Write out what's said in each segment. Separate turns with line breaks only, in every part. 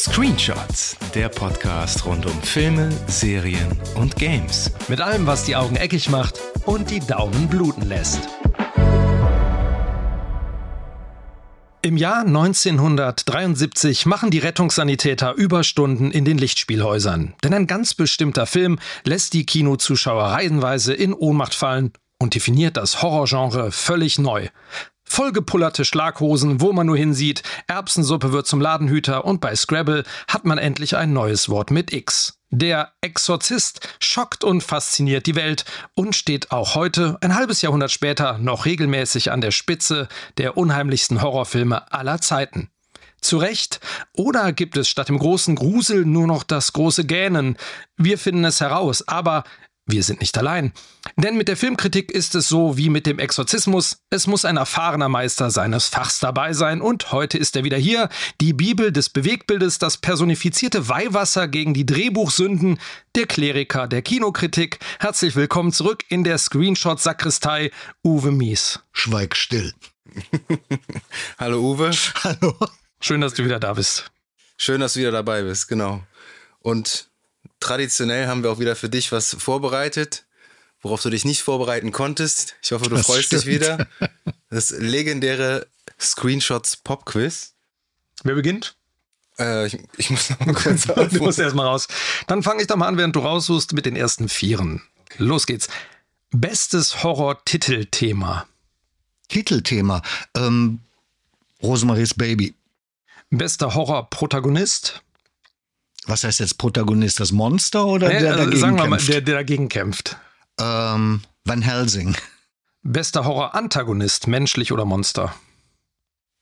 Screenshots, der Podcast rund um Filme, Serien und Games.
Mit allem, was die Augen eckig macht und die Daumen bluten lässt. Im Jahr 1973 machen die Rettungssanitäter Überstunden in den Lichtspielhäusern. Denn ein ganz bestimmter Film lässt die Kinozuschauer reihenweise in Ohnmacht fallen und definiert das Horrorgenre völlig neu. Vollgepullerte Schlaghosen, wo man nur hinsieht, Erbsensuppe wird zum Ladenhüter und bei Scrabble hat man endlich ein neues Wort mit X. Der Exorzist schockt und fasziniert die Welt und steht auch heute, ein halbes Jahrhundert später, noch regelmäßig an der Spitze der unheimlichsten Horrorfilme aller Zeiten. Zu Recht? Oder gibt es statt dem großen Grusel nur noch das große Gähnen? Wir finden es heraus, aber wir sind nicht allein. Denn mit der Filmkritik ist es so wie mit dem Exorzismus. Es muss ein erfahrener Meister seines Fachs dabei sein. Und heute ist er wieder hier. Die Bibel des Bewegtbildes, das personifizierte Weihwasser gegen die Drehbuchsünden, der Kleriker der Kinokritik. Herzlich willkommen zurück in der Screenshot-Sakristei, Uwe Mies.
Schweig still.
Hallo Uwe.
Hallo.
Schön, dass du wieder da bist.
Schön, dass du wieder dabei bist, genau. Und traditionell haben wir auch wieder für dich was vorbereitet, worauf du dich nicht vorbereiten konntest. Ich hoffe, du das freust stimmt. dich wieder. Das legendäre Screenshots Pop Quiz.
Wer beginnt?
Äh, ich, ich, muss noch mal kurz
Du musst erst mal raus. Dann fange ich doch mal an, während du raussuchst, mit den ersten Vieren. Los geht's. Bestes Horror-Titelthema.
Titelthema. Ähm, Rosemaries Baby.
Bester Horror-Protagonist.
Was heißt jetzt Protagonist? Das Monster oder
nee,
der
also
dagegen
sagen wir
kämpft?
mal, der, der dagegen kämpft.
Ähm, Van Helsing.
Bester Horror-Antagonist, menschlich oder Monster?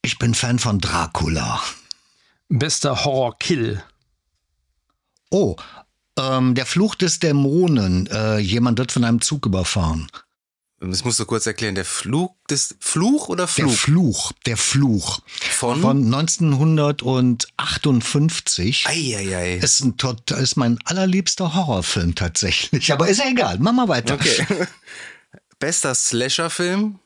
Ich bin Fan von Dracula.
Bester Horror-Kill.
Oh, ähm, der Fluch des Dämonen. Äh, jemand wird von einem Zug überfahren.
Das musst du kurz erklären. Der Fluch des Fluch oder Fluch?
Der Fluch, der Fluch.
Von?
Von 1958.
Eieiei.
Ist, ein, tot- ist mein allerliebster Horrorfilm tatsächlich. Aber ist ja egal. Mach mal weiter.
Okay. Bester Slasher-Film?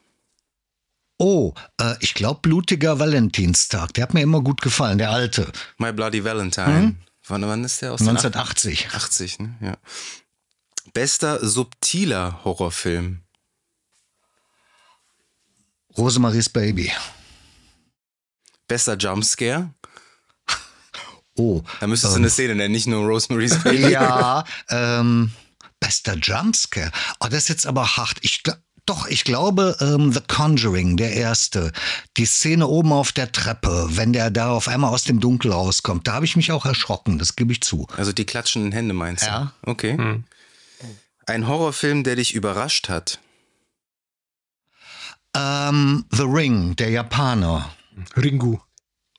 Oh, äh, ich glaube Blutiger Valentinstag. Der hat mir immer gut gefallen, der alte.
My Bloody Valentine. Wann, wann ist der aus den
1980.
80, ne? Ja. Bester subtiler Horrorfilm?
Rosemaries Baby.
Bester Jumpscare?
Oh.
Da müsstest du eine Szene nennen, nicht nur Rosemary's Baby.
Ja, ähm, bester Jumpscare. Oh, das ist jetzt aber hart. Ich, doch, ich glaube, ähm, The Conjuring, der erste. Die Szene oben auf der Treppe, wenn der da auf einmal aus dem Dunkel rauskommt, da habe ich mich auch erschrocken, das gebe ich zu.
Also die klatschenden Hände meinst du?
Ja.
Okay.
Hm.
Ein Horrorfilm, der dich überrascht hat?
Ähm, The Ring, der Japaner.
Ringu.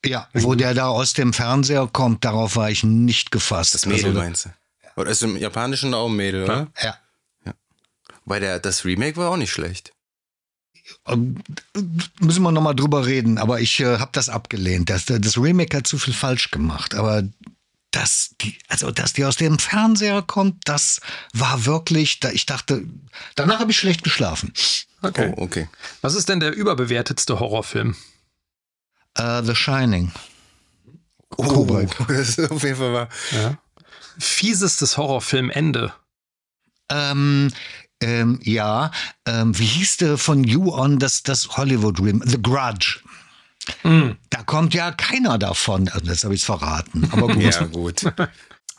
Ja, wo der da aus dem Fernseher kommt, darauf war ich nicht gefasst.
Das Mädel
Also,
meinst du? Oder ist im Japanischen auch ein Mädel, oder?
ja.
Weil der, das Remake war auch nicht schlecht.
Ähm, Müssen wir nochmal drüber reden, aber ich äh, habe das abgelehnt. Das, das Remake hat zu viel falsch gemacht. Aber dass die, also dass die aus dem Fernseher kommt, das war wirklich, da ich dachte, danach habe ich schlecht geschlafen.
Okay.
Oh, okay.
Was ist denn der überbewertetste Horrorfilm?
Äh, The Shining.
Oh,
Kubrick.
das ist auf jeden Fall wahr.
Ja. Fiesestes Horrorfilmende.
Ähm, ähm, ja, ähm, wie hieß der von You On, das, das Hollywood Remake? The Grudge.
Mhm.
Da kommt ja keiner davon. Also Jetzt habe ich es verraten. Aber gut.
Ja, gut.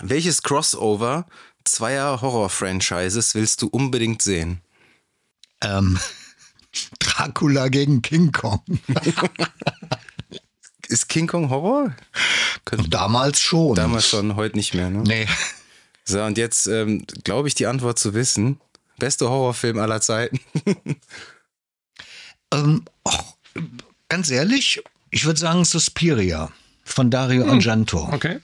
Welches Crossover zweier Horror-Franchises willst du unbedingt sehen?
Ähm, Dracula gegen King Kong.
Ist King Kong Horror? Könnte
Damals schon.
damals schon, heute nicht mehr, ne?
Nee.
So, und jetzt ähm, glaube ich, die Antwort zu wissen. Beste Horrorfilm aller Zeiten.
Ähm, och, ganz ehrlich, ich würde sagen Suspiria von Dario Argento.
Okay.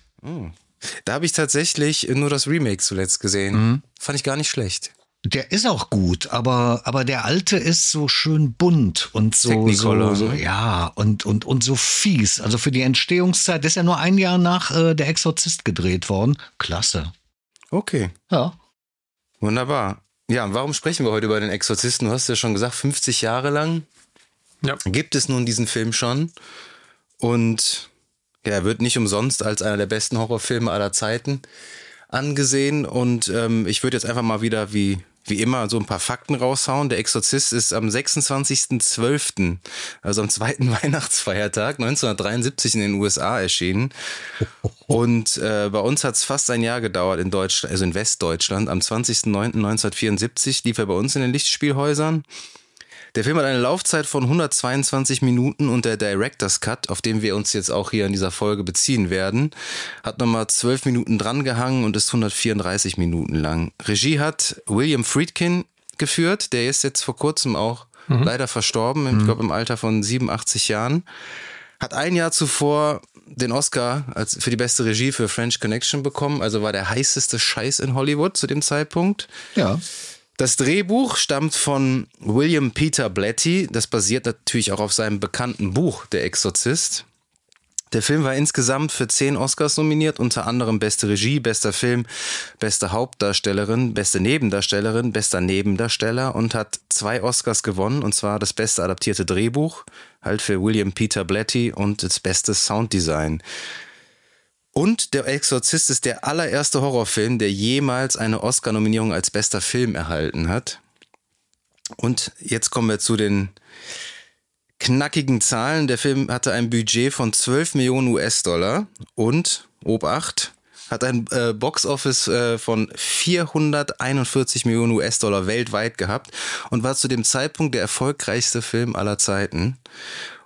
Da habe ich tatsächlich nur das Remake zuletzt gesehen. Fand ich gar nicht schlecht.
Der ist auch gut, aber, aber der alte ist so schön bunt und so, so, so
ne?
ja, und, und, und so fies. Also für die Entstehungszeit, ist ja nur ein Jahr nach äh, Der Exorzist gedreht worden. Klasse.
Okay,
Ja.
wunderbar. Ja, und warum sprechen wir heute über den Exorzisten? Du hast ja schon gesagt, 50 Jahre lang
Ja.
gibt es nun diesen Film schon. Und ja, er wird nicht umsonst als einer der besten Horrorfilme aller Zeiten angesehen. Und ähm, ich würde jetzt einfach mal wieder wie wie immer so ein paar Fakten raushauen. Der Exorzist ist am 26.12., also am zweiten Weihnachtsfeiertag 1973 in den USA erschienen. Und äh, bei uns hat es fast ein Jahr gedauert in Deutschland, also in Westdeutschland. Am 20.09.1974 lief er bei uns in den Lichtspielhäusern. Der Film hat eine Laufzeit von 122 Minuten und der Director's Cut, auf den wir uns jetzt auch hier in dieser Folge beziehen werden, hat nochmal 12 Minuten drangehangen und ist 134 Minuten lang. Regie hat William Friedkin geführt, der ist jetzt vor kurzem auch mhm. leider verstorben, ich mhm. glaube im Alter von 87 Jahren. Hat ein Jahr zuvor den Oscar als für die beste Regie für French Connection bekommen, also war der heißeste Scheiß in Hollywood zu dem Zeitpunkt.
Ja.
Das Drehbuch stammt von William Peter Blatty. Das basiert natürlich auch auf seinem bekannten Buch Der Exorzist. Der Film war insgesamt für zehn Oscars nominiert, unter anderem beste Regie, bester Film, beste Hauptdarstellerin, beste Nebendarstellerin, bester Nebendarsteller und hat zwei Oscars gewonnen, und zwar das beste adaptierte Drehbuch, halt für William Peter Blatty und das beste Sounddesign. Und Der Exorzist ist der allererste Horrorfilm, der jemals eine Oscar-Nominierung als bester Film erhalten hat. Und jetzt kommen wir zu den knackigen Zahlen. Der Film hatte ein Budget von 12 Millionen US-Dollar und, Obacht, hat ein äh, Box-Office äh, von 441 Millionen US-Dollar weltweit gehabt und war zu dem Zeitpunkt der erfolgreichste Film aller Zeiten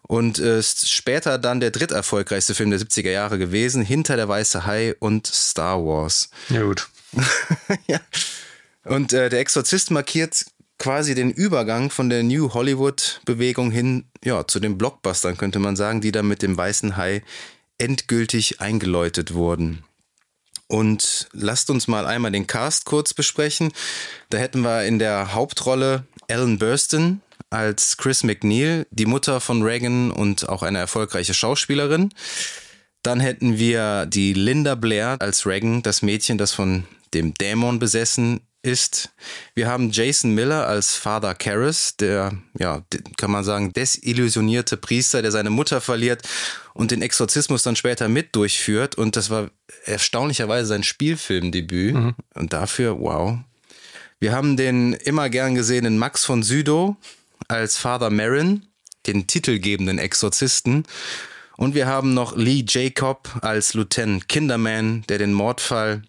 und äh, ist später dann der dritterfolgreichste Film der 70er Jahre gewesen, hinter Der Weiße Hai und Star Wars.
Ja, gut.
ja. Und äh, der Exorzist markiert quasi den Übergang von der New Hollywood-Bewegung hin ja, zu den Blockbustern, könnte man sagen, die dann mit dem Weißen Hai endgültig eingeläutet wurden. Und lasst uns mal einmal den Cast kurz besprechen. Da hätten wir in der Hauptrolle Ellen Burstyn, als Chris McNeil, die Mutter von Reagan und auch eine erfolgreiche Schauspielerin. Dann hätten wir die Linda Blair als Reagan, das Mädchen, das von dem Dämon besessen ist. Wir haben Jason Miller als Father Karras, der, ja, kann man sagen, desillusionierte Priester, der seine Mutter verliert und den Exorzismus dann später mit durchführt. Und das war erstaunlicherweise sein Spielfilmdebüt. Mhm. Und dafür, wow. Wir haben den immer gern gesehenen Max von Südow, als Father Marin, den titelgebenden Exorzisten. Und wir haben noch Lee Jacob als Lieutenant Kinderman, der den Mordfall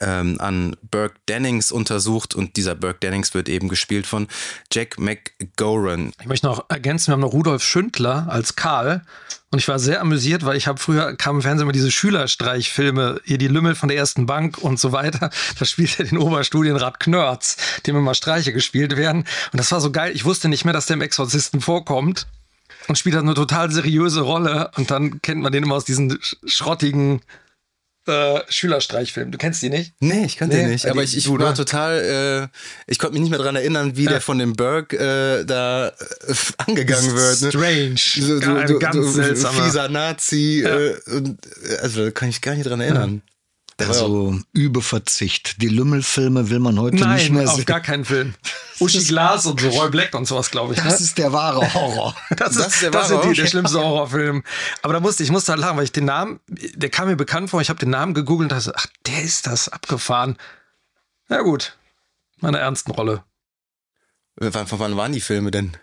ähm, an Burke Dennings untersucht und dieser Burke Dennings wird eben gespielt von Jack McGoran.
Ich möchte noch ergänzen, wir haben noch Rudolf Schündler als Karl und ich war sehr amüsiert, weil ich habe früher kam im Fernsehen immer diese Schülerstreichfilme, hier die Lümmel von der ersten Bank und so weiter. Da spielt er den Oberstudienrat Knörz, dem immer Streiche gespielt werden und das war so geil. Ich wusste nicht mehr, dass der im Exorzisten vorkommt und spielt halt eine total seriöse Rolle und dann kennt man den immer aus diesen schrottigen äh, Schülerstreichfilm. Du kennst die nicht?
Nee, ich kannte nee, den nicht. Aber ich, ich war ne? total, äh, ich konnte mich nicht mehr daran erinnern, wie ja. der von dem Burke äh, da äh, angegangen wird.
Ne? Strange.
So, so, so, ganz so, seltsamer. Fieser Nazi. Ja. Äh, und, also da kann ich gar nicht dran erinnern. Ja.
Also Überverzicht. Die Lümmelfilme will man heute Nein, nicht mehr sehen.
auf gar keinen Film. Uschi Glas und so Roy Black und sowas, glaube ich.
Das ne? ist der wahre Horror.
das, das ist, der wahre das ist die, der schlimmste Horrorfilm. Aber da musste ich musste halt lachen, weil ich den Namen, der kam mir bekannt vor. Ich habe den Namen gegoogelt und dachte, ach, der ist das abgefahren. Na gut, meine ernsten Rolle.
Von wann waren die Filme denn?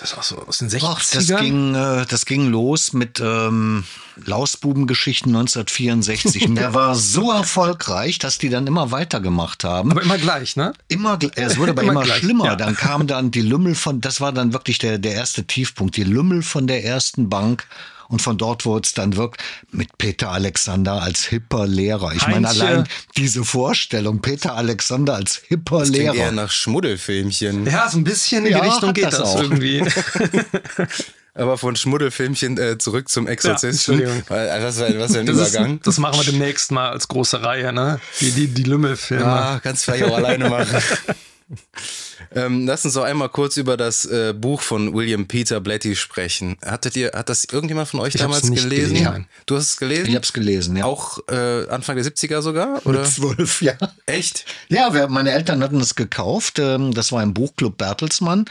Das war so aus den 60ern. Ach,
das, ging, äh, das ging los mit ähm, Lausbubengeschichten 1964. Und der war so erfolgreich, dass die dann immer weitergemacht haben.
Aber immer gleich, ne?
Immer, es wurde aber immer, immer schlimmer. Ja. Dann kam dann die Lümmel von, das war dann wirklich der, der erste Tiefpunkt, die Lümmel von der ersten Bank. Und von dort wurde es dann wirklich mit Peter Alexander als hipper Lehrer. Ich meine, allein diese Vorstellung, Peter Alexander als hipper das Lehrer.
eher nach Schmuddelfilmchen.
Ja, so ein bisschen in ja, die Richtung geht das, das auch. irgendwie.
Aber von Schmuddelfilmchen äh, zurück zum Exorzisten. Ja, was, was, was ein das Übergang.
Ist, das machen wir demnächst mal als große Reihe, ne? Die, die, die Lümmelfilme.
Ja, kannst du vielleicht auch alleine machen. Ähm, lass uns doch einmal kurz über das äh, Buch von William Peter Blatty sprechen. Hattet ihr, hat das irgendjemand von euch
Ich
damals
nicht
gelesen?
gelesen.
Du hast es gelesen?
Ich habe es gelesen, ja.
Auch äh, Anfang der 70er sogar? Oder?
zwölf, ja.
Echt?
Ja, wir, meine Eltern hatten es gekauft. ähm, Das war im Buchclub Bertelsmann.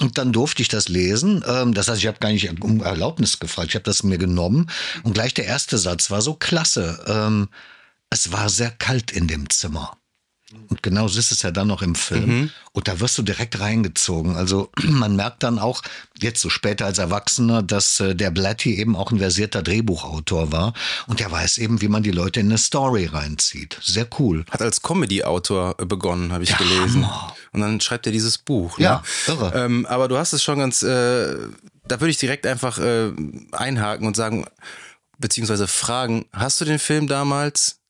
Und dann durfte ich das lesen. Ähm, Das heißt, ich habe gar nicht um Erlaubnis gefragt. Ich habe das mir genommen. Und gleich der erste Satz war so klasse. Ähm, Es war sehr kalt in dem Zimmer. Und genau so ist es ja dann noch im Film. Und da wirst du direkt reingezogen. Also man merkt dann auch, jetzt so später als Erwachsener, dass äh, der Blatty eben auch ein versierter Drehbuchautor war. Und der weiß eben, wie man die Leute in eine Story reinzieht. Sehr cool.
Hat als Comedy-Autor äh, begonnen, habe ich gelesen. Und dann schreibt er dieses Buch. Ne?
Ja, irre.
Ähm, aber du hast es schon ganz, äh, da würde ich direkt einfach äh, einhaken und sagen, beziehungsweise fragen, hast du den Film damals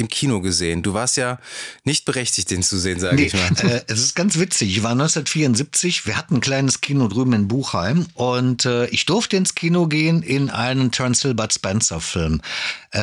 im Kino gesehen? Du warst ja nicht berechtigt, den zu sehen, sage
Nee,
ich mal.
äh, es ist ganz witzig. Ich war 1974, wir hatten ein kleines Kino drüben in Buchheim und äh, ich durfte ins Kino gehen in einen Terence Hilbert Spencer Film. Äh,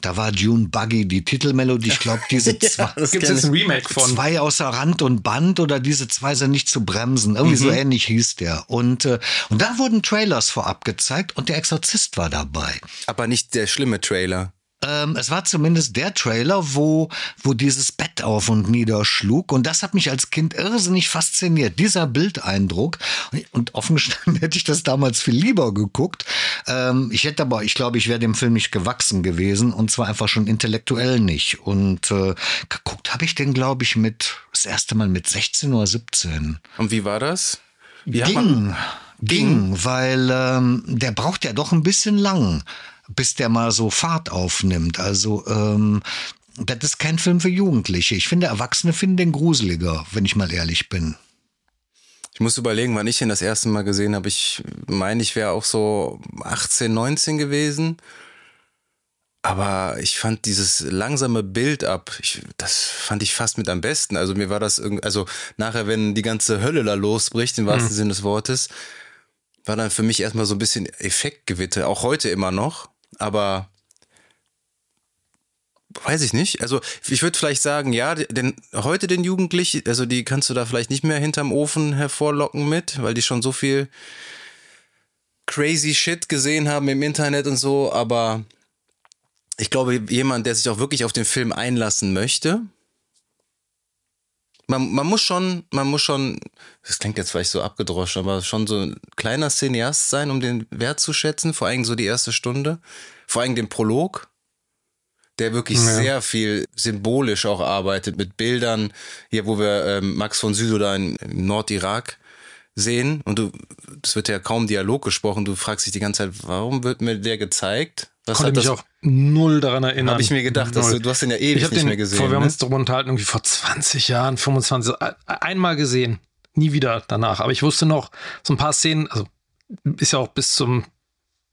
da war Dune Buggy die Titelmelodie. Ich glaube, diese zwei,
das
Gibt es ein Remake von?
zwei außer Rand und Band oder diese zwei sind nicht zu bremsen. Irgendwie so
Mhm.
ähnlich hieß der. Und, äh, und da wurden Trailers vorab gezeigt und der Exorzist war dabei.
Aber nicht der schlimme Trailer.
Ähm, es war zumindest der Trailer, wo, wo dieses Bett auf und nieder schlug. Und das hat mich als Kind irrsinnig fasziniert. Dieser Bildeindruck. Und offen gestanden hätte ich das damals viel lieber geguckt. Ähm, ich hätte aber, ich glaube, ich wäre dem Film nicht gewachsen gewesen. Und zwar einfach schon intellektuell nicht. Und äh, geguckt habe ich den, glaube ich, mit, das erste Mal mit 16 oder 17.
Und wie war das? Wie
Ging, ging, weil ähm, der braucht ja doch ein bisschen lang, bis der mal so Fahrt aufnimmt. Also ähm, das ist kein Film für Jugendliche. Ich finde, Erwachsene finden den gruseliger, wenn ich mal ehrlich bin.
Ich muss überlegen, wann ich ihn das erste Mal gesehen habe. Ich meine, ich wäre auch so 18, 19 gewesen. Aber ich fand dieses langsame Bild ab, ich, das fand ich fast mit am besten. Also mir war das irgendwie, also nachher, wenn die ganze Hölle da losbricht, im wahrsten Sinne des Wortes, war dann für mich erstmal so ein bisschen Effektgewitter. Auch heute immer noch. Aber weiß ich nicht. Also ich würde vielleicht sagen, ja, denn heute den Jugendlichen, also die kannst du da vielleicht nicht mehr hinterm Ofen hervorlocken mit, weil die schon so viel crazy Shit gesehen haben im Internet und so, aber ich glaube, jemand, der sich auch wirklich auf den Film einlassen möchte, man, man muss schon, man muss schon, das klingt jetzt vielleicht so abgedroschen, aber schon so ein kleiner Cineast sein, um den Wert zu schätzen, vor allem so die erste Stunde, vor allem den Prolog, der wirklich
Ja.
sehr viel symbolisch auch arbeitet mit Bildern, hier wo wir ähm, Max von Südow da in, im Nordirak sehen. Und du, es wird ja kaum Dialog gesprochen, du fragst dich die ganze Zeit, warum wird mir der gezeigt? Was
Konnte
hat das
auch null daran erinnern.
Habe ich mir gedacht, dass du, du hast den ja ewig
ich
nicht
den,
mehr gesehen.
vor, wir haben
ne?
uns darüber unterhalten, irgendwie vor 20 Jahren, 25, ein- einmal gesehen. Nie wieder danach. Aber ich wusste noch so ein paar Szenen, also ist ja auch bis zum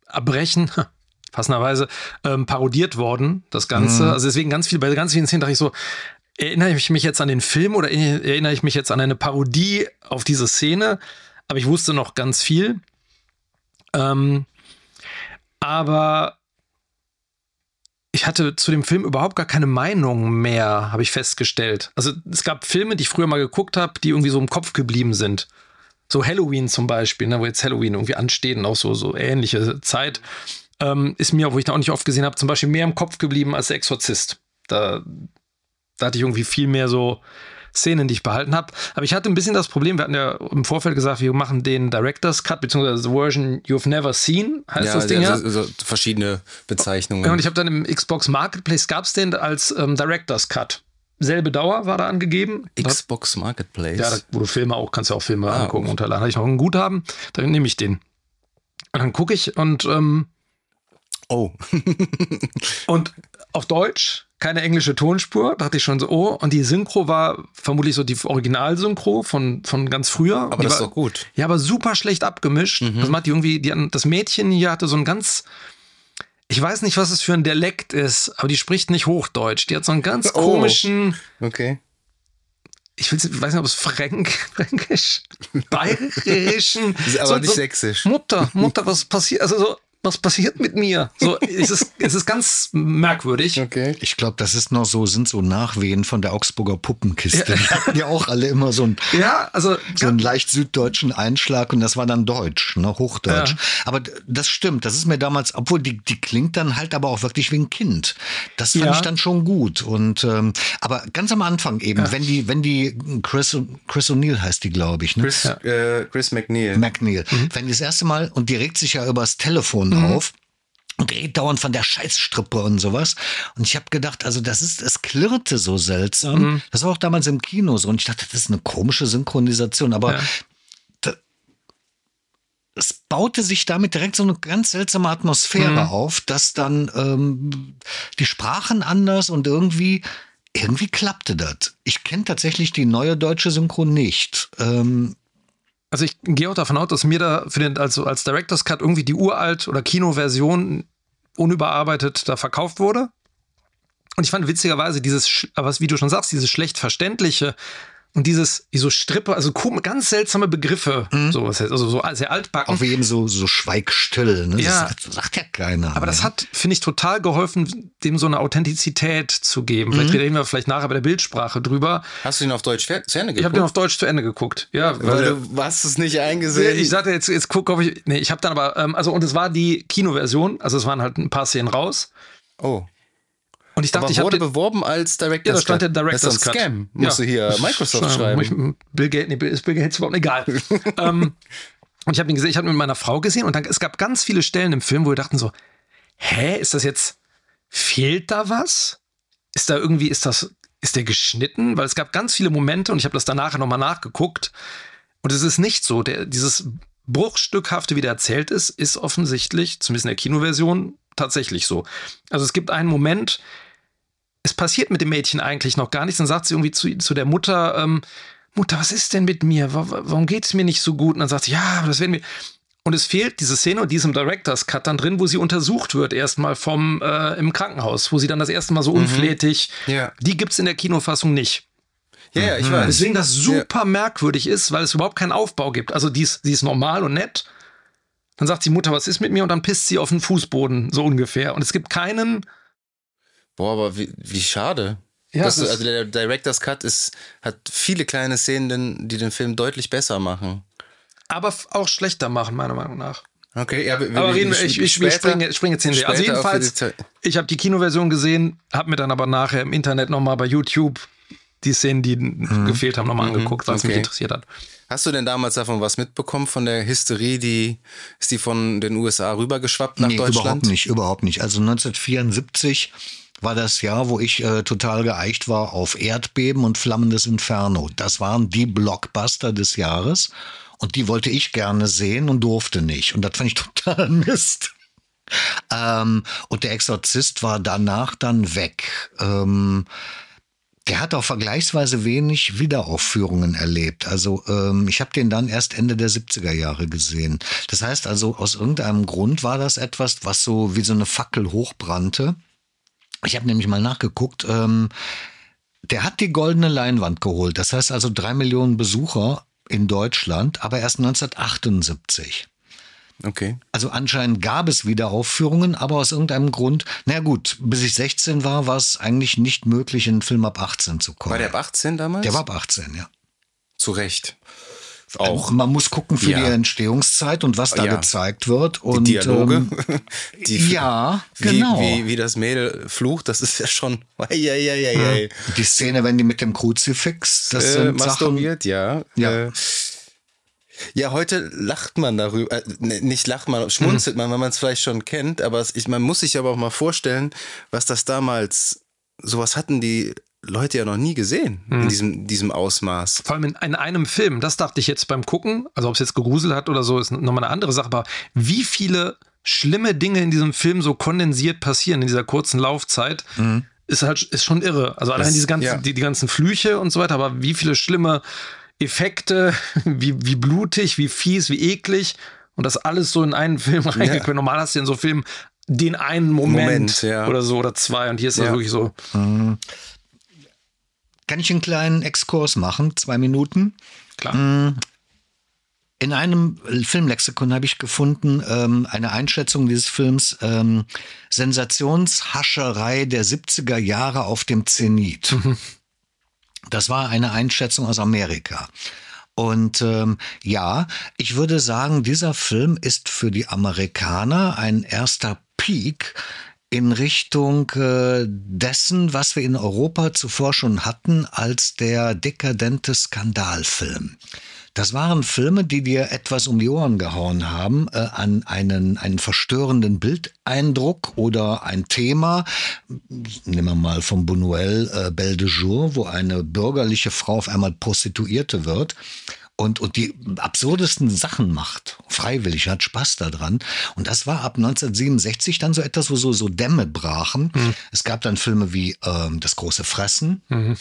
Erbrechen, passenderweise, ähm, parodiert worden, das Ganze.
Mhm.
Also deswegen ganz viel, bei ganz vielen Szenen dachte ich so, erinnere ich mich jetzt an den Film oder erinnere ich mich jetzt an eine Parodie auf diese Szene? Aber ich wusste noch ganz viel. Ähm, aber ich hatte zu dem Film überhaupt gar keine Meinung mehr, habe ich festgestellt. Also es gab Filme, die ich früher mal geguckt habe, die irgendwie so im Kopf geblieben sind. So Halloween zum Beispiel, ne, wo jetzt Halloween irgendwie ansteht und auch so, so ähnliche Zeit, ähm, ist mir, wo ich da auch nicht oft gesehen habe, zum Beispiel mehr im Kopf geblieben als der Exorzist. Da, da hatte ich irgendwie viel mehr so Szenen, die ich behalten habe. Aber ich hatte ein bisschen das Problem, wir hatten ja im Vorfeld gesagt, wir machen den Director's Cut, beziehungsweise The Version You've Never Seen, heißt das Ding ja.
also, also verschiedene Bezeichnungen.
Ja, und ich habe dann im Xbox Marketplace gab es den als ähm, Director's Cut. Selbe Dauer war da angegeben.
Xbox Marketplace.
Ja, da, wo du Filme auch, kannst ja auch Filme
Ah,
angucken,
okay.
unterladen. Hatte ich noch ein Guthaben, dann nehme ich den. Und dann gucke ich und, ähm,
oh.
und auf Deutsch, keine englische Tonspur, dachte ich schon so, oh, und die Synchro war vermutlich so die Originalsynchro von, von ganz früher.
Aber
die
das
war,
ist doch gut.
Ja, aber super schlecht abgemischt.
Mhm.
Das macht die irgendwie, die, das Mädchen hier hatte so ein ganz, ich weiß nicht, was es für ein Dialekt ist, aber die spricht nicht Hochdeutsch. Die hat so einen ganz
Oh.
komischen,
Okay.
ich weiß nicht, ob es Fränk, Fränkisch, bayerischen.
Ist aber nicht sächsisch.
Mutter, Mutter, was passiert? Also so, was passiert mit mir? So, es ist, es ist ganz merkwürdig.
Okay.
Ich glaube, das ist noch so, sind so Nachwehen von der Augsburger Puppenkiste. Ja. Die hatten ja auch alle immer so einen,
ja, also,
so einen leicht süddeutschen Einschlag und das war dann Deutsch, ne, Hochdeutsch. Ja. Aber das stimmt, das ist mir damals, obwohl die, die klingt dann halt aber auch wirklich wie ein Kind. Das fand ja. ich dann schon gut. Und ähm, aber ganz am Anfang eben, wenn die, wenn die Chris, Chris O'Neill heißt die, glaube ich. Ne?
Chris, äh, Chris McNeil.
McNeil. Mhm. Wenn die das erste Mal, und die regt sich ja übers Telefon mhm. auf und redet dauernd von der Scheißstrippe und sowas. Und ich habe gedacht, also das ist, es klirrte so seltsam. Mhm. Das war auch damals im Kino so. Und ich dachte, das ist eine komische Synchronisation. Aber ja. da, es baute sich damit direkt so eine ganz seltsame Atmosphäre mhm. auf, dass dann ähm, die Sprachen anders und irgendwie irgendwie klappte das. Ich kenne tatsächlich die neue deutsche Synchro nicht. Ähm,
also ich gehe auch davon aus, dass mir da für den, also als Director's Cut irgendwie die uralt oder Kinoversion unüberarbeitet da verkauft wurde. Und ich fand witzigerweise dieses, was wie du schon sagst, dieses schlecht verständliche, und dieses, so Strippe, also ganz seltsame Begriffe, mhm. so, also so sehr altbacken.
Auf jeden so, so schweigstill, ne?
Ja.
Das sagt ja keiner.
Aber ne? das hat, finde ich, total geholfen, dem so eine Authentizität zu geben. Vielleicht mhm. reden wir vielleicht nachher bei der Bildsprache drüber.
Hast du ihn auf Deutsch zu Ende geguckt?
Ich habe den auf Deutsch zu Ende geguckt, ja.
Weil, weil du hast es nicht eingesehen.
Ich sagte jetzt, jetzt guck, ob ich, nee, ich habe dann aber, ähm, also, und es war die Kinoversion, also es waren halt ein paar Szenen raus.
Oh.
Und ich dachte,
Aber
ich
wurde beworben als Director's
Ja, da stand der Director's
das ist ein Scam. Musst ja. du hier Microsoft schreiben. Ich,
Bill Gates, nee, ist Bill Gates überhaupt egal. ähm, und ich habe ihn gesehen, ich habe ihn mit meiner Frau gesehen und dann, es gab ganz viele Stellen im Film, wo wir dachten so, hä, ist das jetzt, fehlt da was? Ist da irgendwie, ist das, ist der geschnitten? Weil es gab ganz viele Momente und ich habe das danach nochmal nachgeguckt und es ist nicht so, der, dieses Bruchstückhafte, wie der erzählt ist, ist offensichtlich, zumindest in der Kinoversion, tatsächlich so. Also es gibt einen Moment, es passiert mit dem Mädchen eigentlich noch gar nichts. Dann sagt sie irgendwie zu, zu der Mutter, ähm, Mutter, was ist denn mit mir? Warum geht es mir nicht so gut? Und dann sagt sie, ja, das werden wir. Und es fehlt diese Szene und diesem Director's Cut dann drin, wo sie untersucht wird, erstmal vom äh, im Krankenhaus, wo sie dann das erste Mal so mhm. unflätig.
Ja.
Die gibt es in der Kinofassung nicht.
Ja, ja, ich weiß.
Deswegen das super ja. merkwürdig ist, weil es überhaupt keinen Aufbau gibt. Also die ist, die ist normal und nett. Dann sagt die Mutter, was ist mit mir? Und dann pisst sie auf den Fußboden, so ungefähr. Und es gibt keinen
Boah, aber wie, wie schade. Ja, das, also der Director's Cut ist, hat viele kleine Szenen, die den Film deutlich besser machen.
Aber auch schlechter machen, meiner Meinung nach.
Okay, ja,
wir, aber reden wir, ich, ich, ich springe, springe jetzt hin. Also jedenfalls, ich habe die Kinoversion gesehen, habe mir dann aber nachher im Internet nochmal bei YouTube die Szenen, die mhm. gefehlt haben, nochmal mhm. angeguckt, weil es okay. mich interessiert hat.
Hast du denn damals davon was mitbekommen, von der Hysterie, die ist die von den USA rübergeschwappt nach nee, Deutschland?
überhaupt nicht, überhaupt nicht. Also 1974 war das Jahr, wo ich äh, total geeicht war auf Erdbeben und Flammendes Inferno. Das waren die Blockbuster des Jahres und die wollte ich gerne sehen und durfte nicht. Und das fand ich total Mist. Ähm, und der Exorzist war danach dann weg. Ähm, der hat auch vergleichsweise wenig Wiederaufführungen erlebt. Also ähm, ich habe den dann erst Ende der 70er Jahre gesehen. Das heißt also, aus irgendeinem Grund war das etwas, was so wie so eine Fackel hochbrannte. Ich habe nämlich mal nachgeguckt. Ähm, der hat die goldene Leinwand geholt. Das heißt also drei Millionen Besucher in Deutschland, aber erst 1978.
Okay.
Also anscheinend gab es Wiederaufführungen, aber aus irgendeinem Grund, na gut, bis ich 16 war, war es eigentlich nicht möglich, in einen Film ab 18 zu kommen.
War der ab 18 damals?
Der war ab 18, ja.
Zu Recht
auch. Man muss gucken für ja. die Entstehungszeit und was da ja. gezeigt wird. Und,
die Dialoge. Ähm,
die, ja, genau.
Wie, wie, das Mädel flucht, das ist ja schon. Ja, ja, ja, ja.
Die Szene, wenn die mit dem Kruzifix das
äh,
sind
masturbiert,
Sachen,
ja.
Ja.
Äh, ja, heute lacht man darüber, äh, nicht lacht man, schmunzelt mhm. man, wenn man es vielleicht schon kennt, aber es, ich, man muss sich aber auch mal vorstellen, was das damals, sowas hatten die Leute ja noch nie gesehen hm. in diesem, diesem Ausmaß.
Vor allem in, in, einem Film, das dachte ich jetzt beim Gucken, also ob es jetzt gegruselt hat oder so, ist nochmal eine andere Sache, aber wie viele schlimme Dinge in diesem Film so kondensiert passieren in dieser kurzen Laufzeit, mhm. ist halt ist schon irre. Also allein das, diese ganzen, ja. die, die ganzen Flüche und so weiter, aber wie viele schlimme Effekte, wie, wie blutig, wie fies, wie eklig und das alles so in einen Film reingekommen. Ja. Normal hast du in so Filmen den einen Moment, Moment ja. oder so oder zwei und hier ist das wirklich so. Mhm.
Kann ich einen kleinen Exkurs machen? Zwei Minuten?
Klar. Mm.
In einem Filmlexikon habe ich gefunden ähm, eine Einschätzung dieses Films ähm, Sensationshascherei der 70er Jahre auf dem Zenit. Mhm. Das war eine Einschätzung aus Amerika. Und ähm, ja, ich würde sagen, dieser Film ist für die Amerikaner ein erster Peak in Richtung äh, dessen, was wir in Europa zuvor schon hatten, als der dekadente Skandalfilm. Das waren Filme, die dir etwas um die Ohren gehauen haben, äh, an einen, einen verstörenden Bildeindruck oder ein Thema. Nehmen wir mal von Buñuel äh, Belle de Jour, wo eine bürgerliche Frau auf einmal Prostituierte wird und, und die absurdesten Sachen macht. Freiwillig, hat Spaß daran. Und das war ab 1967 dann so etwas, wo so, so Dämme brachen. Mhm. Es gab dann Filme wie ähm, Das große Fressen. Mhm.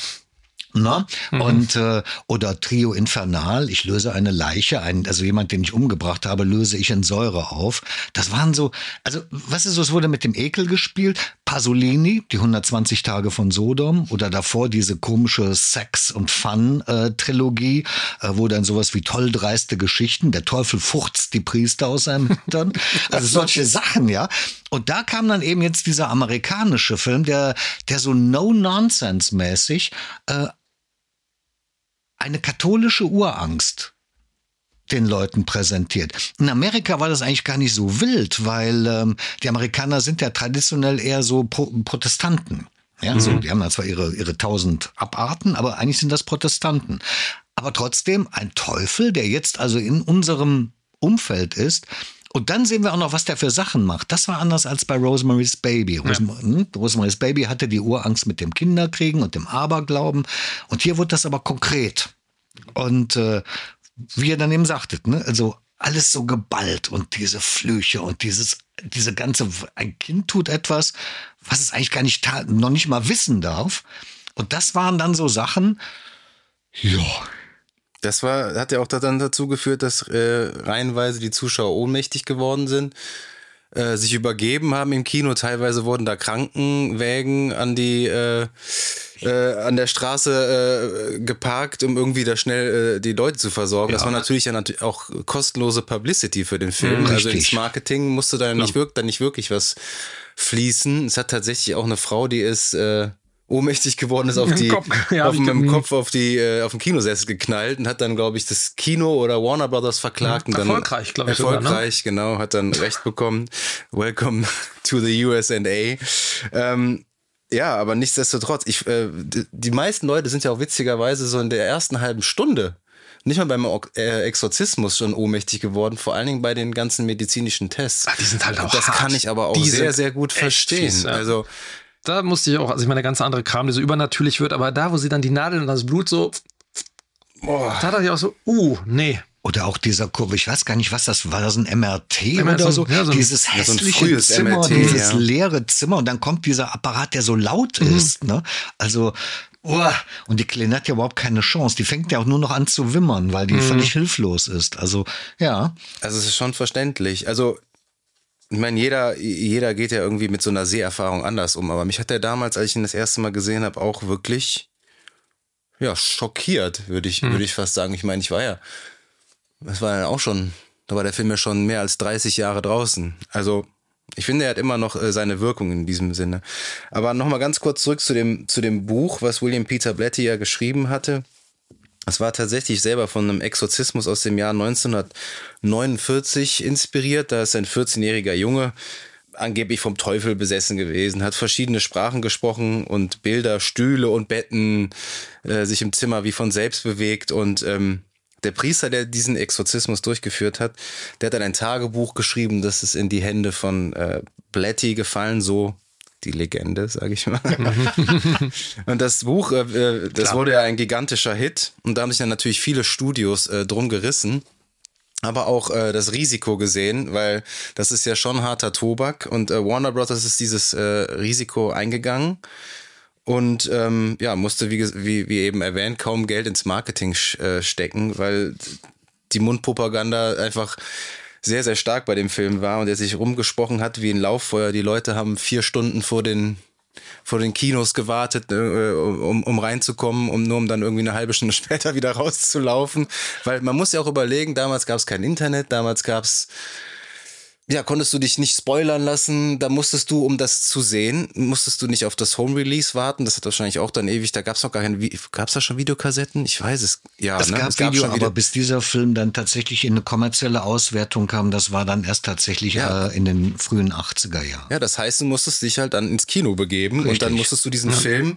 Ne? Mhm. Und äh, oder Trio Infernal, ich löse eine Leiche, ein, also jemand, den ich umgebracht habe, löse ich in Säure auf. Das waren so, also was ist so, es wurde mit dem Ekel gespielt. Pasolini, die 120 Tage von Sodom oder davor diese komische Sex- und Fun-Trilogie, äh, wo dann sowas wie toll dreiste Geschichten, der Teufel furzt die Priester aus seinem Hintern. Also solche Sachen, ja. Und da kam dann eben jetzt dieser amerikanische Film, der, der so no-nonsense-mäßig äh, eine katholische Urangst den Leuten präsentiert. In Amerika war das eigentlich gar nicht so wild, weil ähm, die Amerikaner sind ja traditionell eher so Pro Protestanten. Ja, mhm. so, die haben da zwar ihre, ihre tausend Abarten, aber eigentlich sind das Protestanten. Aber trotzdem ein Teufel, der jetzt also in unserem Umfeld ist, und dann sehen wir auch noch, was der für Sachen macht. Das war anders als bei Rosemary's Baby. Rosem hm? Rosemary's Baby hatte die Urangst mit dem Kinderkriegen und dem Aberglauben. Und hier wird das aber konkret. Und äh, wie ihr dann eben sagtet, ne? also alles so geballt und diese Flüche und dieses, diese ganze, ein Kind tut etwas, was es eigentlich gar nicht, noch nicht mal wissen darf. Und das waren dann so Sachen, ja,
das war, hat ja auch dann dazu geführt, dass äh, reihenweise die Zuschauer ohnmächtig geworden sind, äh, sich übergeben haben im Kino. Teilweise wurden da Krankenwägen an die äh, äh, an der Straße äh, geparkt, um irgendwie da schnell äh, die Leute zu versorgen. Ja. Das war natürlich ja natürlich auch kostenlose Publicity für den Film. Mhm, also ins Marketing musste da ja. nicht, wirk dann nicht wirklich was fließen. Es hat tatsächlich auch eine Frau, die ist ohnmächtig geworden ist, auf die, Kopf, ja, auf dem Kopf auf die, äh, auf den Kinosessel geknallt und hat dann, glaube ich, das Kino oder Warner Brothers verklagt. Ja,
erfolgreich, glaube ich.
Erfolgreich, sogar, ne? genau, hat dann Recht bekommen. Welcome to the USA. Ähm, ja, aber nichtsdestotrotz, ich, äh, die meisten Leute sind ja auch witzigerweise so in der ersten halben Stunde nicht mal beim äh, Exorzismus schon ohnmächtig geworden, vor allen Dingen bei den ganzen medizinischen Tests.
Ach, die sind halt auch
Das
hart.
kann ich aber auch die sehr, sehr gut verstehen. Fies, ja. Also
da musste ich auch, also ich meine, der ganze andere Kram, der so übernatürlich wird, aber da, wo sie dann die Nadel und das Blut so, Boah. da dachte ich auch so, uh, nee.
Oder auch dieser Kurve, ich weiß gar nicht, was das war, das ein MRT, MRT oder so. Ja, so dieses hässliche so Zimmer, MRT, dieses ja. leere Zimmer und dann kommt dieser Apparat, der so laut mhm. ist. Ne? Also Oh, und die Kleine hat ja überhaupt keine Chance. Die fängt ja auch nur noch an zu wimmern, weil die mhm. völlig hilflos ist. Also, ja.
Also, es ist schon verständlich. Also, ich meine, jeder, jeder geht ja irgendwie mit so einer Seherfahrung anders um, aber mich hat der damals, als ich ihn das erste Mal gesehen habe, auch wirklich ja, schockiert, würde ich, hm. würde ich fast sagen. Ich meine, ich war ja, das war ja auch schon, da war der Film ja schon mehr als 30 Jahre draußen. Also, ich finde, er hat immer noch äh, seine Wirkung in diesem Sinne. Aber nochmal ganz kurz zurück zu dem, zu dem Buch, was William Peter Blatty ja geschrieben hatte. Es war tatsächlich selber von einem Exorzismus aus dem Jahr 1949 inspiriert. Da ist ein 14-jähriger Junge angeblich vom Teufel besessen gewesen, hat verschiedene Sprachen gesprochen und Bilder, Stühle und Betten äh, sich im Zimmer wie von selbst bewegt und ähm, der Priester, der diesen Exorzismus durchgeführt hat, der hat dann ein Tagebuch geschrieben, das ist in die Hände von äh, Blatty gefallen, so die Legende, sage ich mal. und das Buch, äh, äh, das Klar. wurde ja ein gigantischer Hit und da haben sich dann natürlich viele Studios äh, drum gerissen. Aber auch äh, das Risiko gesehen, weil das ist ja schon harter Tobak und äh, Warner Brothers ist dieses äh, Risiko eingegangen und ähm, ja, musste, wie, wie, wie eben erwähnt, kaum Geld ins Marketing stecken, weil die Mundpropaganda einfach sehr, sehr stark bei dem Film war und der sich rumgesprochen hat wie ein Lauffeuer. Die Leute haben vier Stunden vor den vor den Kinos gewartet, äh, um, um reinzukommen, um nur um dann irgendwie eine halbe Stunde später wieder rauszulaufen. Weil man muss ja auch überlegen, damals gab es kein Internet, damals gab es ja, konntest du dich nicht spoilern lassen. Da musstest du, um das zu sehen, musstest du nicht auf das Home Release warten. Das hat wahrscheinlich auch dann ewig. Da gab es noch gar keine. Gab es da schon Videokassetten? Ich weiß es. Ja,
es
ne?
gab,
es gab
Video, aber bis dieser Film dann tatsächlich in eine kommerzielle Auswertung kam, das war dann erst tatsächlich
Ja.
äh, in den frühen 80er Jahren.
Ja, das heißt, du musstest dich halt dann ins Kino begeben und
Richtig.
dann musstest du diesen Film,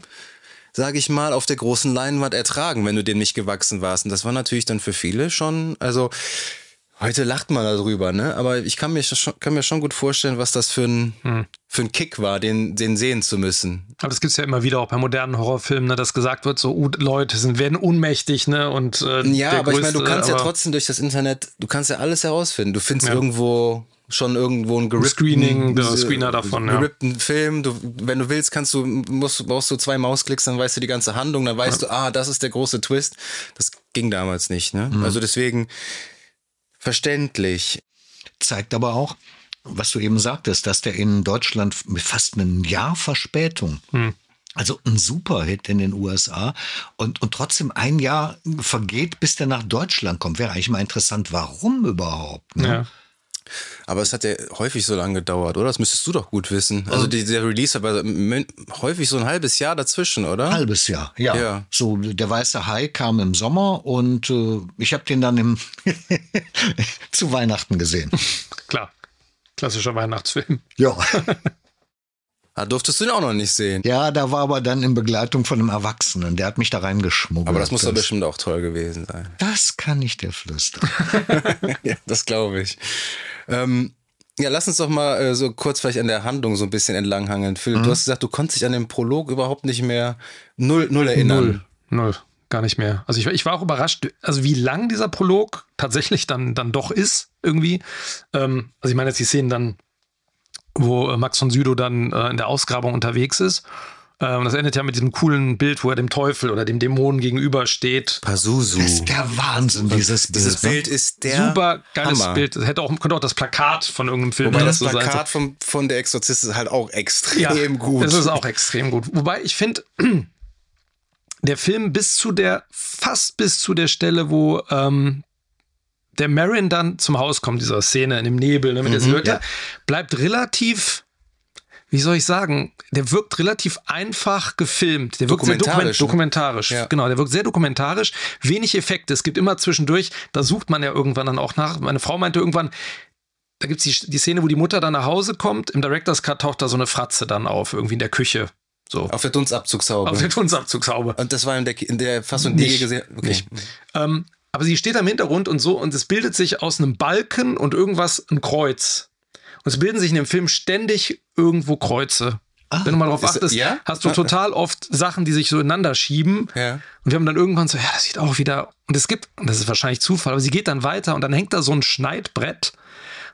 sage ich mal, auf der großen Leinwand ertragen, wenn du dem nicht gewachsen warst. Und das war natürlich dann für viele schon, also heute lacht man darüber, ne? Aber ich kann mir schon, kann mir schon gut vorstellen, was das für ein,
Hm.
für ein Kick war, den, den sehen zu müssen.
Aber das gibt es ja immer wieder auch bei modernen Horrorfilmen, ne, dass gesagt wird, so uh, Leute sind, werden ohnmächtig, ne? Und äh,
Ja, aber ich meine, du
größte,
kannst ja trotzdem durch das Internet, du kannst ja alles herausfinden. Du findest
Ja.
irgendwo schon irgendwo einen gerippten,
Screening, der
äh,
Screener davon, ja.
gerippten Film. Du, wenn du willst, kannst du, musst, brauchst du zwei Mausklicks, dann weißt du die ganze Handlung, dann weißt du, ah, das ist der große Twist. Das ging damals nicht, ne?
Mhm.
Also deswegen verständlich.
Zeigt aber auch, was du eben sagtest, dass der in Deutschland mit fast einem Jahr Verspätung
Hm.
Also ein Superhit in den USA und, und trotzdem ein Jahr vergeht, bis der nach Deutschland kommt. Wäre eigentlich mal interessant, warum überhaupt. Ne?
Ja.
Aber es hat ja häufig so lange gedauert, oder? Das müsstest du doch gut wissen. Also die, der Release min- häufig so ein halbes Jahr dazwischen, oder?
Halbes Jahr, ja.
Ja.
So, der weiße Hai kam im Sommer und äh, ich habe den dann im zu Weihnachten gesehen.
Klar. Klassischer Weihnachtsfilm.
Ja.
Da durftest du ihn auch noch nicht sehen.
ja, da war aber dann in Begleitung von einem Erwachsenen, der hat mich da reingeschmuggelt.
Aber das muss doch bestimmt auch toll gewesen sein.
Das kann ich dir flüstern.
ja, das glaube ich. Ähm, ja, lass uns doch mal äh, so kurz vielleicht an der Handlung so ein bisschen entlanghangeln. Philipp, du hast gesagt, du konntest dich an den Prolog überhaupt nicht mehr null, null erinnern.
Null. Null. Gar nicht mehr. Also ich, ich war auch überrascht, also wie lang dieser Prolog tatsächlich dann, dann doch ist, irgendwie. Ähm, also ich meine jetzt die Szenen dann, wo äh, Max von Südow dann äh, in der Ausgrabung unterwegs ist. Ähm, das endet ja mit diesem coolen Bild, wo er dem Teufel oder dem Dämonen gegenübersteht.
Pazuzu.
Das ist der Wahnsinn, dieses Bild.
Dieses
ne?
Bild ist der
Super geiles
Hammer.
Bild. Das hätte auch, könnte auch das Plakat von irgendeinem Film
Wobei das
sein.
Plakat von, von der Exorzist ist halt auch extrem
ja,
gut.
Das ist auch extrem gut. Wobei ich finde, der Film bis zu der, fast bis zu der Stelle, wo ähm, der Marin dann zum Haus kommt, dieser Szene in dem Nebel, ne, mit der Silhouette,
ja.
bleibt relativ, wie soll ich sagen, der wirkt relativ einfach gefilmt. Der wirkt sehr
Dokumentarisch,
dokument,
ne?
dokumentarisch.
Ja.
Genau, der wirkt sehr dokumentarisch, wenig Effekte. Es gibt immer zwischendurch, da sucht man ja irgendwann dann auch nach. Meine Frau meinte irgendwann, da gibt es die, die Szene, wo die Mutter dann nach Hause kommt. Im Director's Cut taucht da so eine Fratze dann auf, irgendwie in der Küche. So.
Auf der Dunstabzugshaube.
Auf der Tunzabzugshaube.
Und das war in der, in der Fassung, die ihr gesehen Okay.
Nicht. Ähm, aber sie steht am Hintergrund und so und es bildet sich aus einem Balken und irgendwas ein Kreuz. Und es bilden sich in dem Film ständig irgendwo Kreuze. Wenn du mal drauf
ist-
achtest,
ja?
hast du total oft Sachen, die sich so ineinander schieben.
Ja.
Und wir haben dann irgendwann so, ja, das sieht auch wieder. Und es gibt, und das ist wahrscheinlich Zufall, aber sie geht dann weiter und dann hängt da so ein Schneidbrett.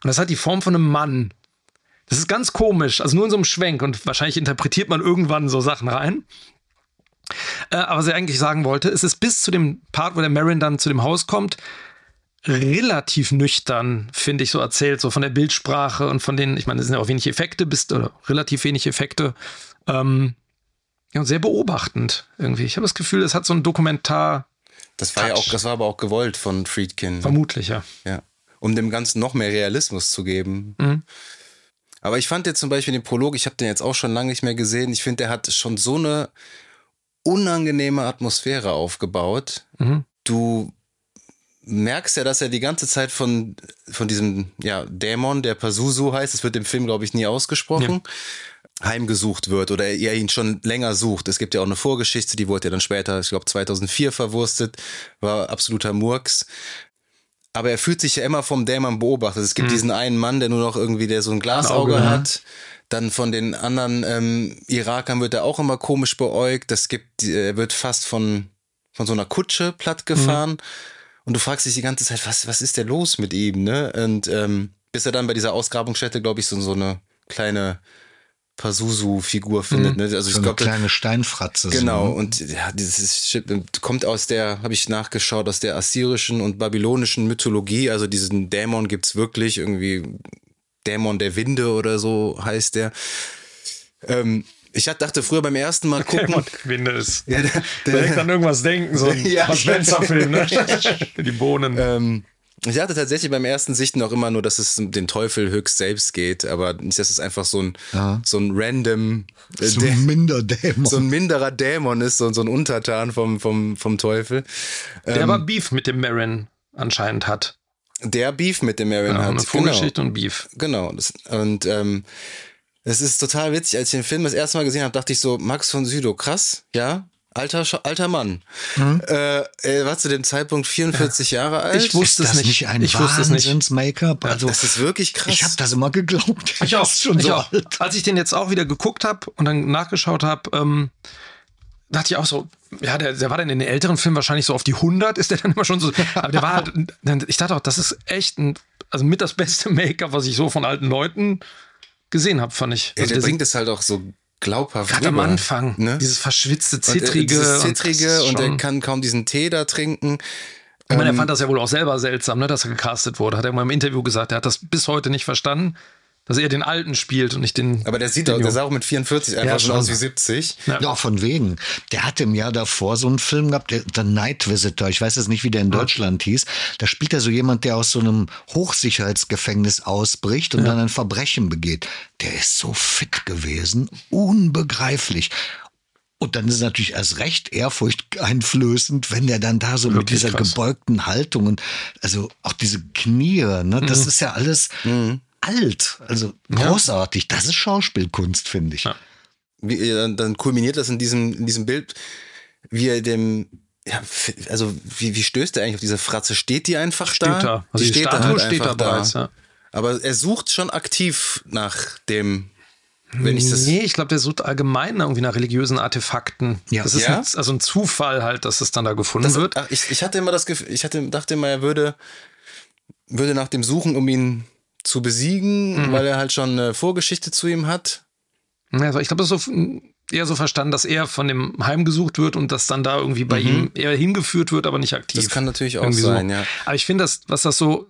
Und das hat die Form von einem Mann. Das ist ganz komisch, also nur in so einem Schwenk. Und wahrscheinlich interpretiert man irgendwann so Sachen rein. Äh, aber was ich eigentlich sagen wollte, es ist bis zu dem Part, wo der Marin dann zu dem Haus kommt, relativ nüchtern, finde ich, so erzählt, so von der Bildsprache und von den, ich meine, es sind ja auch wenig Effekte, bis, oder relativ wenig Effekte. Ähm, ja, und sehr beobachtend irgendwie. Ich habe das Gefühl, es hat so ein Dokumentar,
Das war ja auch, das war aber auch gewollt von Friedkin.
vermutlich, ja.
Ja. Um dem Ganzen noch mehr Realismus zu geben.
Mhm.
Aber ich fand jetzt zum Beispiel den Prolog, ich habe den jetzt auch schon lange nicht mehr gesehen. Ich finde, der hat schon so eine unangenehme Atmosphäre aufgebaut.
Mhm.
Du merkst ja, dass er die ganze Zeit von, von diesem ja, Dämon, der Pazuzu heißt, das wird im Film, glaube ich, nie ausgesprochen, heimgesucht wird oder er ihn schon länger sucht. Es gibt ja auch eine Vorgeschichte, die wurde ja dann später, ich glaube 2004 verwurstet, war absoluter Murks. Aber er fühlt sich ja immer vom Dämon beobachtet. Es gibt diesen einen Mann, der nur noch irgendwie, der so ein Glasauge
Auge, ja.
hat. Dann von den anderen ähm, Irakern wird er auch immer komisch beäugt. Das gibt, die- er wird fast von, von so einer Kutsche platt gefahren. Und du fragst dich die ganze Zeit, was, was ist denn los mit ihm, ne? Und ähm, bis er dann bei dieser Ausgrabungsstätte, glaube ich, so, so eine kleine Pazuzu-Figur findet. Ne? Also
So
ich
eine
glaube,
kleine Steinfratze. so,
Genau,
ne?
und ja, dieses Shit kommt aus der, habe ich nachgeschaut, aus der assyrischen und babylonischen Mythologie. Also diesen Dämon gibt's wirklich, irgendwie Dämon der Winde oder so heißt der. Ähm, Ich dachte früher beim ersten Mal gucken.
Raymond Quinde ist.
Ja, der,
Direkt an irgendwas denken, so ein
Ja.
Spencer-Film, ne? Die Bohnen.
Ähm, ich dachte tatsächlich beim ersten Sichten auch immer nur, dass es den Teufel höchst selbst geht, aber nicht, dass es einfach so ein, so ein random, äh,
So ein Minderdämon.
so ein minderer Dämon ist, so, so ein Untertan vom, vom, vom Teufel.
Der
Ähm,
aber Beef mit dem Marin anscheinend hat.
der Beef mit dem Marin
Ja,
hat.
eine
Genau,
Vorgeschichte und Beef.
genau. Das, und ähm, es ist total witzig, als ich den Film das erste Mal gesehen habe, dachte ich so, Max von Südow, krass, ja, alter, alter Mann. Äh, er war zu dem Zeitpunkt 44 Jahre alt.
Ich wusste
ist
es
das
nicht.
nicht ein
Ich wusste es nicht.
Wahnsinns-Make-up? Also,
das ist wirklich krass.
ich habe das immer geglaubt.
Ich auch.
Schon
ich
so
auch.
alt.
Als ich den jetzt auch wieder geguckt habe und dann nachgeschaut habe, ähm, dachte ich auch so, ja, der, der war dann in den älteren Filmen wahrscheinlich so auf die 100, ist der dann immer schon so. Aber der war halt, ich dachte auch, das ist echt ein, also mit das beste Make-up, was ich so von alten Leuten gesehen habe, fand ich.
Ja,
Also
der
der
bringt es halt auch so glaubhaft
gerade am Anfang,
Ne?
dieses verschwitzte,
Und, äh,
zittrige.
dieses
und
Zittrige
ist
und, er kann kaum diesen Tee da trinken.
Ich meine, er
Ähm,
fand das ja wohl auch selber seltsam, ne, dass er gecastet wurde. Hat er mal im Interview gesagt, er hat das bis heute nicht verstanden, dass er den Alten spielt und nicht den.
Aber der sieht
den
auch, der sah auch mit 44 einfach
Ja,
schon aus wie 70.
Ja.
Ja, von wegen. Der hatte im Jahr davor so einen Film gehabt, der, The Night Visitor. Ich weiß jetzt nicht, wie der in Deutschland hieß. Da spielt er so jemand, der aus so einem Hochsicherheitsgefängnis ausbricht und dann ein Verbrechen begeht. Der ist so fit gewesen. Unbegreiflich. Und dann ist es natürlich erst recht ehrfurchteinflößend, wenn der dann da so mit
Wirklich
dieser
krass.
gebeugten Haltung und also auch diese Knie, ne, das ist ja alles alt. Also großartig. Das ist Schauspielkunst, finde ich.
Ja.
Wie, äh, dann, dann kulminiert das in diesem, in diesem Bild, wie er dem, ja, also wie, wie stößt er eigentlich auf diese Fratze? Steht die einfach
Steht
da?
da. Also die Statue steht da bereits, ja.
Aber er sucht schon aktiv nach dem, wenn ich das.
nee, ich glaube, der sucht allgemein irgendwie nach religiösen Artefakten.
Ja.
Das ist
Ja?
ein, also ein Zufall halt, dass es dann da gefunden
Das,
wird.
ach, ich, ich hatte immer das Gefühl, ich hatte, dachte immer, er würde, würde nach dem Suchen, um ihn zu besiegen,
Mhm.
weil er halt schon eine Vorgeschichte zu ihm hat.
Also ich glaube, das ist so eher so verstanden, dass er von dem Heim gesucht wird und dass dann da irgendwie bei ihm eher hingeführt wird, aber nicht aktiv.
Mhm. Das kann natürlich auch
Irgendwie
sein,
so.
ja.
Aber ich finde, das, was das so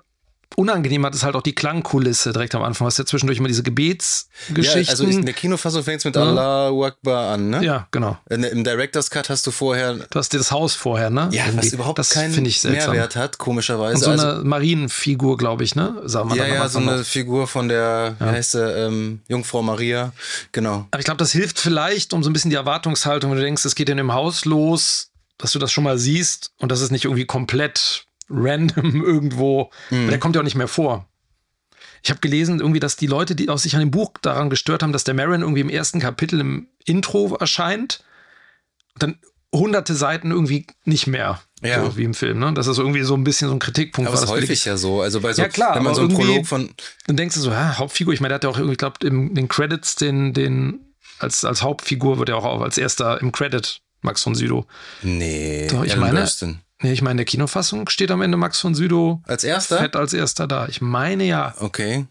unangenehm hat, ist halt auch die Klangkulisse direkt am Anfang. Was ja zwischendurch immer diese
Ja,
Gebetsgeschichten.
also in der Kinofassung fängt es mit Allahu Akbar an, ne?
ja, genau.
In, Im Director's Cut hast du vorher,
Du hast dir das Haus vorher, ne?
ja,
Irgendwie.
was überhaupt
das
keinen. Mehrwert hat, komischerweise.
Und so
also,
eine Marienfigur, glaube ich, ne? Sagen wir
ja, ja, so eine
noch.
Figur von der, wie heißt sie, ähm, Jungfrau Maria, genau.
Aber ich glaube, das hilft vielleicht, um so ein bisschen die Erwartungshaltung, wenn du denkst, es geht in dem Haus los, dass du das schon mal siehst und das ist nicht irgendwie komplett random irgendwo.
Mhm.
Der kommt ja auch nicht mehr vor. Ich habe gelesen, irgendwie, dass die Leute, die auch sich an dem Buch daran gestört haben, dass der Marin irgendwie im ersten Kapitel im Intro erscheint, dann hunderte Seiten irgendwie nicht mehr.
Ja.
So wie im Film, ne? Das ist irgendwie so ein bisschen so ein Kritikpunkt.
Aber
war
es ist
das
häufig ja so. Also bei so,
Ja, klar,
wenn man so einen Prolog von,
dann denkst du so, ja, Hauptfigur, ich meine, der hat ja auch irgendwie, ich glaube, in den Credits den, den, als, als Hauptfigur wird er auch als erster im Credit Max von Südow.
nee,
Doch, ich
Alan
meine-
Burstyn.
Nee, ich meine, in der Kinofassung steht am Ende Max von Südow
Als erster?
fett als erster da. Ich meine ja.
Okay.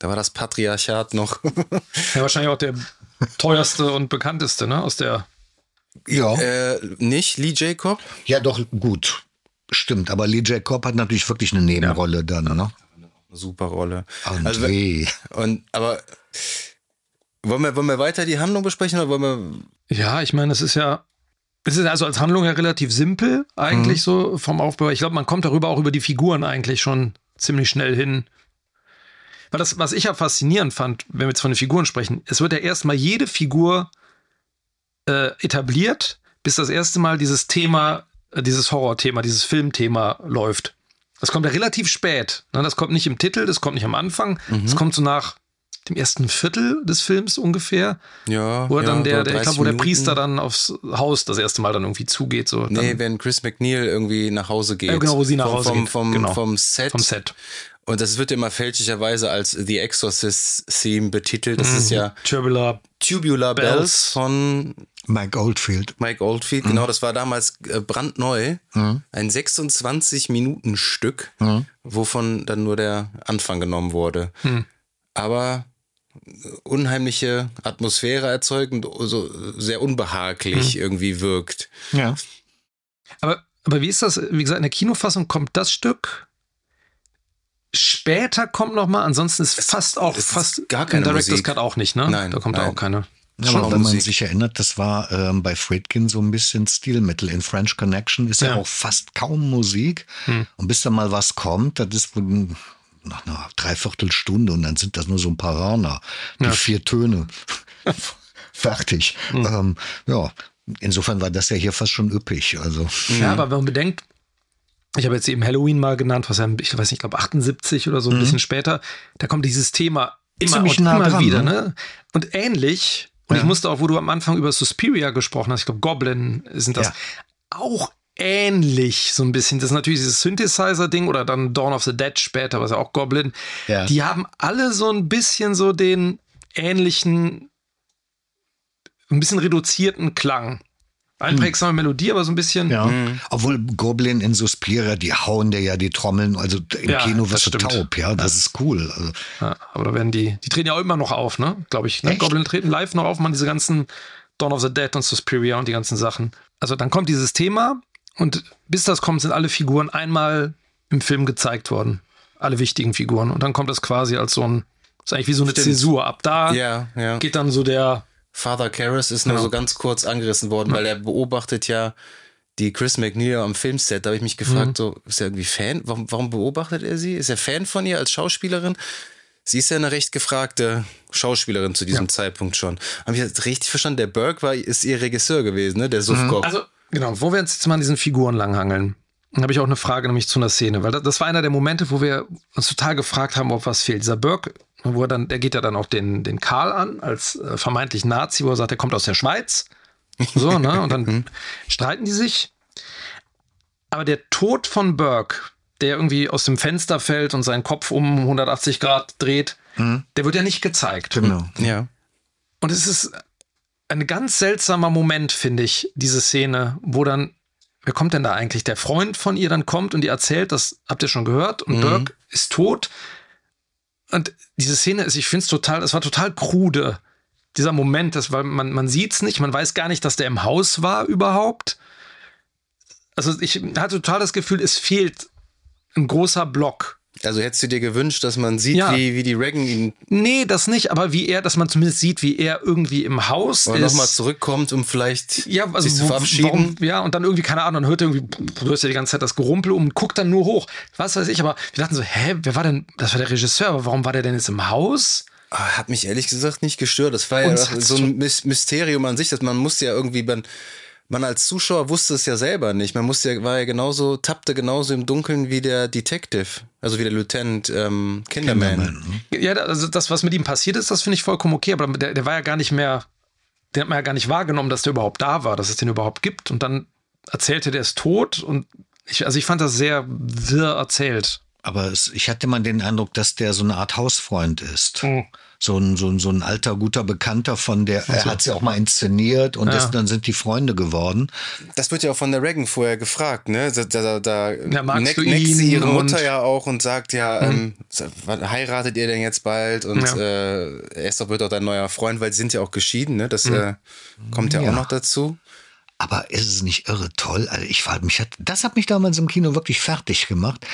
Da war das Patriarchat noch.
Ja, wahrscheinlich auch der teuerste und bekannteste, ne? Aus der.
Ja.
äh, nicht Lee Jacob?
Ja, doch, gut. Stimmt, aber Lee Jacob hat natürlich wirklich eine Nebenrolle dann, ne?
Super Rolle.
Und
Also,
weh.
Und, aber wollen wir, wollen wir weiter die Handlung besprechen oder wollen wir.
Ja, ich meine, es ist ja. Es ist also als Handlung ja relativ simpel, eigentlich so vom Aufbau. Ich glaube, man kommt darüber auch über die Figuren eigentlich schon ziemlich schnell hin. Weil das, was ich ja faszinierend fand, wenn wir jetzt von den Figuren sprechen, es wird ja erstmal jede Figur äh, etabliert, bis das erste Mal dieses Thema, äh, dieses Horrorthema, dieses Filmthema läuft. Das kommt ja relativ spät. Ne? Das kommt nicht im Titel, das kommt nicht am Anfang. Das kommt so nach dem ersten Viertel des Films ungefähr,
Ja.
wo er
ja,
dann der,
so
der ich
30
glaube, wo der
Minuten.
Priester dann aufs Haus das erste Mal dann irgendwie zugeht. So,
Nee, wenn Chris McNeil irgendwie nach Hause geht.
Ja, genau, wo sie nach
vom,
Hause
vom,
geht.
Vom,
Genau.
vom Set.
vom Set.
Und das wird immer fälschlicherweise als The Exorcist Theme betitelt. Das ist ja
Tubular.
Tubular Bells,
Bells.
von
Mike Oldfield.
Mike Oldfield. Genau, das war damals äh, brandneu. Ein 26-Minuten-Stück, wovon dann nur der Anfang genommen wurde. Aber äh, unheimliche Atmosphäre erzeugt und so sehr unbehaglich irgendwie wirkt.
Ja.
Aber, aber wie ist das? Wie gesagt, in der Kinofassung kommt das Stück. Später kommt noch mal, ansonsten ist fast auch
es
fast
gar keine
im Director's. Cut auch nicht, ne?
Nein,
da kommt
nein.
auch keine.
Ja, aber wenn man sich erinnert, das war ähm, bei Friedkin so ein bisschen Stilmittel. In French Connection ist ja, ja auch fast kaum Musik. Hm. Und bis da mal was kommt, das ist nach einer Dreiviertelstunde und dann sind das nur so ein paar Hörner, die ja. vier Töne. Fertig. Hm. Ähm, ja, insofern war das ja hier fast schon üppig. Also.
Ja, aber wenn man bedenkt, ich habe jetzt eben Halloween mal genannt, was ja, ich weiß nicht, ich glaube 78 oder so ein mhm. bisschen später, da kommt dieses Thema immer, und nah immer dran, wieder. Ne? ne? Und ähnlich und ja. ich musste auch, wo du am Anfang über Suspiria gesprochen hast, ich glaube, Goblin sind das, ja. auch ähnlich so ein bisschen. Das ist natürlich dieses Synthesizer-Ding oder dann Dawn of the Dead später, was ja auch Goblin. Ja. Die haben alle so ein bisschen so den ähnlichen, ein bisschen reduzierten Klang. Einprägsame hm. Melodie, aber so ein bisschen.
Ja. Mhm. Obwohl Goblin in Suspiria, die hauen dir ja die Trommeln, also im ja, Kino wirst du taub, ja, das ja. ist cool. Also.
Ja, aber da werden die, die treten ja auch immer noch auf, ne? Glaube ich. Ne? Goblin treten live noch auf, man diese ganzen Dawn of the Dead und Suspiria und die ganzen Sachen. Also dann kommt dieses Thema und bis das kommt, sind alle Figuren einmal im Film gezeigt worden. Alle wichtigen Figuren. Und dann kommt das quasi als so ein, ist eigentlich wie so eine Stimmt. Zäsur. Ab da geht dann so der
Father Karras ist nur genau. so ganz kurz angerissen worden, weil er beobachtet ja die Chris McNeil am Filmset. Da habe ich mich gefragt, mhm. so, ist er irgendwie Fan? Warum, warum beobachtet er sie? Ist er Fan von ihr als Schauspielerin? Sie ist ja eine recht gefragte Schauspielerin zu diesem ja. Zeitpunkt schon. Habe ich das richtig verstanden? Der Burke war, ist ihr Regisseur gewesen, ne? Der.
Mhm. Also, genau, wo wir uns jetzt mal an diesen Figuren langhangeln, habe ich auch eine Frage nämlich zu einer Szene, weil das, das, war einer der Momente, wo wir uns total gefragt haben, ob was fehlt. Dieser Burke wo er dann, der geht ja dann auch den, den Karl an, als äh, vermeintlich Nazi, wo er sagt, er kommt aus der Schweiz. So, ne? Und dann mhm. streiten die sich. Aber der Tod von Burke, der irgendwie aus dem Fenster fällt und seinen Kopf um 180 Grad dreht, mhm. der wird ja nicht gezeigt.
Genau.
Ja.
Und es ist ein ganz seltsamer Moment, finde ich, diese Szene, wo dann, wer kommt denn da eigentlich? Der Freund von ihr dann kommt und ihr erzählt, das habt ihr schon gehört, und mhm. Burke ist tot. Und diese Szene ist, ich finde es total, es war total krude. Dieser Moment, das, weil man, man sieht es nicht, man weiß gar nicht, dass der im Haus war überhaupt. Also ich hatte total das Gefühl, es fehlt ein großer Block.
Also hättest du dir gewünscht, dass man sieht, ja. wie, wie die Reagan ihn.
Nee, das nicht, aber wie er, dass man zumindest sieht, wie er irgendwie im Haus Oder ist.
nochmal zurückkommt, um vielleicht
ja, also sich zu verabschieden. Warum, ja, und dann irgendwie, keine Ahnung, dann hört er irgendwie, du hörst ja die ganze Zeit das Gerumpel und guckt dann nur hoch. Was weiß ich, aber wir dachten so, hä, wer war denn, das war der Regisseur, aber warum war der denn jetzt im Haus?
Ah, hat mich ehrlich gesagt nicht gestört. Das war ja so ein Mysterium an sich, dass man musste ja irgendwie, man, man als Zuschauer wusste es ja selber nicht. Man musste ja, war ja genauso, tappte genauso im Dunkeln wie der Detective, also wie der Lieutenant ähm, Kinderman. Kinderman
ne? Ja, also das, was mit ihm passiert ist, das finde ich vollkommen okay, aber der, der war ja gar nicht mehr, der hat man ja gar nicht wahrgenommen, dass der überhaupt da war, dass es den überhaupt gibt. Und dann erzählte, der ist tot und ich, also ich fand das sehr wirr erzählt.
Aber es, ich hatte mal den Eindruck, dass der so eine Art Hausfreund ist. Mhm so ein, so ein, so ein alter, guter Bekannter von der, er hat sie auch mal inszeniert und ja. das, dann sind die Freunde geworden.
Das wird ja auch von der Reagan vorher gefragt, ne? Da, da, da ja, neck, neck sie ihre Mutter ja auch und sagt ja, mhm. ähm, heiratet ihr denn jetzt bald? Und ja. äh, er wird auch dein neuer Freund, weil sie sind ja auch geschieden, ne? Das mhm. äh, kommt ja, ja, auch noch dazu.
Aber ist es nicht irre toll? Also ich mich hat, das hat mich damals im Kino wirklich fertig gemacht,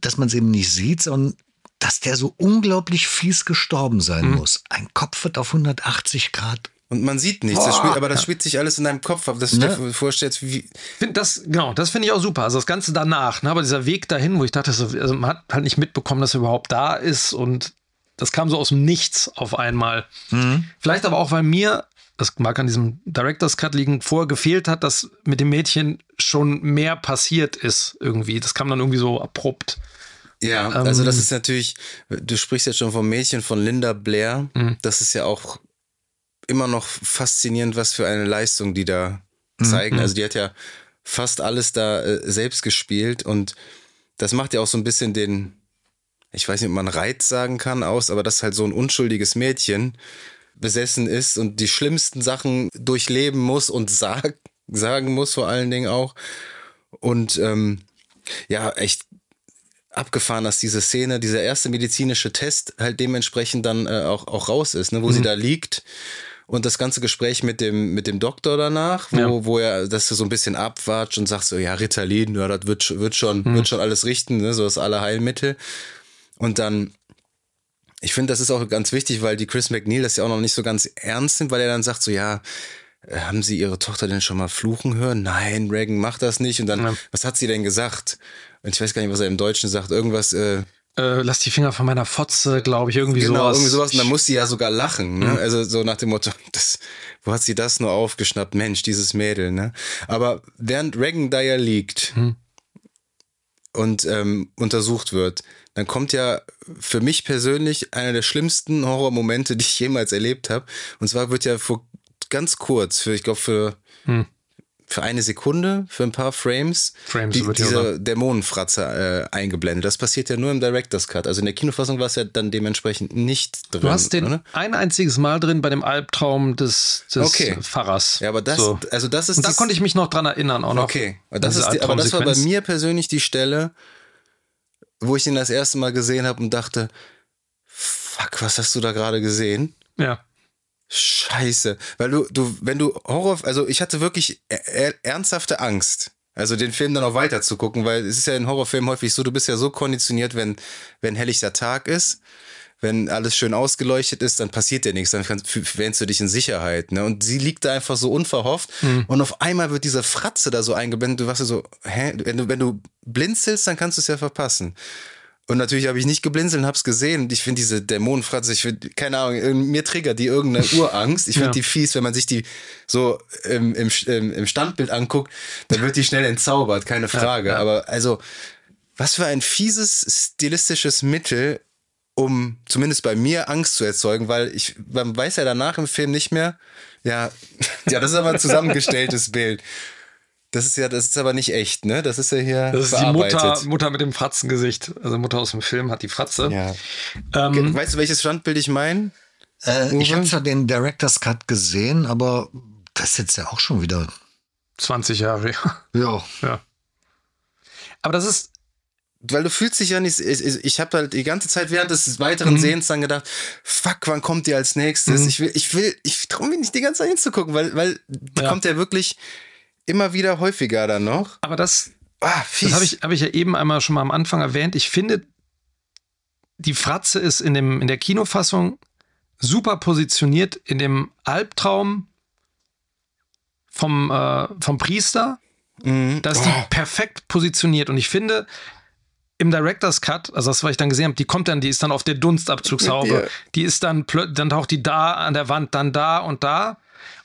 dass man es eben nicht sieht, sondern dass der so unglaublich fies gestorben sein mhm. muss. Ein Kopf wird auf 180 Grad
und man sieht nichts, das spielt, aber das spielt sich alles in deinem Kopf ab, dass du ne? dir vorstellst, wie.
Das, genau, das finde ich auch super. Also das Ganze danach, ne? aber dieser Weg dahin, wo ich dachte, also man hat halt nicht mitbekommen, dass er überhaupt da ist und das kam so aus dem Nichts auf einmal. Mhm. Vielleicht aber auch, weil mir, das mag an diesem Director's Cut liegen, vorher gefehlt hat, dass mit dem Mädchen schon mehr passiert ist irgendwie. Das kam dann irgendwie so abrupt.
Ja, ähm, also das ist natürlich, du sprichst jetzt schon vom Mädchen von Linda Blair. Mhm. Das ist ja auch immer noch faszinierend, was für eine Leistung die da mhm. zeigen. Mhm. Also die hat ja fast alles da äh, selbst gespielt und das macht ja auch so ein bisschen den, ich weiß nicht, ob man Reiz sagen kann aus, aber dass halt so ein unschuldiges Mädchen besessen ist und die schlimmsten Sachen durchleben muss und sag, sagen muss vor allen Dingen auch. Und ähm, ja, echt abgefahren, dass diese Szene, dieser erste medizinische Test halt dementsprechend dann äh, auch, auch raus ist, ne, wo mhm. sie da liegt und das ganze Gespräch mit dem mit dem Doktor danach, wo, ja. wo er das so ein bisschen abwatscht und sagt so ja Ritalin, ja das wird wird schon mhm. wird schon alles richten, ne, so ist alle Heilmittel und dann ich finde, das ist auch ganz wichtig, weil die Chris McNeil das ja auch noch nicht so ganz ernst nimmt, weil er dann sagt so, ja, äh, haben Sie Ihre Tochter denn schon mal fluchen hören? Nein, Reagan macht das nicht. Und dann, ja. was hat sie denn gesagt? Und ich weiß gar nicht, was er im Deutschen sagt. Irgendwas, äh,
äh, lass die Finger von meiner Fotze, glaube ich, irgendwie genau, sowas.
irgendwie sowas. Und dann muss sie ja sogar lachen, ne? Mhm. Also so nach dem Motto, das, wo hat sie das nur aufgeschnappt? Mensch, dieses Mädel, ne? Aber während Reagan da ja liegt mhm. und ähm, untersucht wird, dann kommt ja für mich persönlich einer der schlimmsten Horrormomente, die ich jemals erlebt habe. Und zwar wird ja vor ganz kurz, für, ich glaube, für hm für eine Sekunde, für ein paar Frames, Frames die, diese Dämonenfratze äh, eingeblendet. Das passiert ja nur im Director's Cut. Also in der Kinofassung war es ja dann dementsprechend nicht drin.
Du hast den oder? ein einziges Mal drin bei dem Albtraum des, des okay. Pfarrers.
Ja, aber das, so. also das ist.
Und da konnte ich mich noch dran erinnern auch noch.
Okay, das ist die, aber das war bei mir persönlich die Stelle, wo ich ihn das erste Mal gesehen habe und dachte, fuck, was hast du da gerade gesehen?
Ja.
Scheiße. Weil du, du, wenn du Horror, also ich hatte wirklich ernsthafte Angst. Also den Film dann auch weiter zu gucken, weil es ist ja in Horrorfilmen häufig so, du bist ja so konditioniert, wenn, wenn helllichter Tag ist, wenn alles schön ausgeleuchtet ist, dann passiert dir nichts, dann wähnst du dich in Sicherheit. Ne? Und sie liegt da einfach so unverhofft mhm. und auf einmal wird diese Fratze da so eingeblendet, du warst so, hä? Wenn du, wenn du blinzelst, dann kannst du es ja verpassen. Und natürlich habe ich nicht geblinzelt und habe es gesehen. Und ich finde diese Dämonenfratze, ich finde, keine Ahnung, mir triggert die irgendeine Urangst. Ich finde ja. die fies, wenn man sich die so im, im, im Standbild anguckt, dann wird die schnell entzaubert, keine Frage. Ja, ja. Aber also, was für ein fieses stilistisches Mittel, um zumindest bei mir Angst zu erzeugen, weil ich, man weiß ja danach im Film nicht mehr, ja, ja, das ist aber ein zusammengestelltes Bild. Das ist ja, das ist aber nicht echt, ne? Das ist ja hier.
Das ist die Mutter, Mutter mit dem Fratzengesicht. Also Mutter aus dem Film hat die Fratze.
Ja. Ähm, weißt du, welches Standbild ich meine?
Äh, ich habe zwar den Director's Cut gesehen, aber das ist jetzt ja auch schon wieder
20 Jahre.
Ja.
Ja. Aber das ist.
Weil du fühlst dich ja nicht, ich, ich habe halt die ganze Zeit während des weiteren mhm. Sehens dann gedacht, fuck, wann kommt die als nächstes? Mhm. Ich will, ich will, ich traue mich nicht die ganze Zeit hinzugucken, weil, weil ja. kommt ja wirklich, immer wieder häufiger dann noch.
Aber das, ah, das habe ich, hab ich ja eben einmal schon mal am Anfang erwähnt. Ich finde, die Fratze ist in, dem, in der Kinofassung super positioniert in dem Albtraum vom, äh, vom Priester. Mhm. Da ist die oh. perfekt positioniert. Und ich finde, im Director's Cut, also das, was ich dann gesehen habe, die kommt dann, die ist dann auf der Dunstabzugshaube. Die ist dann, dann taucht die da an der Wand, dann da und da.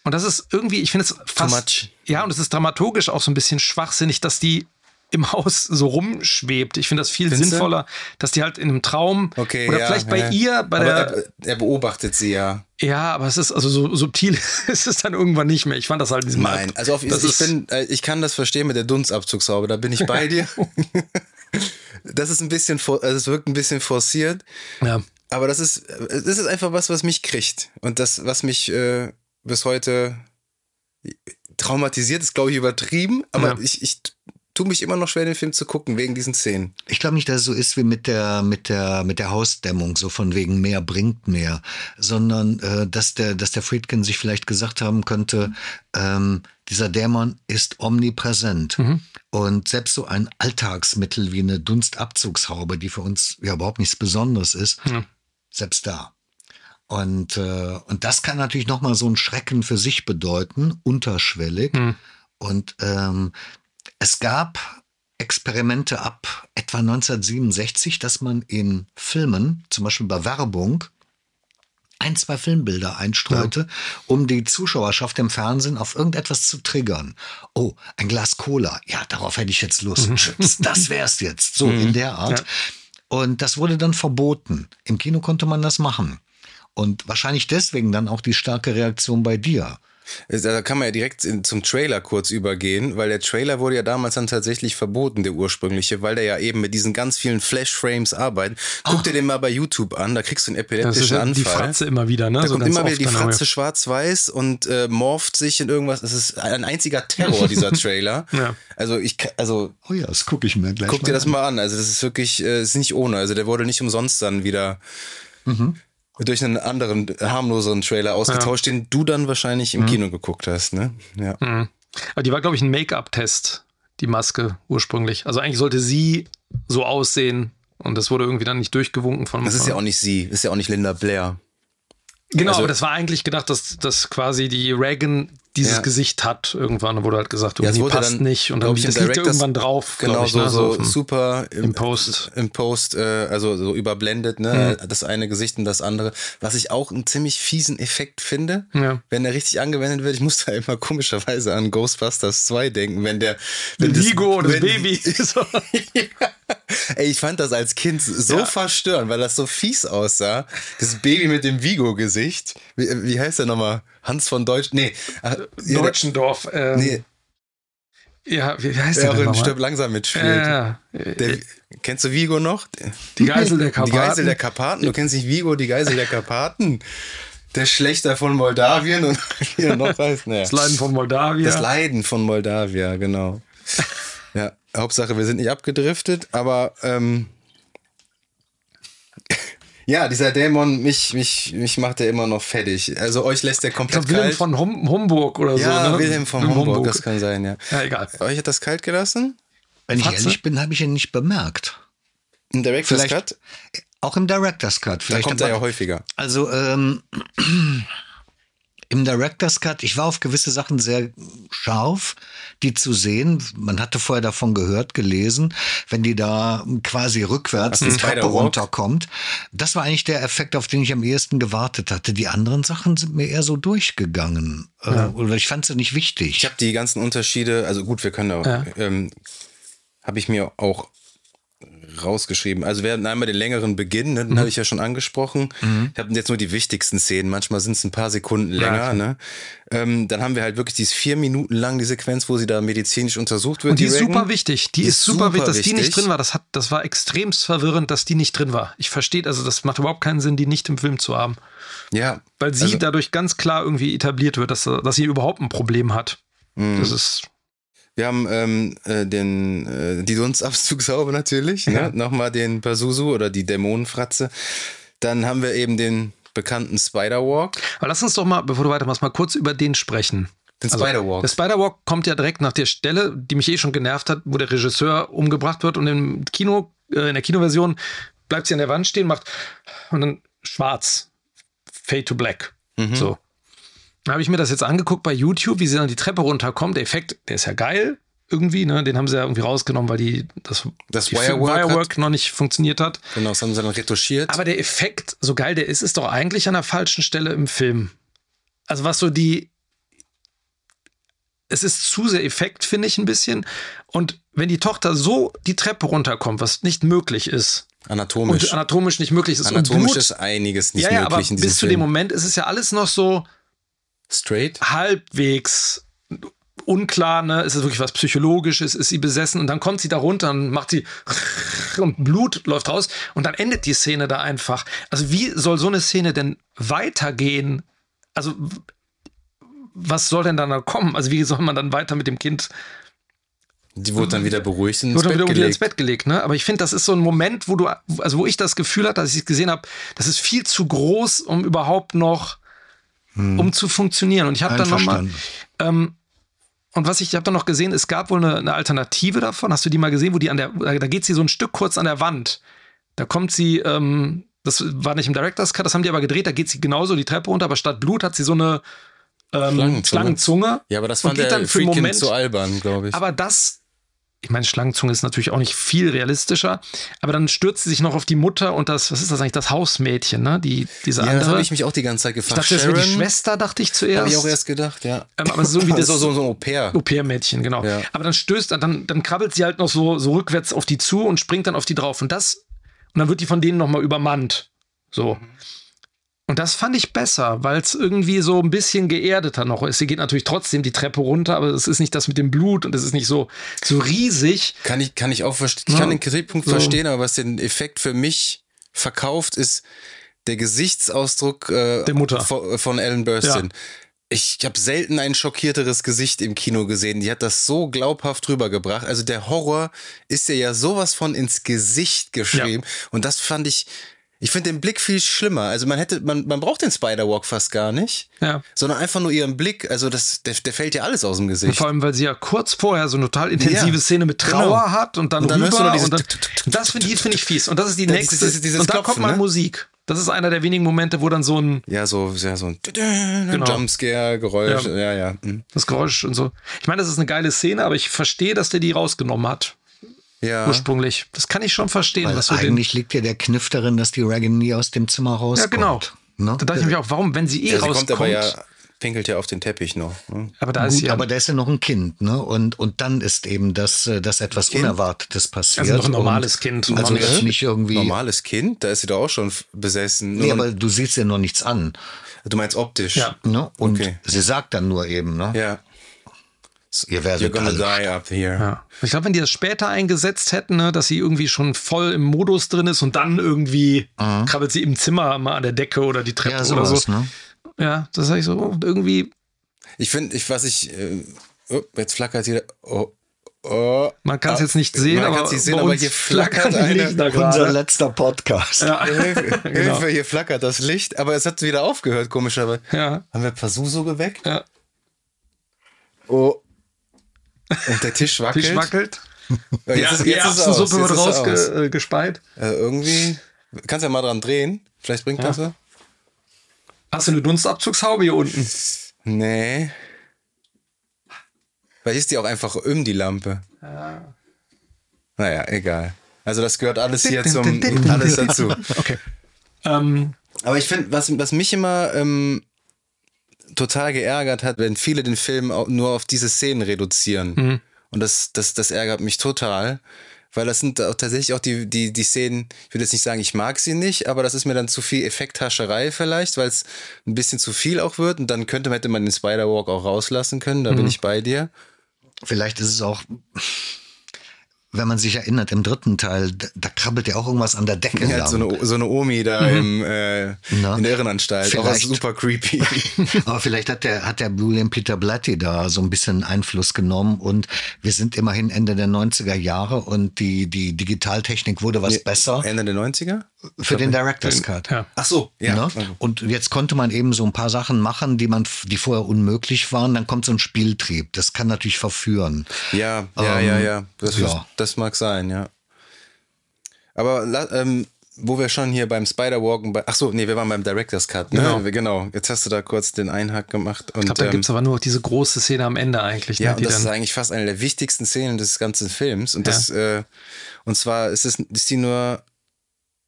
Und das ist irgendwie, ich finde es fast. Ja, und es ist dramaturgisch auch so ein bisschen schwachsinnig, dass die im Haus so rumschwebt. Ich finde das viel Findest sinnvoller, dass die halt in einem Traum
okay,
oder
ja,
vielleicht bei
ja.
ihr, bei aber der.
Er, er, beobachtet sie ja.
Ja, aber es ist also so subtil ist es dann irgendwann nicht mehr. Ich fand das halt diesem
Nein, also auf, das ich, bin, äh, ich kann das verstehen mit der Dunstabzugshaube, da bin ich bei dir. das ist ein bisschen, also es wirkt ein bisschen forciert.
Ja.
Aber das ist, das ist einfach was, was mich kriegt. Und das, was mich äh, bis heute traumatisiert, ist, glaube ich, übertrieben, aber ja. ich, ich tue mich immer noch schwer, den Film zu gucken, wegen diesen Szenen.
Ich glaube nicht, dass es so ist wie mit der, mit der, mit der Hausdämmung, so von wegen mehr bringt mehr, sondern äh, dass der, dass der Friedkin sich vielleicht gesagt haben könnte, ähm, dieser Dämon ist omnipräsent. Mhm. Und selbst so ein Alltagsmittel wie eine Dunstabzugshaube, die für uns ja überhaupt nichts Besonderes ist, mhm. selbst da. Und, äh, und das kann natürlich nochmal so ein Schrecken für sich bedeuten, unterschwellig. Mhm. Und ähm, es gab Experimente ab etwa 1967, dass man in Filmen, zum Beispiel bei Werbung, ein, zwei Filmbilder einstreute, ja. um die Zuschauerschaft im Fernsehen auf irgendetwas zu triggern. Oh, ein Glas Cola. Ja, darauf hätte ich jetzt Lust. Mhm. Chips, das wär's jetzt. So mhm. in der Art. Ja. Und das wurde dann verboten. Im Kino konnte man das machen. Und wahrscheinlich deswegen dann auch die starke Reaktion bei dir.
Da kann man ja direkt in, zum Trailer kurz übergehen, weil der Trailer wurde ja damals dann tatsächlich verboten, der ursprüngliche, weil der ja eben mit diesen ganz vielen Flash-Frames arbeitet. Guck oh. dir den mal bei YouTube an, da kriegst du einen epileptischen das ist Anfall. Die
Fratze immer wieder, ne?
Da so kommt immer wieder die Fratze schwarz-weiß und äh, morpht sich in irgendwas. Es ist ein einziger Terror, dieser Trailer. ja. Also ich, also.
Oh ja, das gucke ich mir gleich
Guck dir das mal an. Also das ist wirklich, äh, ist nicht ohne. Also der wurde nicht umsonst dann wieder. Mhm durch einen anderen, harmloseren Trailer ausgetauscht, ja. den du dann wahrscheinlich im mhm. Kino geguckt hast, ne?
Ja. Mhm. Aber die war, glaube ich, ein Make-up-Test, die Maske ursprünglich. Also eigentlich sollte sie so aussehen, Und das wurde irgendwie dann nicht durchgewunken von.
Das ist ja auch nicht sie, ist ja auch nicht Linda Blair.
Genau, also, aber das war eigentlich gedacht, dass, dass quasi die Reagan dieses ja. Gesicht hat irgendwann. Wurde halt gesagt,
ja,
die passt dann, nicht. Und dann
ich,
das liegt irgendwann drauf.
Genau,
ich,
so,
ne?
so, so super
im, im, Post.
Im Post, äh, also so überblendet, ne? Mhm. Das eine Gesicht und das andere. Was ich auch einen ziemlich fiesen Effekt finde,
ja.
wenn der richtig angewendet wird. Ich muss da immer komischerweise an Ghostbusters 2 denken, wenn der.
Wenn Vigo, das, das Baby.
ja. Ey, ich fand das als Kind so ja. verstörend, weil das so fies aussah. Das Baby mit dem Vigo-Gesicht. Wie, wie heißt der nochmal? Hans von Deutsch. Nee.
Deutschendorf. Ähm, nee. Ja, wie, heißt der?
Der auch Stirb langsam mitspielt.
Ja,
der, kennst du Vigo noch?
Die Geisel der Karpaten.
Die Geisel der Karpaten. Du kennst nicht Vigo, die Geisel der Karpaten. Der Schlechter von Moldawien und hier noch heißt. Naja.
Das Leiden von Moldawien.
Das Leiden von Moldawien, genau. Ja, Hauptsache, wir sind nicht abgedriftet, aber ähm, ja, dieser Dämon, mich, mich, mich macht er immer noch fertig. Also euch lässt er komplett ich glaub,
Wilhelm von hum Homburg oder
ja,
so.
Ne? Wilhelm von Homburg, Homburg, das kann sein, ja.
Ja, egal.
Euch hat das kalt gelassen?
Wenn Fatze? ich ehrlich bin, habe ich ihn nicht bemerkt.
Im Director's Vielleicht, Cut?
Auch im Director's Cut.
Vielleicht da kommt er ja häufiger.
Also, ähm, im Director's Cut, ich war auf gewisse Sachen sehr scharf, die zu sehen. Man hatte vorher davon gehört, gelesen, wenn die da quasi rückwärts die Treppe runterkommt. Das war eigentlich der Effekt, auf den ich am ehesten gewartet hatte. Die anderen Sachen sind mir eher so durchgegangen. Äh, ja. Oder ich fand sie nicht wichtig.
Ich habe die ganzen Unterschiede, also gut, wir können auch, ja. ähm, habe ich mir auch rausgeschrieben. Also wir hatten einmal den längeren Beginn, ne, den mhm. habe ich ja schon angesprochen. Mhm. Ich habe jetzt nur die wichtigsten Szenen. Manchmal sind es ein paar Sekunden länger. Ja, ne? Ähm, dann haben wir halt wirklich dieses vier Minuten lang die Sequenz, wo sie da medizinisch untersucht wird.
Und die, die ist Reagan. super wichtig. Die, die ist, super wichtig, dass die nicht drin war. Das hat, das war extremst verwirrend, dass die nicht drin war. Ich verstehe, also das macht überhaupt keinen Sinn, die nicht im Film zu haben.
Ja.
Weil sie also, dadurch ganz klar irgendwie etabliert wird, dass, dass sie überhaupt ein Problem hat. Mhm. Das ist
wir haben ähm, äh, den, äh, die Dunstabzugshaube natürlich, ne? ja. nochmal den Pazuzu oder die Dämonenfratze. Dann haben wir eben den bekannten Spider-Walk.
Aber lass uns doch mal, bevor du weitermachst, mal kurz über den sprechen.
Den also, Spider-Walk.
Der Spider-Walk kommt ja direkt nach der Stelle, die mich eh schon genervt hat, wo der Regisseur umgebracht wird und im Kino, äh, in der Kinoversion bleibt sie an der Wand stehen, macht und dann schwarz. Fade to black. Mhm. So habe ich mir das jetzt angeguckt bei YouTube, wie sie dann die Treppe runterkommt. Der Effekt, der ist ja geil irgendwie, ne? Den haben sie ja irgendwie rausgenommen, weil die das,
das
die
Wirework,
Wirework noch nicht funktioniert hat.
Genau, das haben sie dann retuschiert.
Aber der Effekt, so geil der ist, ist doch eigentlich an der falschen Stelle im Film. Also was so die es ist zu sehr Effekt, finde ich ein bisschen. Und wenn die Tochter so die Treppe runterkommt, was nicht möglich ist,
anatomisch,
anatomisch nicht möglich ist,
anatomisch Blut, ist einiges nicht
ja, ja,
möglich.
Aber bis zu dem Moment ist es ja alles noch so
straight,
halbwegs unklar, ne? Ist es wirklich was Psychologisches? Ist sie besessen? Und dann kommt sie da runter und macht sie und Blut läuft raus und dann endet die Szene da einfach. Also wie soll so eine Szene denn weitergehen? Also was soll denn dann da kommen? Also wie soll man dann weiter mit dem Kind
die wurde dann wieder beruhigt
und ins, Bett wieder ins Bett gelegt. Ne? Aber ich finde, das ist so ein Moment, wo du, also wo ich das Gefühl hatte, dass ich es gesehen habe, das ist viel zu groß, um überhaupt noch hm. um zu funktionieren. Und ich habe dann nochmal. Ähm, und was ich, ich habe dann noch gesehen, es gab wohl eine, eine, Alternative davon. Hast du die mal gesehen, wo die an der, da geht sie so ein Stück kurz an der Wand. Da kommt sie, ähm, das war nicht im Director's Cut, das haben die aber gedreht, da geht sie genauso die Treppe runter, aber statt Blut hat sie so eine ähm, Schlangenzunge.
Ja, aber das fand der dann für Freakin Moment, zu albern, glaube ich.
Aber das ich meine, Schlangenzunge ist natürlich auch nicht viel realistischer, aber dann stürzt sie sich noch auf die Mutter und das, was ist das eigentlich, das Hausmädchen, ne? Die, diese ja, andere.
Ja, habe ich mich auch die ganze Zeit gefragt.
Ich dachte, das wäre die Schwester, dachte ich zuerst.
Habe ich auch erst gedacht, ja.
Ähm, aber so wie das.
so, so, so ein Au-pair.
Au-pair-Mädchen, genau. Ja. Aber dann stößt, dann, dann krabbelt sie halt noch so, so rückwärts auf die zu und springt dann auf die drauf. Und das, und dann wird die von denen nochmal übermannt. So. Mhm. Und das fand ich besser, weil es irgendwie so ein bisschen geerdeter noch ist. Sie geht natürlich trotzdem die Treppe runter, aber es ist nicht das mit dem Blut und es ist nicht so, so riesig.
Kann ich, kann ich auch verstehen. Ich kann den Kritikpunkt so. verstehen, aber was den Effekt für mich verkauft, ist der Gesichtsausdruck äh,
der Mutter.
von, von Ellen Burstyn. Ja. Ich habe selten ein schockierteres Gesicht im Kino gesehen. Die hat das so glaubhaft rübergebracht. Also der Horror ist ihr ja sowas von ins Gesicht geschrieben. Ja. Und das fand ich Ich finde den Blick viel schlimmer. Also man hätte, man, man braucht den Spider-Walk fast gar nicht.
Ja.
Sondern einfach nur ihren Blick. Also das, der, der fällt ja alles aus dem Gesicht.
Vor allem, weil sie ja kurz vorher so eine total intensive
Ja,
Szene mit Trauer
genau.
hat und dann,
Und dann hörst du
rüber
noch
und dann, das finde ich, finde ich fies. Und das ist die
Das-
nächste.
dieses-
und da kommt
Klopfen,
mal
ne?
Musik. Das ist einer der wenigen Momente, wo dann so ein
Ja, so, ja, so ein
Genau.
Jumpscare, Geräusch.
Ja.
Ja, ja. mhm.
das Geräusch und so. Ich meine, das ist eine geile Szene, aber ich verstehe, dass der die rausgenommen hat
Ja.
ursprünglich. Das kann ich schon verstehen,
Weil eigentlich liegt ja der Kniff darin, dass die Reagan nie aus dem Zimmer
Ja,
rauskommt.
genau.
Ne?
Da dachte ich mir auch, warum, wenn sie eh
ja sie
rauskommt.
kommt aber ja, pinkelt ja auf den Teppich noch. Ne?
aber da ist
Gut,
ja.
aber der ist ja noch ein Kind, ne? Und, und dann ist eben das, äh, das etwas Unerwartetes passiert.
also noch ein normales
und,
Kind.
Also
Normales-
nicht irgendwie.
Normales Kind, da ist sie doch auch schon besessen.
Nee, aber du siehst ja noch nichts an.
du meinst optisch?
Ja.
Ne? Und
Okay.
sie sagt dann nur eben, ne?
Ja.
Ihr
You're
werdet
gonna
alle.
die up here.
Ja. Ich glaube, wenn die das später eingesetzt hätten, ne, dass sie irgendwie schon voll im Modus drin ist und dann irgendwie krabbelt sie im Zimmer mal an der Decke oder die Treppe
Ja,
oder
sowas,
so.
ne?
Ja, das sag ich so. Irgendwie,
Ich finde, ich, was ich, äh, oh, jetzt flackert hier, oh, oh.
man kann es jetzt nicht sehen,
Man
aber,
nicht sehen,
bei
aber
uns
hier flackert eine-
Unser
gerade.
letzter Podcast.
Ja.
Hilfe,
Genau.
Hilfe, hier flackert das Licht, aber es hat wieder aufgehört, komischerweise.
Ja.
Haben wir Pasuso geweckt?
Ja.
Oh. Und der Tisch wackelt.
Tisch wackelt.
Ja, jetzt
Ja,
ist,
die
jetzt.
Erbsensuppe wird rausgespeit.
Äh, irgendwie. Kannst ja mal dran drehen. Vielleicht bringt das was.
Hast du eine Dunstabzugshaube hier unten?
Nee. Vielleicht ist die auch einfach um die Lampe. Naja, egal. Also das gehört alles hier zum alles dazu.
Okay. Ähm,
Aber ich finde, was, was mich immer ähm, total geärgert hat, wenn viele den Film nur auf diese Szenen reduzieren. Und das, das, das ärgert mich total. Weil das sind auch tatsächlich auch die, die, die Szenen, ich würde jetzt nicht sagen, ich mag sie nicht, aber das ist mir dann zu viel Effekthascherei vielleicht, weil es ein bisschen zu viel auch wird. Und dann könnte, hätte man den Spider-Walk auch rauslassen können, da bin ich bei dir.
Vielleicht ist es auch, wenn man sich erinnert, im dritten Teil, da, da krabbelt ja auch irgendwas an der Decke.
Er hat so
lang.
eine, so eine Omi da im, äh, in der Irrenanstalt. Auch
vielleicht-
super creepy.
Aber vielleicht hat der, hat der Julian Peter Blatty da so ein bisschen Einfluss genommen und wir sind immerhin Ende der 90er Jahre und die, die Digitaltechnik wurde was besser
Ende der 90er?
für den Director's Cut.
ja.
Ach so, ja.
Ne? Und jetzt konnte man eben so ein paar Sachen machen, die man, die vorher unmöglich waren. Dann kommt so ein Spieltrieb. Das kann natürlich verführen.
Ja, ja,
Ähm,
ja, ja. Das,
ja.
Das mag sein, ja. Aber ähm, wo wir schon hier beim Spider-Walken, bei, ach so, nee, wir waren beim Director's Cut, ne?
Genau.
Genau. Jetzt hast du da kurz den Einhack gemacht. Und,
Ich glaube, da
ähm,
gibt es aber nur noch diese große Szene am Ende eigentlich.
ja,
ne,
und
die
das ist eigentlich fast eine der wichtigsten Szenen des ganzen Films. Und das, äh, und zwar ist es, ist die nur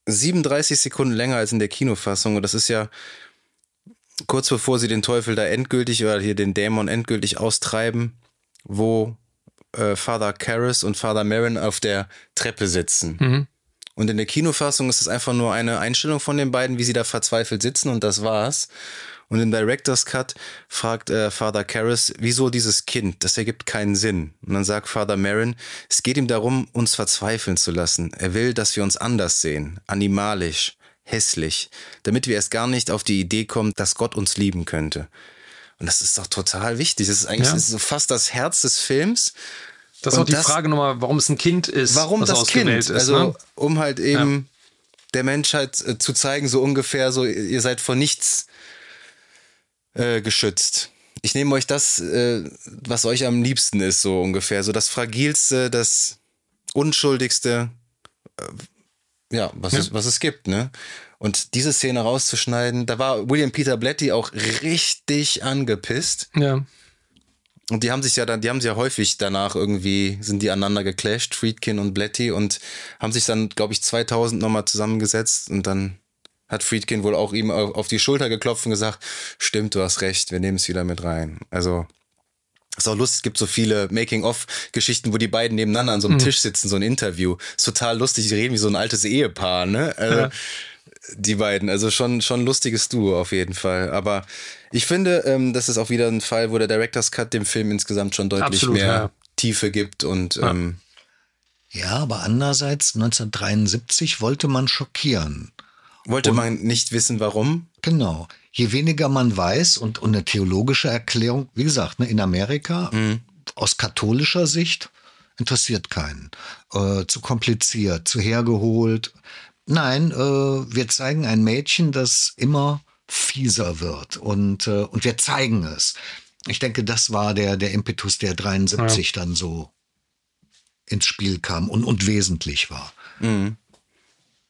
37 Sekunden länger als in der Kinofassung. Und das ist ja kurz bevor sie den Teufel da endgültig oder hier den Dämon endgültig austreiben, wo äh, Father Karras und Father Marin auf der Treppe sitzen.
Mhm.
Und in der Kinofassung ist es einfach nur eine Einstellung von den beiden, wie sie da verzweifelt sitzen und das war's. Und im Director's Cut fragt äh, Father Karras, wieso dieses Kind? Das ergibt keinen Sinn. Und dann sagt Father Marin, es geht ihm darum, uns verzweifeln zu lassen. Er will, dass wir uns anders sehen, animalisch, hässlich, damit wir erst gar nicht auf die Idee kommen, dass Gott uns lieben könnte. Und das ist doch total wichtig. Das ist eigentlich
Ja.
so fast das Herz des Films.
das ist auch die
das-
Frage nochmal, warum es ein Kind ist.
Warum das Kind?
Ist,
also,
ne?
um halt eben der Menschheit äh, zu zeigen, so ungefähr, so, ihr seid vor nichts äh, geschützt. Ich nehme euch das, äh, was euch am liebsten ist, so ungefähr. So das Fragilste, das Unschuldigste, äh, ja, was, Es, was es gibt, ne? Und diese Szene rauszuschneiden, da war William Peter Blatty auch richtig angepisst.
Ja.
Und die haben sich ja dann, die haben sich ja häufig danach irgendwie, sind die aneinander geclasht, Friedkin und Blatty, und haben sich dann, glaube ich, 2000 nochmal zusammengesetzt und dann hat Friedkin wohl auch ihm auf die Schulter geklopft und gesagt, stimmt, du hast recht, wir nehmen es wieder mit rein. Also, ist auch lustig, es gibt so viele Making-of-Geschichten, wo die beiden nebeneinander an so einem Tisch sitzen, so ein Interview. Ist total lustig, die reden wie so ein altes Ehepaar, ne? Also, die beiden. Also schon, schon lustiges Duo auf jeden Fall. Aber ich finde, ähm, das ist auch wieder ein Fall, wo der Director's Cut dem Film insgesamt schon deutlich
Absolut,
mehr
ja.
Tiefe gibt und ähm,
Ja, aber andererseits 1973 wollte man schockieren.
wollte man nicht wissen, warum.
Genau. Je weniger man weiß und, und eine theologische Erklärung, wie gesagt, ne, in Amerika aus katholischer Sicht interessiert keinen. Äh, zu kompliziert, zu hergeholt. Nein, äh, wir zeigen ein Mädchen, das immer fieser wird und, äh, und wir zeigen es. Ich denke, das war der, der Impetus, der 73 ja. dann so ins Spiel kam und, und wesentlich war. Mhm.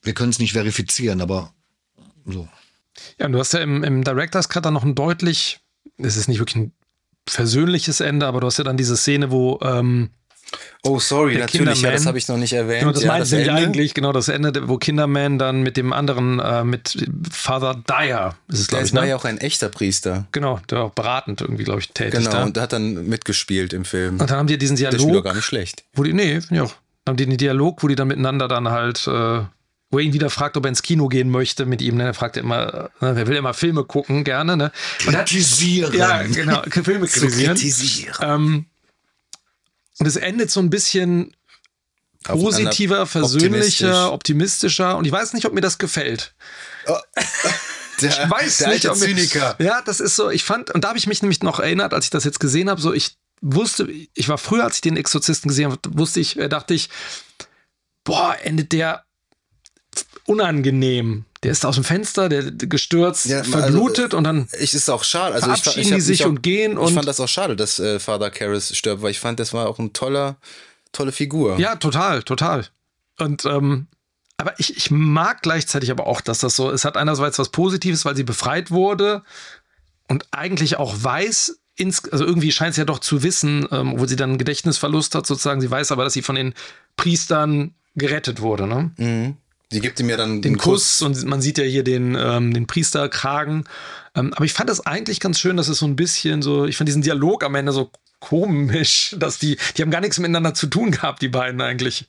Wir können es nicht verifizieren, aber so.
Ja, du hast ja im, im Director's Cut dann noch ein deutlich, es ist nicht wirklich ein versöhnliches Ende, aber du hast ja dann diese Szene, wo ähm,
Oh, sorry, natürlich, ja, das habe ich noch nicht erwähnt.
Genau, das
ja,
meinte ich eigentlich, genau, das Ende, wo Kinderman dann mit dem anderen, äh, mit Father Dyer,
ist es, glaube ich. war ne? ja auch ein echter Priester.
Genau, der war auch beratend irgendwie, glaube ich, tätig.
Genau, da. und hat dann mitgespielt im Film.
Und dann haben die diesen Dialog. Das
spielt doch gar nicht schlecht.
Wo die, nee, finde ich auch. Dann haben die einen Dialog, wo die dann miteinander dann halt, äh, wo er ihn wieder fragt, ob er ins Kino gehen möchte mit ihm. Ne? Er fragt immer, ne? er will immer Filme gucken, gerne. Ne?
Und kritisieren.
ja, genau, Filme kritisieren. kritisieren. Ähm, und es endet so ein bisschen positiver, versöhnlicher, optimistischer. Und ich weiß nicht, ob mir das gefällt. Oh.
Der, ich weiß der nicht,
alte Zyniker. Mir, ja, das ist so, ich fand, und da habe ich mich nämlich noch erinnert, als ich das jetzt gesehen habe, so ich wusste, ich war früher, als ich den Exorzisten gesehen habe, wusste ich, äh, dachte ich, boah, endet der unangenehm. Der ist aus dem Fenster, der gestürzt, ja, verblutet also, und dann
ich ist auch schade. Also
verabschieden
ich, ich
die sich auch, und gehen. Und
ich fand das auch schade, dass äh, Father Karras stirbt, weil ich fand, das war auch ein toller, tolle Figur.
Ja, total, total. Und ähm, aber ich, ich mag gleichzeitig aber auch, dass das so, es hat einerseits was Positives, weil sie befreit wurde und eigentlich auch weiß, ins, also irgendwie scheint sie ja doch zu wissen, ähm, obwohl sie dann einen Gedächtnisverlust hat, sozusagen. Sie weiß aber, dass sie von den Priestern gerettet wurde. Ne?
Mhm. Sie gibt ihm ja dann
den, den Kuss. Kuss. und man sieht ja hier den, ähm, den Priesterkragen. Ähm, aber ich fand das eigentlich ganz schön, dass es so ein bisschen so, ich fand diesen Dialog am Ende so komisch, dass die, die haben gar nichts miteinander zu tun gehabt, die beiden eigentlich.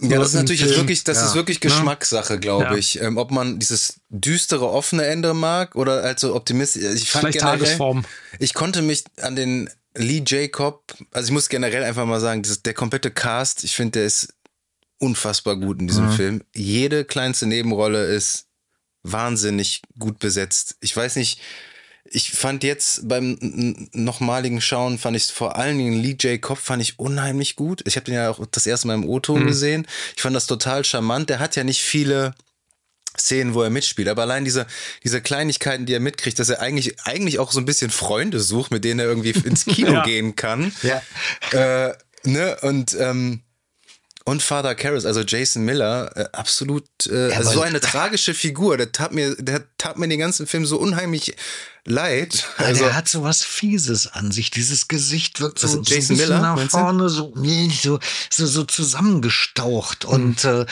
Ja, das ist natürlich jetzt wirklich, das ja. ist wirklich Geschmackssache, glaube ja. ich. Ähm, ob man dieses düstere, offene Ende mag oder halt so optimistisch. Ich fand
Vielleicht generell, Tagesform.
Ich konnte mich an den Lee Jacob, also ich muss generell einfach mal sagen, das, der komplette Cast, ich finde, der ist unfassbar gut in diesem mhm. Film. Jede kleinste Nebenrolle ist wahnsinnig gut besetzt. Ich weiß nicht, ich fand jetzt beim nochmaligen Schauen, fand ich vor allen Dingen Lee J. Cobb fand ich unheimlich gut. Ich habe den ja auch das erste Mal im O-Ton mhm. gesehen. Ich fand das total charmant. Der hat ja nicht viele Szenen, wo er mitspielt, aber allein diese, diese Kleinigkeiten, die er mitkriegt, dass er eigentlich, eigentlich auch so ein bisschen Freunde sucht, mit denen er irgendwie ins Kino ja. gehen kann.
Ja.
Äh, ne? Und ähm, und Father Karras, also Jason Miller, äh, absolut äh, ja, also so eine tragische Figur. Der tat mir, der tat mir den ganzen Film so unheimlich leid.
Also, der hat so was Fieses an sich. Dieses Gesicht wirkt so,
so Jason Miller,
nach vorne so, so, so, so zusammengestaucht mhm. und äh,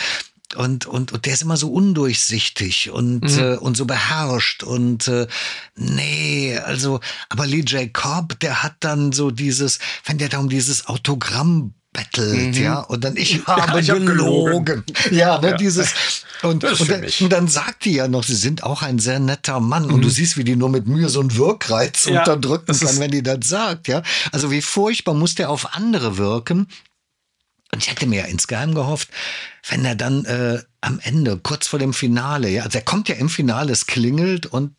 und, und, und der ist immer so undurchsichtig und, mhm. äh, und so beherrscht und äh, nee, also, aber Lee J. Cobb, der hat dann so dieses, wenn der da um dieses Autogramm bettelt, mhm. ja, und dann ich habe ja, ich gelogen. Hab ja, ne, ja, dieses und, und dann, und, dann, sagt die ja noch, sie sind auch ein sehr netter Mann mhm. und du mhm. siehst, wie die nur mit Mühe so einen Wirkreiz ja, unterdrücken kann, wenn die das sagt, ja. Also wie furchtbar muss der auf andere wirken. Und ich hätte mir ja insgeheim gehofft, wenn er dann äh, am Ende, kurz vor dem Finale, ja, also er kommt ja im Finale, es klingelt und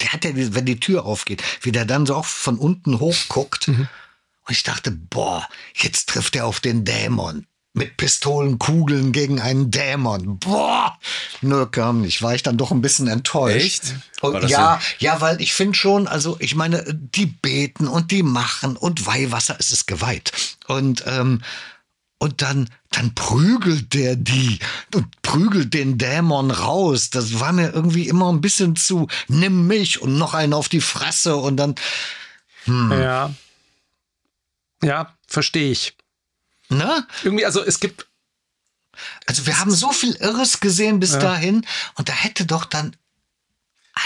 der hat ja, wenn die Tür aufgeht, wie der dann so auch von unten hochguckt. Mhm und ich dachte, boah, jetzt trifft er auf den Dämon. Mit Pistolenkugeln gegen einen Dämon. Boah! Nö, kam nicht. War ich dann doch ein bisschen enttäuscht.
Echt?
Und ja, ja, weil ich finde schon, also ich meine, die beten und die machen und Weihwasser ist es geweiht. Und, ähm, und dann, dann prügelt der die und prügelt den Dämon raus. Das war mir irgendwie immer ein bisschen zu, nimm mich und noch einen auf die Fresse und dann.
Hm. Ja, ja, verstehe ich.
Ne?
Irgendwie, also es gibt.
Also wir haben so viel Irres gesehen bis ja. dahin und da hätte doch dann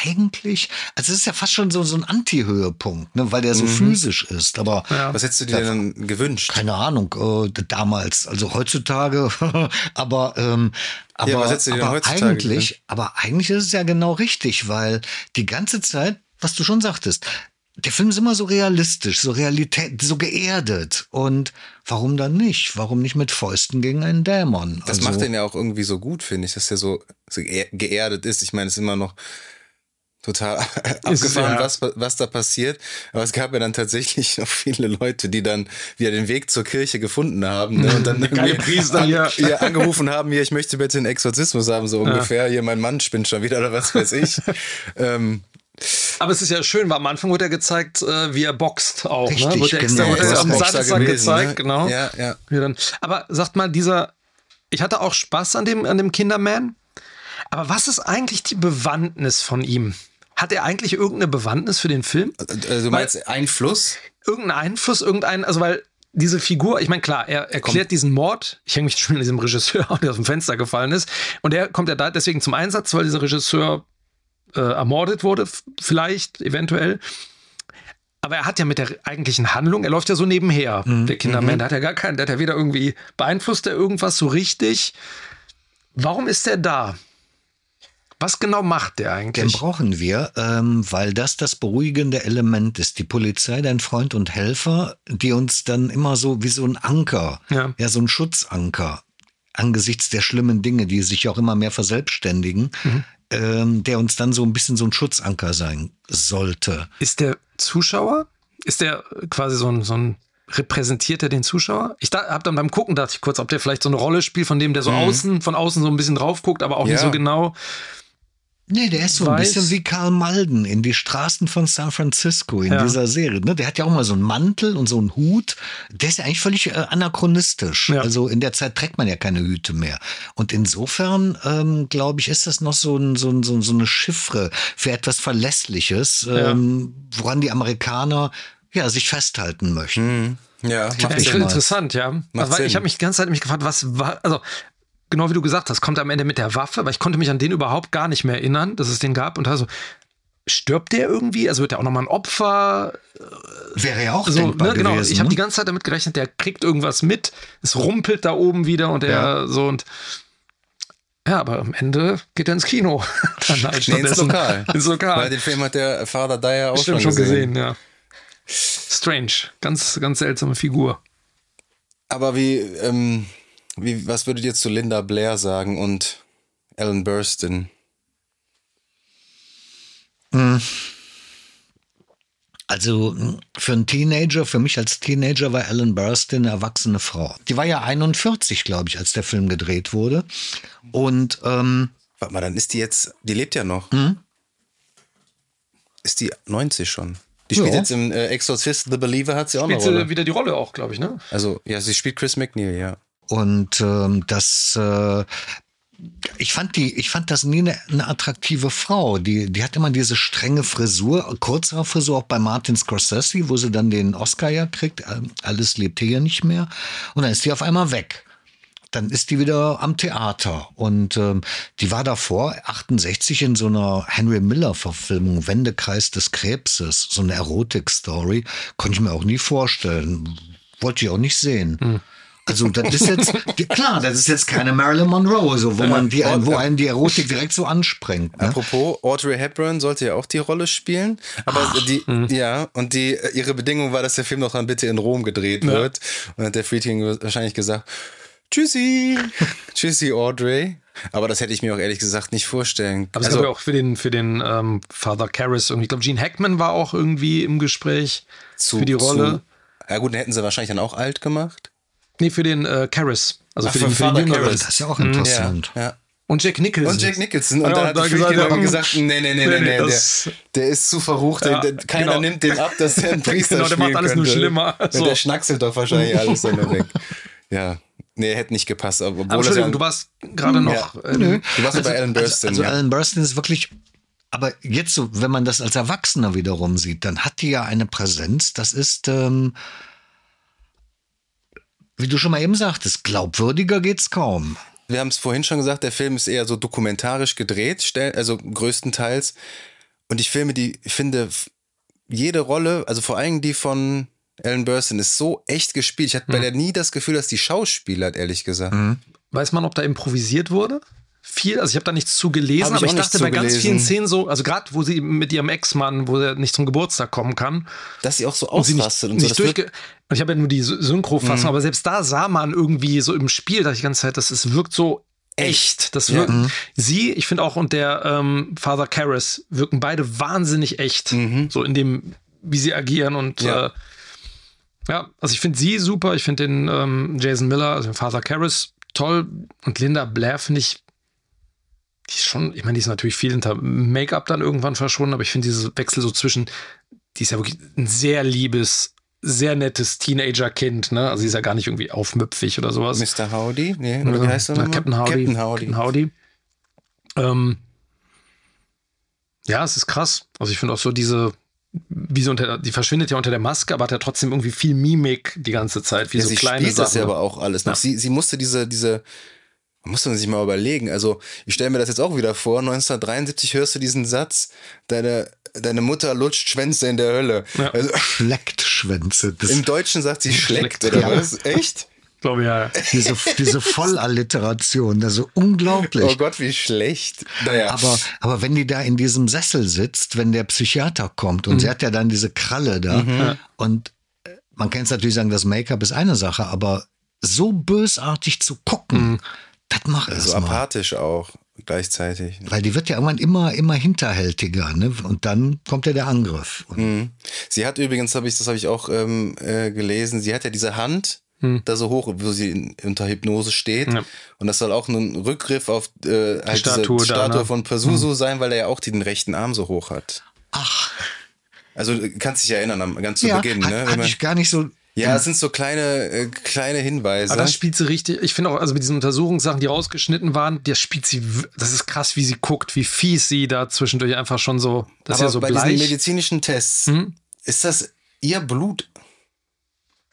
eigentlich, also es ist ja fast schon so, so ein Anti-Höhepunkt, ne, weil der so mhm. physisch ist. Aber
ja. was hättest du dir denn gewünscht?
Keine Ahnung, äh, damals, also heutzutage, aber, ähm, aber, ja, was du dir aber heutzutage eigentlich, gewünscht? aber eigentlich ist es ja genau richtig, weil die ganze Zeit, was du schon sagtest, der Film ist immer so realistisch, so Realität, so geerdet. Und warum dann nicht? Warum nicht mit Fäusten gegen einen Dämon?
Das also, macht den ja auch irgendwie so gut, finde ich, dass er so, so geerdet ist. Ich meine, es ist immer noch total abgefahren, ja. was, was da passiert. Aber es gab ja dann tatsächlich noch viele Leute, die dann wieder den Weg zur Kirche gefunden haben ne? und dann irgendwie Priester, an, ja. hier angerufen haben, hier, ich möchte bitte einen Exorzismus haben, so ungefähr. Ja. Hier, mein Mann spinnt schon wieder oder was weiß ich. ähm,
aber es ist ja schön, weil am Anfang wurde er gezeigt, äh, wie er boxt auch.
Ne? Richtig, ne?
Wurde
extra
genau. er am Sattelsack gezeigt, ne? genau.
Ja, ja.
Aber sagt mal, dieser, ich hatte auch Spaß an dem, an dem Kinderman. Aber was ist eigentlich die Bewandtnis von ihm? Hat er eigentlich irgendeine Bewandtnis für den Film?
Also du meinst weil, Einfluss?
Irgendeinen Einfluss, irgendeinen, also weil diese Figur, ich meine, klar, er erklärt kommt. diesen Mord. Ich hänge mich schon an diesem Regisseur, der aus dem Fenster gefallen ist. Und er kommt ja da deswegen zum Einsatz, weil dieser Regisseur äh, ermordet wurde, vielleicht, eventuell. Aber er hat ja mit der eigentlichen Handlung, er läuft ja so nebenher, mhm. der Kinderman. Mhm. Der hat ja gar keinen, der hat ja weder irgendwie beeinflusst er irgendwas so richtig. Warum ist er da? Was genau macht der eigentlich?
Den brauchen wir, ähm, weil das das beruhigende Element ist. Die Polizei, dein Freund und Helfer, die uns dann immer so wie so ein Anker, ja, ja so ein Schutzanker angesichts der schlimmen Dinge, die sich auch immer mehr verselbstständigen, mhm. Ähm, der uns dann so ein bisschen so ein Schutzanker sein sollte.
Ist der Zuschauer? Ist der quasi so ein, so ein repräsentiert er den Zuschauer? Ich da, habe dann beim Gucken dachte ich kurz, ob der vielleicht so eine Rolle spielt, von dem der so mhm. außen, von außen so ein bisschen drauf guckt, aber auch ja. nicht so genau.
Nee, der ist so weiß. ein bisschen wie Karl Malden in die Straßen von San Francisco in ja. dieser Serie. Ne? Der hat ja auch mal so einen Mantel und so einen Hut. Der ist ja eigentlich völlig äh, anachronistisch. Ja. Also in der Zeit trägt man ja keine Hüte mehr. Und insofern, ähm, glaube ich, ist das noch so, ein, so, ein, so, so eine Chiffre für etwas Verlässliches, ja. ähm, woran die Amerikaner ja, sich festhalten möchten.
Mhm. Ja,
macht ja, interessant, ja. Also, ich habe mich die ganze Zeit mich gefragt, was war, also genau wie du gesagt hast, kommt am Ende mit der Waffe, weil ich konnte mich an den überhaupt gar nicht mehr erinnern, dass es den gab und also stirbt der irgendwie? Also wird er auch nochmal ein Opfer?
Wäre ja auch so, denkbar
ne, genau.
Gewesen,
ich habe ne? die ganze Zeit damit gerechnet, der kriegt irgendwas mit, es rumpelt da oben wieder und er ja. so und ja, aber am Ende geht er ins Kino.
Dann halt nee, ins Lokal.
ins Lokal.
Weil den Film hat der Vater Dyer auch
Bestimmt
schon
gesehen. gesehen. ja. Strange, ganz, ganz seltsame Figur.
Aber wie, ähm, wie, was würdet ihr zu Linda Blair sagen und Ellen Burstyn?
Hm. Also für einen Teenager, für mich als Teenager war Ellen Burstyn eine erwachsene Frau. Die war ja 41, glaube ich, als der Film gedreht wurde. Und ähm,
warte mal, dann ist die jetzt, die lebt ja noch. Hm? Ist die 90 schon? Die spielt ja. jetzt im äh, Exorcist The Believer, hat sie auch
spielt
eine Rolle.
wieder die Rolle auch, glaube ich, ne?
Also, ja, sie spielt Chris McNeil, ja.
Und ähm, das äh, ich fand die, ich fand das nie eine, eine, attraktive Frau. Die, die hat immer diese strenge Frisur, kürzere Frisur auch bei Martin Scorsese, wo sie dann den Oscar ja kriegt. Ähm, alles lebt hier nicht mehr. Und dann ist die auf einmal weg. Dann ist die wieder am Theater. Und ähm, die war davor, 68, in so einer Henry Miller-Verfilmung, Wendekreis des Krebses, so eine Erotik-Story. Konnte ich mir auch nie vorstellen. Wollte ich auch nicht sehen. Hm. Also das ist jetzt klar, das ist jetzt keine Marilyn Monroe, so wo man die, wo einen die Erotik direkt so ansprengt.
Ne? Apropos, Audrey Hepburn sollte ja auch die Rolle spielen, aber Ach, die, mh. ja und die ihre Bedingung war, dass der Film noch dann bitte in Rom gedreht ja. wird. Und dann hat der Friedkin wahrscheinlich gesagt, Tschüssi, Tschüssi Audrey. Aber das hätte ich mir auch ehrlich gesagt nicht vorstellen.
Aber es also, gab ja auch für den, für den ähm, Father Karras irgendwie, ich glaube, Gene Hackman war auch irgendwie im Gespräch zu, für die Rolle. Zu,
ja gut, den hätten sie wahrscheinlich dann auch alt gemacht.
Nee, für den äh, Karras. Also
Ach,
für, den,
für den Jüngeren. Das ist ja auch mhm. interessant.
Ja, ja.
Und Jack Nicholson.
Und Jack Nicholson. Und ja, dann hat da gesagt, aber gesagt, nee, nee, nee, nee, nee, der, der ist zu verrucht. Ja, der, keiner genau. nimmt den ab, dass er ein Priester Genau, der macht alles könnte.
nur schlimmer.
So. Der schnackselt doch wahrscheinlich alles dann weg. Ja. Nee, hätte nicht gepasst. Obwohl
aber Entschuldigung, du warst gerade noch. Ja.
Ähm, du warst also, bei Alan Burstyn.
Also, also Alan Burstyn ist wirklich aber jetzt so, wenn man das als Erwachsener wiederum sieht, dann hat die ja eine Präsenz, das ist, ähm, wie du schon mal eben sagtest, glaubwürdiger geht's kaum.
Wir haben es vorhin schon gesagt, der Film ist eher so dokumentarisch gedreht, also größtenteils. Und ich Filme, die ich finde, jede Rolle, also vor allem die von Ellen Burstyn, ist so echt gespielt. Ich hatte mhm. bei der nie das Gefühl, dass die Schauspieler hat, ehrlich gesagt. Mhm.
Weiß man, ob da improvisiert wurde? Viel, also ich habe da nichts zu gelesen, aber ich dachte bei ganz vielen Szenen so, also gerade wo sie mit ihrem Ex-Mann, wo er nicht zum Geburtstag kommen kann.
Dass sie auch so ausrastet und,
und so. Nicht ich habe ja nur die Synchro-Fassung, mhm. aber selbst da sah man irgendwie so im Spiel, dass ich die ganze Zeit, das es wirkt so echt. Das wirken,
Ja.
sie, ich finde auch, und der ähm, Father Karras wirken beide wahnsinnig echt. So in dem, wie sie agieren und
Ja.
äh, ja, also ich finde sie super, ich finde den ähm, Jason Miller, also den Father Karras, toll. Und Linda Blair finde ich, die ist schon, ich meine, die ist natürlich viel hinter Make-up dann irgendwann verschwunden, aber ich finde dieses Wechsel so zwischen, die ist ja wirklich ein sehr liebes, sehr nettes Teenager-Kind, ne? Also sie ist ja gar nicht irgendwie aufmüpfig oder sowas.
Mr. Howdy? Nee, oder wie heißt er?
Captain Howdy.
Captain Howdy.
Captain Howdy. Ähm, ja, es ist krass. Also ich finde auch so diese, wie sie unter, die verschwindet ja unter der Maske, aber hat ja trotzdem irgendwie viel Mimik die ganze Zeit, wie
Ja,
so
sie
kleine
spielt
Sachen.
das ja aber auch alles.
Ja.
Sie, sie musste diese, diese, muss man sich mal überlegen. Also, ich stelle mir das jetzt auch wieder vor. 1973 hörst du diesen Satz, deine, deine Mutter lutscht Schwänze in der Hölle.
Ja.
Also,
Schleckt Schwänze. Das,
Im Deutschen sagt sie schleckt,
Schleckt,
oder
ja.
was? Echt?
glaube ja.
diese, diese Vollalliteration, das ist so unglaublich.
Oh Gott, wie schlecht. Naja.
Aber, aber wenn die da in diesem Sessel sitzt, wenn der Psychiater kommt und sie hat ja dann diese Kralle da und äh, man kann jetzt natürlich sagen, das Make-up ist eine Sache, aber so bösartig zu gucken, das macht es
so apathisch auch gleichzeitig.
Weil die wird ja irgendwann immer, immer hinterhältiger, ne? Und dann kommt ja der Angriff.
Mhm. Sie hat übrigens, hab ich, das habe ich auch ähm, äh, gelesen, sie hat ja diese Hand da so hoch, wo sie in, unter Hypnose steht.
Hm. Ja.
Und das soll auch ein Rückgriff auf äh, halt
Statue
diese
da,
Statue
ne?
von Pazuzu sein, weil er ja auch den rechten Arm so hoch hat.
Ach,
Also du kannst dich erinnern, am ganz zu
ja,
Beginn,
hat,
ne? Wenn
hat
man,
ich gar nicht so.
Ja, es sind so kleine, äh, kleine Hinweise.
Aber das spielt sie richtig. Ich finde auch, also mit diesen Untersuchungssachen, die rausgeschnitten waren, das spielt sie, das ist krass, wie sie guckt, wie fies sie da zwischendurch einfach schon so, das ist
Aber
ja so
bei diesen
bleich.
medizinischen Tests,
Hm?
ist das ihr Blut?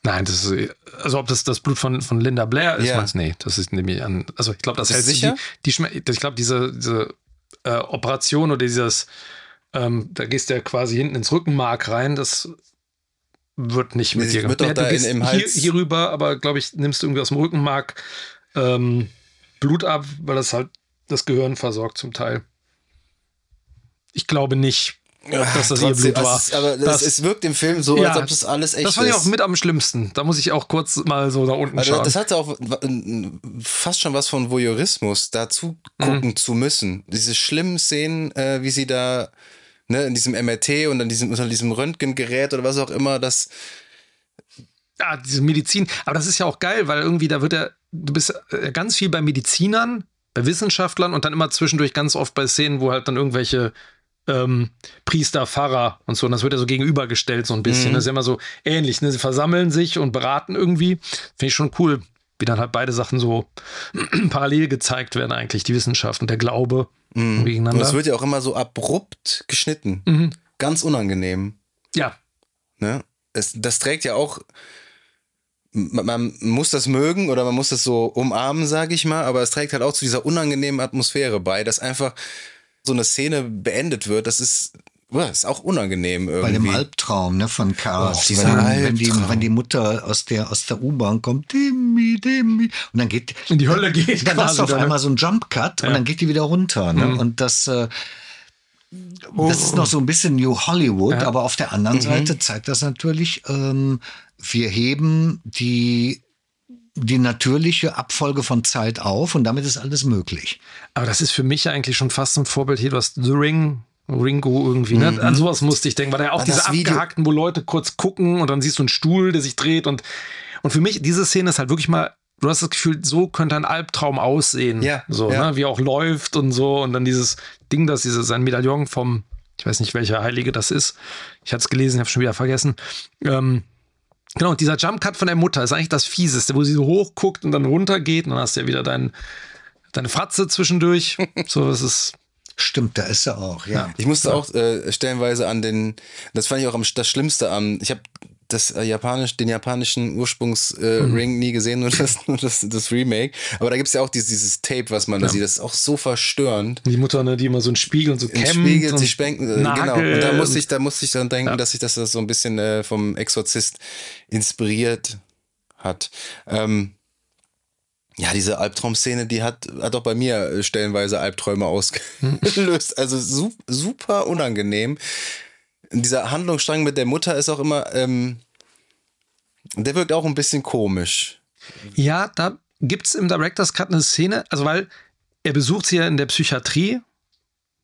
Nein, das ist, also ob das das Blut von, von Linda Blair ist, meinst du? Nee, das ist nämlich an, also ich glaube, das hält
sicher?
Die, die ich glaube, diese, diese äh, Operation oder dieses, ähm, da gehst du ja quasi hinten ins Rückenmark rein, das wird nicht mit dir
wird doch
Ja,
in- im
hier,
Hals-
hier rüber, aber glaube ich, nimmst du irgendwie aus dem Rückenmark ähm, Blut ab, weil das halt das Gehirn versorgt zum Teil. Ich glaube nicht, dass das ihr
Trotzdem,
Blut war.
es ist- aber das, es wirkt im Film so,
Ja,
als ob das alles echt
das fand ich
ist.
auch mit am schlimmsten. Da muss ich auch kurz mal so da unten
Also
schauen.
das hatte auch fast schon was von Voyeurismus, dazu gucken zu müssen. Diese schlimmen Szenen, äh, wie sie da ne, in diesem MRT und dann diesem, unter diesem Röntgengerät oder was auch immer, das
Ja, diese Medizin. Aber das ist ja auch geil, weil irgendwie da wird ja, du bist äh, ganz viel bei Medizinern, bei Wissenschaftlern und dann immer zwischendurch ganz oft bei Szenen, wo halt dann irgendwelche ähm, Priester, Pfarrer und so, und das wird ja so gegenübergestellt so ein bisschen. Das ist ja immer so ähnlich, ne? Sie versammeln sich und beraten irgendwie. Finde ich schon cool, wie dann halt beide Sachen so parallel gezeigt werden eigentlich, die Wissenschaft und der Glaube
und
gegeneinander.
es wird ja auch immer so abrupt geschnitten.
Mhm.
Ganz unangenehm.
ja,
Ne? Es, das trägt ja auch, man, man muss das mögen oder man muss das so umarmen, sage ich mal, aber es trägt halt auch zu dieser unangenehmen Atmosphäre bei, dass einfach so eine Szene beendet wird. Das ist, uah, ist auch unangenehm irgendwie.
Bei dem Albtraum ne, von Chaos.
Oh,
wenn, wenn, die, wenn die Mutter aus der, aus der U-Bahn kommt, Dimi, Dimi, und dann geht,
in die Hölle geht
dann hast du auf
dann, ne?
einmal so einen Jump Cut und dann geht die wieder runter. Ne?
Mhm.
Und das, äh, das ist noch so ein bisschen New Hollywood,
Ja.
aber auf der
Mhm.
anderen Seite zeigt das natürlich, ähm, wir heben die, die natürliche Abfolge von Zeit auf und damit ist alles möglich.
Aber das ist für mich eigentlich schon fast ein Vorbild hier. Du hast The Ring, Ringo irgendwie, ne? An sowas musste ich denken, weil da ja auch diese
das Video-
abgehackten, wo Leute kurz gucken und dann siehst du einen Stuhl, der sich dreht und, und für mich, diese Szene ist halt wirklich mal, du hast das Gefühl, so könnte ein Albtraum aussehen.
Ja,
So,
ja.
ne? Wie er auch läuft und so und dann dieses Ding, dass diese, sein Medaillon vom, ich weiß nicht, welcher Heilige das ist. Ich hatte es gelesen, ich habe schon wieder vergessen. Ähm, Genau, und dieser Jump Cut von der Mutter ist eigentlich das Fieseste, wo sie so hoch guckt und dann runter geht und dann hast du ja wieder dein, deine Fratze zwischendurch. So, das ist.
Stimmt, da ist er auch, ja.
Ich musste auch äh, stellenweise an den, das fand ich auch am, das Schlimmste am, ich habe das äh, japanisch, den japanischen Ursprungsring äh, Ring nie gesehen, nur das, nur das, das Remake. Aber da gibt's ja auch dieses, dieses Tape, was man da sieht. Das ist auch so verstörend.
Die Mutter, ne, die immer so einen Spiegel und so kämmt
Spiegel,
und
sie spenken, äh,
Nagel
genau. Und da musste ich, da musste ich dann denken, dass sich das so ein bisschen äh, vom Exorzist inspiriert hat. Ähm, ja, diese Albtraumszene, die hat, hat auch bei mir äh, stellenweise Albträume ausgelöst. Also su super unangenehm. Dieser Handlungsstrang mit der Mutter ist auch immer, ähm, der wirkt auch ein bisschen komisch.
Ja, da gibt's im Director's Cut eine Szene, also weil er besucht sie ja in der Psychiatrie,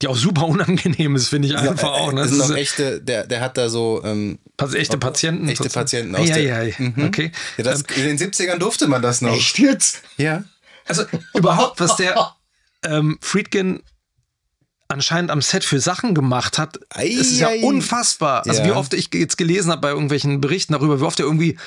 die auch super unangenehm ist, finde ich einfach auch. Ne?
Das sind noch echte, der, der hat da so ähm,
echte Patienten.
echte Patienten
aus ja,
der,
ja, ja.
Mhm.
Okay.
Ja, das, in den 70ern durfte man das noch.
Echt jetzt?
Ja.
Also überhaupt, was der ähm, Friedkin anscheinend am Set für Sachen gemacht hat,
Ei,
ist ja
ei.
unfassbar. Also
Ja.
wie oft ich jetzt gelesen habe bei irgendwelchen Berichten darüber, wie oft er irgendwie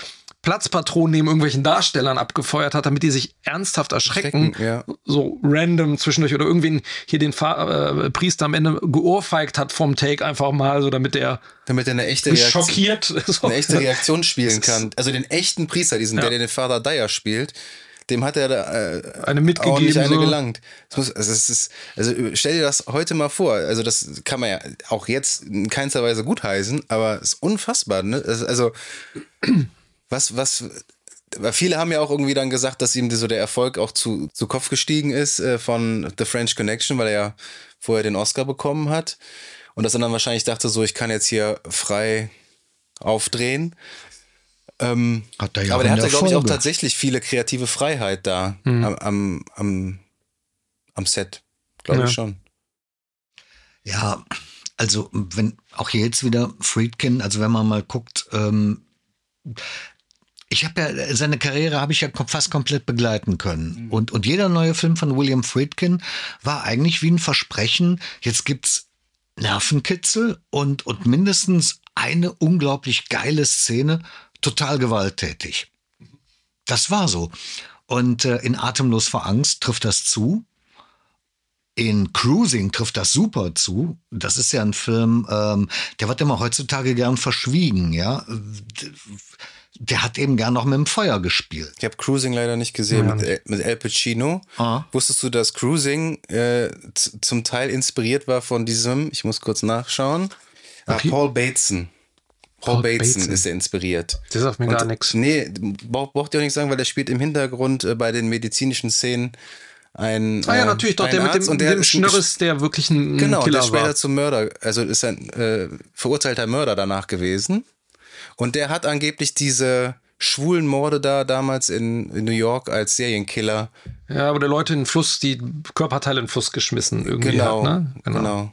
Platzpatronen neben irgendwelchen Darstellern abgefeuert hat, damit die sich ernsthaft erschrecken.
Schrecken, ja.
So random zwischendurch oder irgendwen hier den Fa äh, Priester am Ende geohrfeigt hat vom Take einfach mal, so damit er
Damit er eine echte Reaktion,
schockiert. So.
eine echte Reaktion spielen kann. Also den echten Priester, diesen, der den Father Dyer spielt, dem hat er da, äh,
Eine mitgegeben,
ordentlich eine
so.
gelangt. Muss, also, ist, also stell dir das heute mal vor. Also das kann man ja auch jetzt in keinster Weise gutheißen, aber es ist unfassbar. Ne? Also was, was, weil viele haben ja auch irgendwie dann gesagt, dass ihm so der Erfolg auch zu, zu Kopf gestiegen ist äh, von The French Connection, weil er ja vorher den Oscar bekommen hat. Und dass er dann wahrscheinlich dachte, so, ich kann jetzt hier frei aufdrehen. Ähm,
Hat er ja
aber
auch
der hatte, glaube ich, auch tatsächlich viele kreative Freiheit da am, am, am, am Set. Glaube
Ja.
ich schon.
Ja, also wenn auch hier jetzt wieder Friedkin, also wenn man mal guckt, ähm, ich habe ja seine Karriere habe ich ja fast komplett begleiten können und und jeder neue Film von William Friedkin war eigentlich wie ein Versprechen. Jetzt gibt's Nervenkitzel und und mindestens eine unglaublich geile Szene, total gewalttätig. Das war so. Und äh, in Atemlos vor Angst trifft das zu. In Cruising trifft das super zu. Das ist ja ein Film, ähm, der wird immer heutzutage gern verschwiegen, ja. Der hat eben gern noch mit dem Feuer gespielt.
Ich habe Cruising leider nicht gesehen
Ja.
mit, El- mit El Pacino.
Ah.
Wusstest du, dass Cruising äh, zum Teil inspiriert war von diesem, ich muss kurz nachschauen, ah,
Okay.
Paul Bateson. Paul,
Paul
Bateson,
Bateson.
ist er inspiriert.
Der sagt mir
Und-
gar nichts.
Nee, braucht braucht ihr auch nicht sagen, weil der spielt im Hintergrund äh, bei den medizinischen Szenen ein.
Ah ja,
äh,
natürlich, doch, der mit
Arzt
dem,
und der
dem Schnörres, der wirklich ein, ein
Genau,
Killer
der später
war.
zum Mörder, also ist ein äh, verurteilter Mörder danach gewesen. Und der hat angeblich diese schwulen Morde da damals in, in New York als Serienkiller.
Ja, wo der Leute in den Fluss, die Körperteile in den Fluss geschmissen irgendwie
Genau,
hat, ne?
genau.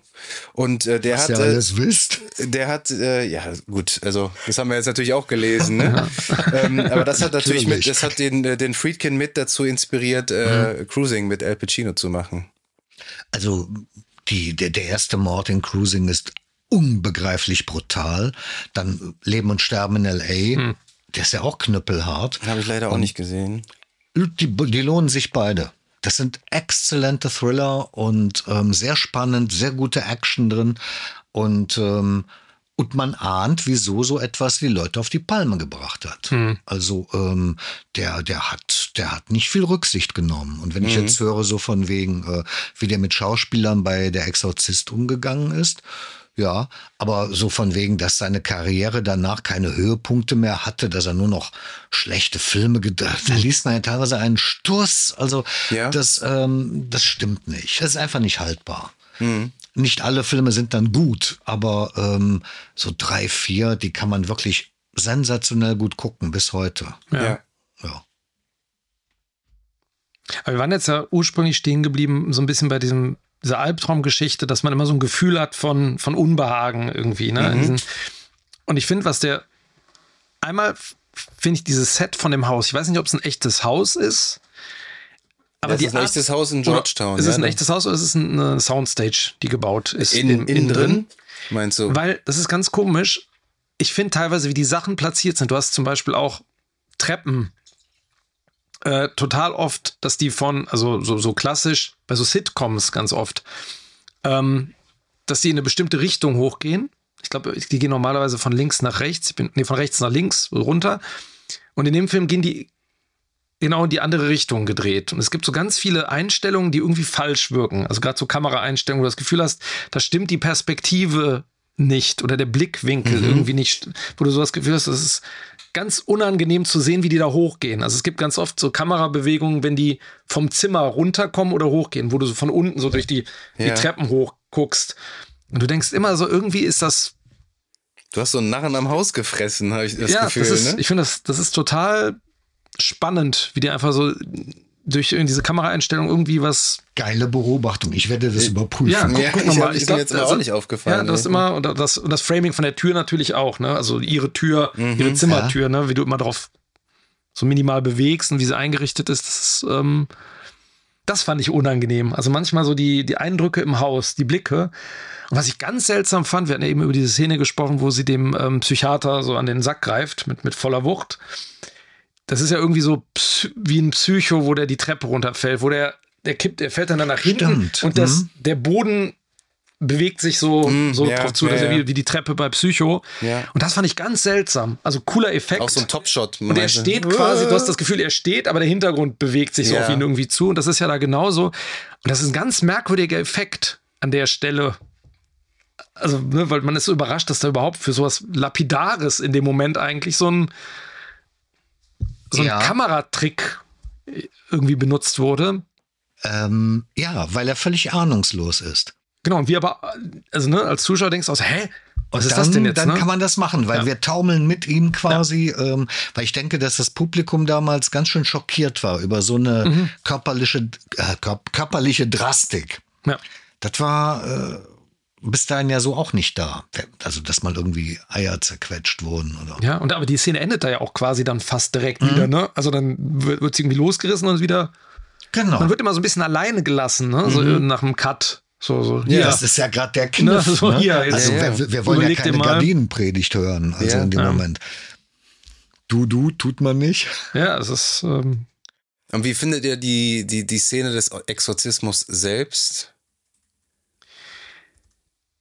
Und äh, der
Was
hat, äh,
alles wisst.
der hat, äh, ja gut, also das haben wir jetzt natürlich auch gelesen, ne? ähm, aber das hat natürlich mit, das hat den, äh, den Friedkin mit dazu inspiriert, äh, Cruising mit Al Pacino zu machen.
Also die, der, der erste Mord in Cruising ist unbegreiflich brutal. Dann Leben und Sterben in L.A., der ist ja auch knüppelhart.
Habe ich leider auch nicht gesehen.
Die, die lohnen sich beide. Das sind exzellente Thriller und ähm, sehr spannend, sehr gute Action drin. Und, ähm, und man ahnt, wieso so etwas die Leute auf die Palme gebracht hat. Also ähm, der, der, hat, der hat nicht viel Rücksicht genommen. Und wenn ich jetzt höre, so von wegen, äh, wie der mit Schauspielern bei Der Exorzist umgegangen ist, ja, aber so von wegen, dass seine Karriere danach keine Höhepunkte mehr hatte, dass er nur noch schlechte Filme gedreht Da liest man ja teilweise einen Stuss. Also
Ja.
das, ähm, das stimmt nicht. Das ist einfach nicht haltbar. Nicht alle Filme sind dann gut, aber ähm, so drei, vier, die kann man wirklich sensationell gut gucken bis heute.
Ja.
Ja.
Aber wir waren jetzt ja ursprünglich stehen geblieben, so ein bisschen bei diesem, dieser Albtraumgeschichte, dass man immer so ein Gefühl hat von, von Unbehagen irgendwie. Ne?
Mhm.
Und ich finde, was der einmal finde ich dieses Set von dem Haus, ich weiß nicht, ob es ein echtes Haus ist. Aber
Das
die
ist ein
Art-
echtes Haus in Georgetown.
Ist es
ja,
ein echtes Haus oder ist es eine Soundstage, die gebaut ist?
in, innen drin? Meinst du?
Weil das ist ganz komisch. Ich finde teilweise, wie die Sachen platziert sind. Du hast zum Beispiel auch Treppen. Äh, total oft, dass die von, also so, so klassisch, bei so Sitcoms ganz oft, ähm, dass die in eine bestimmte Richtung hochgehen. Ich glaube, die gehen normalerweise von links nach rechts, ich bin, nee, von rechts nach links runter. Und in dem Film gehen die genau in die andere Richtung gedreht. Und es gibt so ganz viele Einstellungen, die irgendwie falsch wirken. Also gerade so Kameraeinstellungen, wo du das Gefühl hast, da stimmt die Perspektive nicht oder der Blickwinkel irgendwie nicht, wo du so das Gefühl hast, das ist ganz unangenehm zu sehen, wie die da hochgehen. Also es gibt ganz oft so Kamerabewegungen, wenn die vom Zimmer runterkommen oder hochgehen, wo du so von unten so durch die, die
Ja.
Treppen hochguckst. Und du denkst immer so, irgendwie ist das
Du hast so einen Narren am Haus gefressen, habe ich das
ja,
Gefühl.
das ist,
ne?
ich finde, das, das ist total spannend, wie die einfach so durch diese Kameraeinstellung irgendwie was.
Geile Beobachtung. Ich werde das überprüfen.
Ja, guck, ja, guck ich, mal. Ich, ich mir jetzt also, auch nicht aufgefallen.
Ja, das ist immer, und das, und das Framing von der Tür natürlich auch, ne? Also ihre Tür, mhm, ihre Zimmertür, ja. ne? Wie du immer drauf so minimal bewegst und wie sie eingerichtet ist, das ist, ähm, das fand ich unangenehm. Also manchmal so die, die Eindrücke im Haus, die Blicke. Und was ich ganz seltsam fand, wir hatten ja eben über diese Szene gesprochen, wo sie dem ähm, Psychiater so an den Sack greift mit, mit voller Wucht. Das ist ja irgendwie so wie ein Psycho, wo der die Treppe runterfällt, wo der, der kippt, der fällt dann, dann nach hinten
Stimmt.
und das, mhm. der Boden bewegt sich so, mm, so ja, drauf zu, ja, ja. Wie, wie, die Treppe bei Psycho. Ja. Und das fand ich ganz seltsam. Also cooler Effekt.
Auch so ein Topshot.
Und er steht quasi, du hast das Gefühl, er steht, aber der Hintergrund bewegt sich so auf ihn irgendwie zu. Und das ist ja da genauso. Und das ist ein ganz merkwürdiger Effekt an der Stelle. Also, ne, weil man ist so überrascht, dass da überhaupt für sowas Lapidares in dem Moment eigentlich so ein so ein ja. Kameratrick irgendwie benutzt wurde.
Ähm, ja, weil er völlig ahnungslos ist.
Genau, und wir aber, also ne, als Zuschauer denkst du aus, hä?
Was ist dann, das denn jetzt? Dann ne? kann man das machen, weil ja. wir taumeln mit ihm quasi, ja. ähm, weil ich denke, dass das Publikum damals ganz schön schockiert war über so eine mhm. körperliche, äh, körperliche Drastik. Ja. Das war äh, bis dahin ja so auch nicht da. Also, dass mal irgendwie Eier zerquetscht wurden. Oder.
Ja, und aber die Szene endet da ja auch quasi dann fast direkt mhm. wieder, ne? Also dann wird, wird sie irgendwie losgerissen und wieder. Genau. Man wird immer so ein bisschen alleine gelassen, ne? Mhm. So nach dem Cut. So, so,
ja, das ist ja gerade der Kniff. Ne? So, ne? hier, also ja, wir, wir, wollen Überleg ja keine Gardinenpredigt hören, also ja, in dem ja. Moment. Du, du, tut man nicht.
Ja, es ist. Ähm
Und wie findet ihr die, die, die Szene des Exorzismus selbst?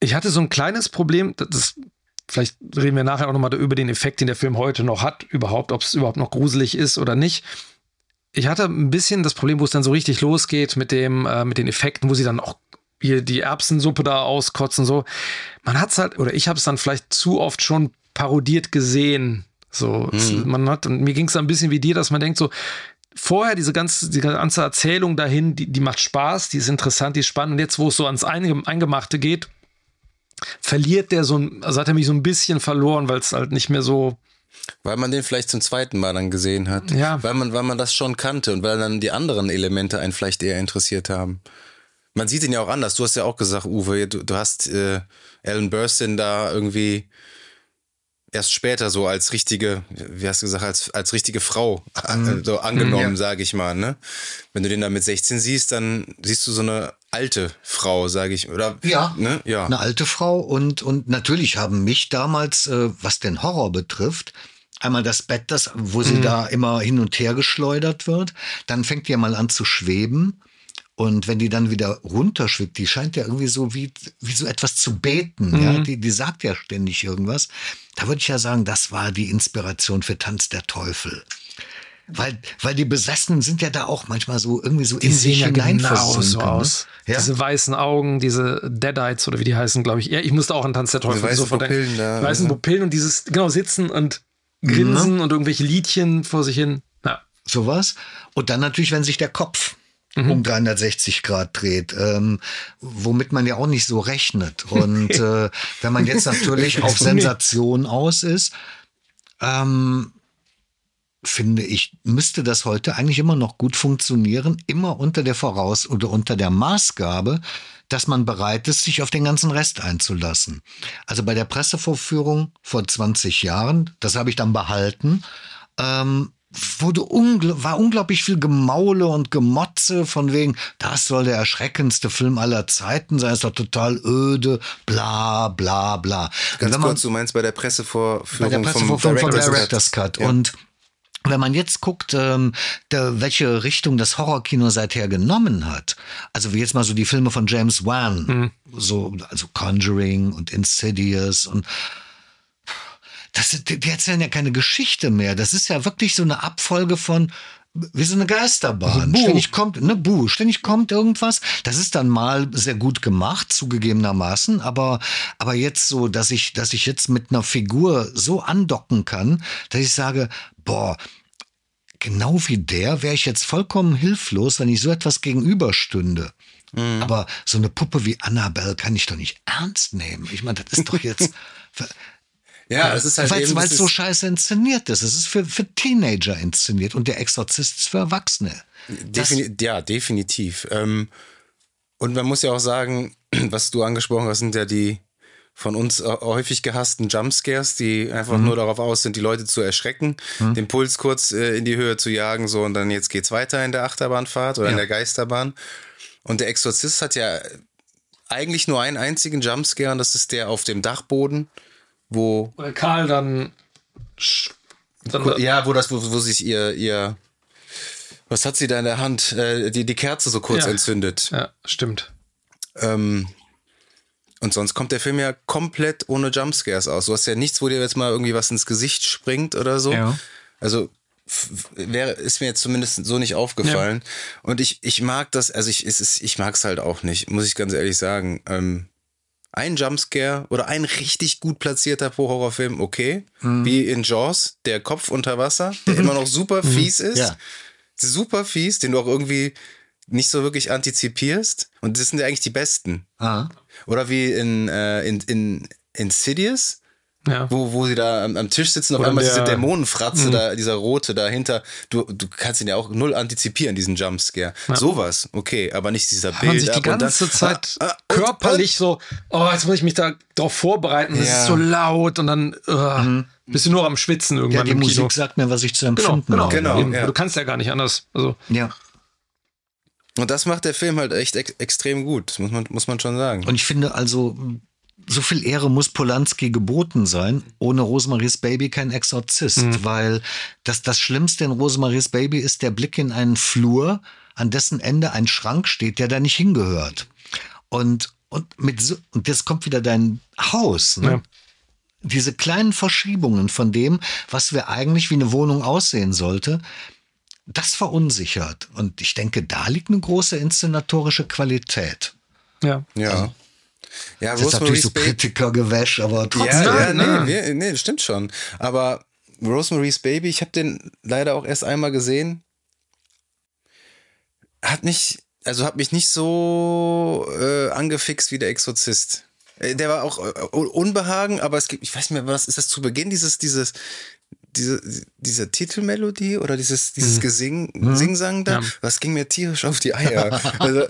Ich hatte so ein kleines Problem, das, vielleicht reden wir nachher auch nochmal über den Effekt, den der Film heute noch hat, überhaupt, ob es überhaupt noch gruselig ist oder nicht. Ich hatte ein bisschen das Problem, wo es dann so richtig losgeht mit dem, äh, mit den Effekten, wo sie dann auch hier die Erbsensuppe da auskotzen, so. Man hat's halt, oder ich habe es dann vielleicht zu oft schon parodiert gesehen. So, mhm. es, man hat, und mir ging es ein bisschen wie dir, dass man denkt, so, vorher diese ganze, die ganze Erzählung dahin, die, die macht Spaß, die ist interessant, die ist spannend. Und jetzt, wo es so ans Eingemachte geht, verliert der so ein, also hat er mich so ein bisschen verloren, weil es halt nicht mehr so.
Weil man den vielleicht zum zweiten Mal dann gesehen hat.
Ja.
Weil man, weil man das schon kannte und weil dann die anderen Elemente einen vielleicht eher interessiert haben. Man sieht ihn ja auch anders. Du hast ja auch gesagt, Uwe, du, du hast äh, Alan Burstyn da irgendwie erst später so als richtige, wie hast du gesagt, als, als richtige Frau mhm. so angenommen, mhm, ja. sage ich mal. Ne? Wenn du den da mit 16 siehst, dann siehst du so eine alte Frau, sage ich, oder?
Ja, ne? ja, eine alte Frau und, und natürlich haben mich damals, äh, was den Horror betrifft, einmal das Bett, das, wo sie mhm. da immer hin und her geschleudert wird, dann fängt die ja mal an zu schweben und wenn die dann wieder runterschwimmt, die scheint ja irgendwie so wie, wie so etwas zu beten. Mhm. Ja? Die, die sagt ja ständig irgendwas. Da würde ich ja sagen, das war die Inspiration für Tanz der Teufel. Weil, weil die Besessenen sind ja da auch manchmal so irgendwie so
die in sich ja genau so ne? aus. Ja? Diese weißen Augen, diese Deadites oder wie die heißen, glaube ich. Ja, ich musste auch an Tanz der Teufel
weißen so Pupillen da.
Weißen Pupillen und dieses, genau, sitzen und grinsen mhm. und irgendwelche Liedchen vor sich hin. Ja.
Sowas. Und dann natürlich, wenn sich der Kopf mhm. um 360 Grad dreht, ähm, womit man ja auch nicht so rechnet. Und äh, wenn man jetzt natürlich auf Sensation aus ist, ähm, finde ich, müsste das heute eigentlich immer noch gut funktionieren, immer unter der Voraus- oder unter der Maßgabe, dass man bereit ist, sich auf den ganzen Rest einzulassen. Also bei der Pressevorführung vor 20 Jahren, das habe ich dann behalten, ähm, wurde ungl war unglaublich viel Gemaule und Gemotze von wegen, das soll der erschreckendste Film aller Zeiten sein, ist doch total öde, bla bla bla.
Ganz man, kurz, du meinst bei der Pressevorführung, bei der
Pressevorführung vom Director's, Director's Cut. Ja. Und wenn man jetzt guckt, ähm, der, welche Richtung das Horrorkino seither genommen hat, also wie jetzt mal so die Filme von James Wan, mhm. so also Conjuring und Insidious und das, die erzählen ja keine Geschichte mehr. Das ist ja wirklich so eine Abfolge von wie so eine Geisterbahn. Also ständig kommt, ne, Buh, ständig kommt irgendwas. Das ist dann mal sehr gut gemacht, zugegebenermaßen, aber, aber jetzt so, dass ich, dass ich jetzt mit einer Figur so andocken kann, dass ich sage, boah, genau wie der wäre ich jetzt vollkommen hilflos, wenn ich so etwas gegenüberstünde. Mhm. Aber so eine Puppe wie Annabelle kann ich doch nicht ernst nehmen. Ich meine, das ist doch jetzt,
Ja, es ist halt
Weil es
das
so scheiße inszeniert ist. Es ist für, für Teenager inszeniert und der Exorzist ist für Erwachsene.
Defini ja, definitiv. Ähm, und man muss ja auch sagen, was du angesprochen hast, sind ja die von uns äh, häufig gehassten Jumpscares, die einfach
Mhm.
nur darauf aus sind, die Leute zu erschrecken, den Puls kurz äh, in die Höhe zu jagen, so und dann jetzt geht's weiter in der Achterbahnfahrt oder in der Geisterbahn. Und der Exorzist hat ja eigentlich nur einen einzigen Jumpscare und das ist der auf dem Dachboden, wo
Weil Karl dann. dann
ja, wo das, wo, wo sich ihr, ihr, was hat sie da in der Hand, äh, die, die Kerze so kurz
Ja.
entzündet.
ja, stimmt.
Ähm, und sonst kommt der Film ja komplett ohne Jumpscares aus. Du hast ja nichts, wo dir jetzt mal irgendwie was ins Gesicht springt oder so.
Ja.
Also wäre, ist mir jetzt zumindest so nicht aufgefallen. Und ich, ich mag das, also ich, es ist, ich mag es halt auch nicht, muss ich ganz ehrlich sagen. Ähm, ein Jumpscare oder ein richtig gut platzierter Pro-Horrorfilm, okay.
Mhm.
Wie in Jaws, der Kopf unter Wasser, der immer noch super fies ist.
Ja.
Super fies, den du auch irgendwie nicht so wirklich antizipierst. Und das sind ja eigentlich die besten.
Ah.
Oder wie in, äh, in, in Insidious,
Ja.
wo, wo sie da am, am Tisch sitzen, auf einmal
der-
diese Dämonenfratze, da, dieser rote dahinter. Du, du kannst ihn ja auch null antizipieren, diesen Jumpscare. Sowas, okay, aber nicht dieser Bild.
man sich die
und dann-
ganze Zeit
Ah, ah, und-
körperlich so, oh, jetzt muss ich mich da drauf vorbereiten, es
Ja.
ist so laut und dann uh, bist du nur am Schwitzen
Ja,
irgendwann
die
im Kino.
Musik sagt mir, was ich zu
Genau,
empfinden
genau,
habe.
Genau. Ja.
Du kannst ja gar nicht anders. Also,
Ja.
Und das macht der Film halt echt ex extrem gut, das muss man, muss man schon sagen.
Und ich finde also, so viel Ehre muss Polanski geboten sein. Ohne Rosemaries Baby kein Exorzist, weil das, das Schlimmste in Rosemaries Baby ist der Blick in einen Flur, an dessen Ende ein Schrank steht, der da nicht hingehört. Und, und mit so, und jetzt kommt wieder dein Haus. Ne?
Ja.
Diese kleinen Verschiebungen von dem, was wir eigentlich wie eine Wohnung aussehen sollte, das verunsichert. Und ich denke, da liegt eine große inszenatorische Qualität.
ja.
ja. ja,
Das ist natürlich so Kritikergewäsch, aber trotzdem.
Ja, ja,
Nein,
nee, nee, stimmt schon. Aber Rosemary's Baby, ich habe den leider auch erst einmal gesehen. Hat mich, also hat mich nicht so äh, angefixt wie der Exorzist. Äh, Der war auch äh, Unbehagen, aber es gibt, ich weiß nicht mehr, was ist das zu Beginn dieses, dieses, diese, diese Titelmelodie oder dieses, dieses Gesing, Singsang da,
Ja.
was ging mir tierisch auf die Eier. also,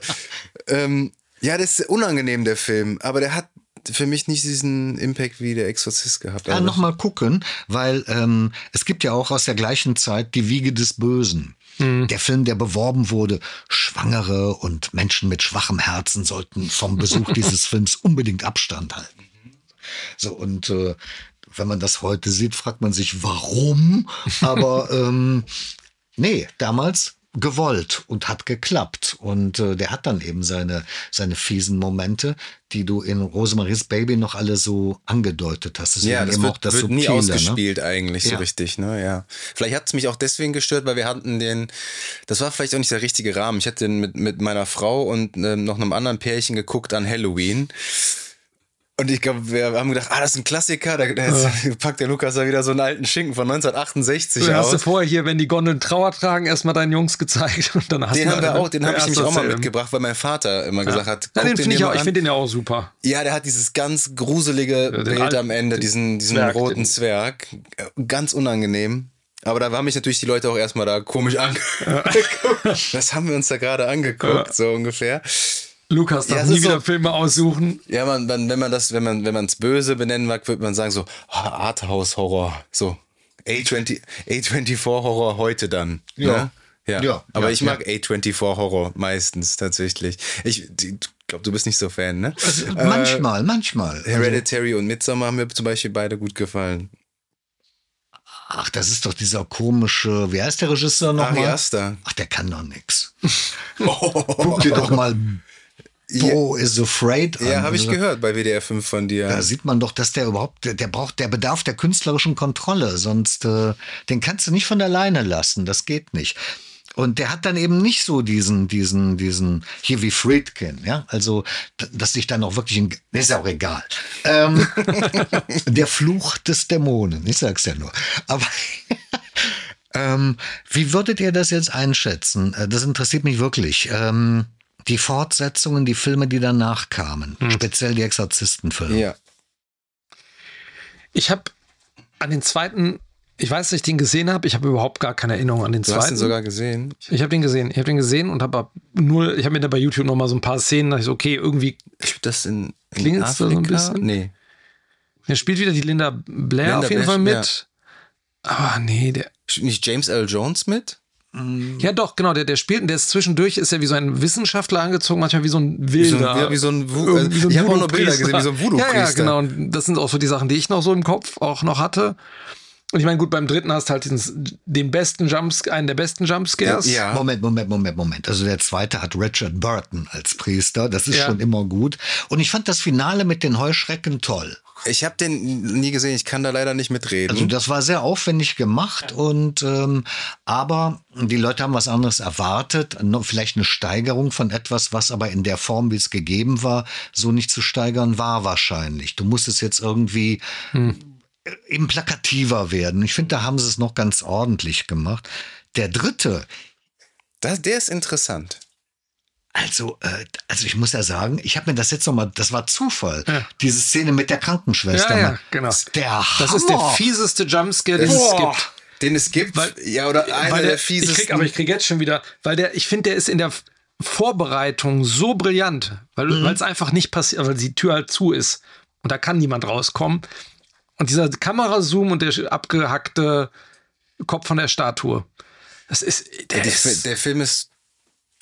ähm, ja, das ist unangenehm, der Film, aber der hat für mich nicht diesen Impact wie der Exorzist gehabt.
Ja, nochmal gucken, weil ähm, es gibt ja auch aus der gleichen Zeit die Wiege des Bösen. Der Film, der beworben wurde, Schwangere und Menschen mit schwachem Herzen sollten vom Besuch dieses Films unbedingt Abstand halten. So, und äh, wenn man das heute sieht, fragt man sich, warum? Aber ähm, nee, damals gewollt und hat geklappt. Und äh, der hat dann eben seine, seine fiesen Momente, die du in Rosemaries Baby noch alle so angedeutet hast. Deswegen
ja, das
eben
wird,
auch das
wird nie
Subtile, ne?
ausgespielt eigentlich so
Ja.
richtig, ne? Ja. Vielleicht hat es mich auch deswegen gestört, weil wir hatten den, das war vielleicht auch nicht der richtige Rahmen. Ich hatte den mit, mit meiner Frau und ähm, noch einem anderen Pärchen geguckt an Halloween. Und ich glaube, wir haben gedacht, ah, das ist ein Klassiker. Da, da jetzt packt der Lukas da wieder so einen alten Schinken von 1968
Du hast du
aus.
vorher hier, wenn die Gondeln Trauer tragen, erstmal deinen Jungs gezeigt und dann hast
Den
du
haben wir auch, den habe ich
Ja,
nämlich auch mal mitgebracht, weil mein Vater immer gesagt hat,
Ja,
guck
den finde ich, auch- ich finde den ja auch super.
Ja, der hat dieses ganz gruselige
den
Bild am Ende, diesen, diesen
Zwerg,
roten
den-
Zwerg. Äh, Ganz unangenehm. Aber da haben mich natürlich die Leute auch erstmal da komisch angeguckt. Was haben wir uns da gerade angeguckt, so ungefähr.
Lukas darf
Ja,
nie wieder
so-
Filme aussuchen.
Ja, man, man, wenn man das, wenn man, wenn man es böse benennen mag, würde man sagen so, ah, Arthouse-Horror, so A20, A24-Horror heute dann.
Ja.
Ne? Ja.
Ja,
Aber
ja,
ich mag A24-Horror meistens tatsächlich. Ich glaube, du bist nicht so Fan, ne?
Also, manchmal, manchmal. Also,
Hereditary und Midsommar haben mir zum Beispiel beide gut gefallen.
ach, das ist doch dieser komische, wie heißt der Regisseur
Ari
nochmal?
Aster.
Ach, der kann doch nix. Guck dir doch mal Bo is Afraid an.
Ja, habe ich gehört bei WDR 5 von dir.
Da sieht man doch, dass der überhaupt, der, braucht, der bedarf der künstlerischen Kontrolle, sonst äh, den kannst du nicht von der Leine lassen, das geht nicht. Und der hat dann eben nicht so diesen, diesen, diesen, hier wie Friedkin, ja, also, dass sich dann auch wirklich, in, ist ja auch egal. Ähm, der Fluch des Dämonen, ich sag's ja nur. Aber, ähm, wie würdet ihr das jetzt einschätzen? Äh, Das interessiert mich wirklich. Ähm, die Fortsetzungen, die Filme, die danach kamen, speziell die Exorzistenfilme.
ja.
Ich habe an den zweiten, ich weiß, dass ich den gesehen habe. Ich habe überhaupt gar keine Erinnerung an den
Du
zweiten.
hast ihn sogar gesehen.
ich habe den gesehen. Ich habe den gesehen und habe nur, ich habe mir da bei YouTube noch mal so ein paar Szenen, da dachte ich so, okay, irgendwie,
Ich das in, in
da so ein bisschen?
Nee.
er spielt wieder die Linda Blair
Linda
auf jeden
Blair,
Fall mit. Aber nee, der,
Spielt Nicht James L. Jones mit?
Ja doch, genau, der, der spielt, und der ist zwischendurch, ist ja wie so ein Wissenschaftler angezogen, manchmal wie so ein
Wie so,
Wilder.
ein- wie so ein, Wu-
Irgendwie so ein
Ich habe auch noch Bilder gesehen, wie so ein Voodoo-Priester.
Ja, ja, genau. Und das sind auch so die Sachen, die ich noch so im Kopf auch noch hatte. Und ich meine, gut, beim dritten hast du halt diesen, den besten Jumps, einen der besten Jumpscares.
Ja.
Moment, Moment, Moment, Moment. Also der zweite hat Richard Burton als Priester. Das ist
Ja.
schon immer gut. Und ich fand das Finale mit den Heuschrecken toll.
Ich habe den nie gesehen, ich kann da leider nicht mitreden.
Also das war sehr aufwendig gemacht und ähm, aber die Leute haben was anderes erwartet, vielleicht eine Steigerung von etwas, was aber in der Form, wie es gegeben war, so nicht zu steigern war wahrscheinlich. Du musst es jetzt irgendwie äh, eben plakativer werden. Ich finde, da haben sie es noch ganz ordentlich gemacht. Der dritte,
das, der ist interessant.
Also, äh, also ich muss ja sagen, ich habe mir das jetzt nochmal, das war Zufall,
Ja.
diese Szene mit der Krankenschwester.
Ja, ja,
Mann.
genau.
Das ist Der
Das ist der fieseste Jumpscare, den es
Boah,
gibt.
Den es gibt.
Weil-
ja, oder einer der,
der,
fiesesten.
ich krieg, aber ich krieg jetzt schon wieder, weil der, ich finde, der ist in der Vorbereitung so brillant, weil
Mhm.
es einfach nicht passiert, weil die Tür halt zu ist und da kann niemand rauskommen. Und dieser Kamerazoom und der abgehackte Kopf von der Statue, das ist, der,
der,
ist
der Film ist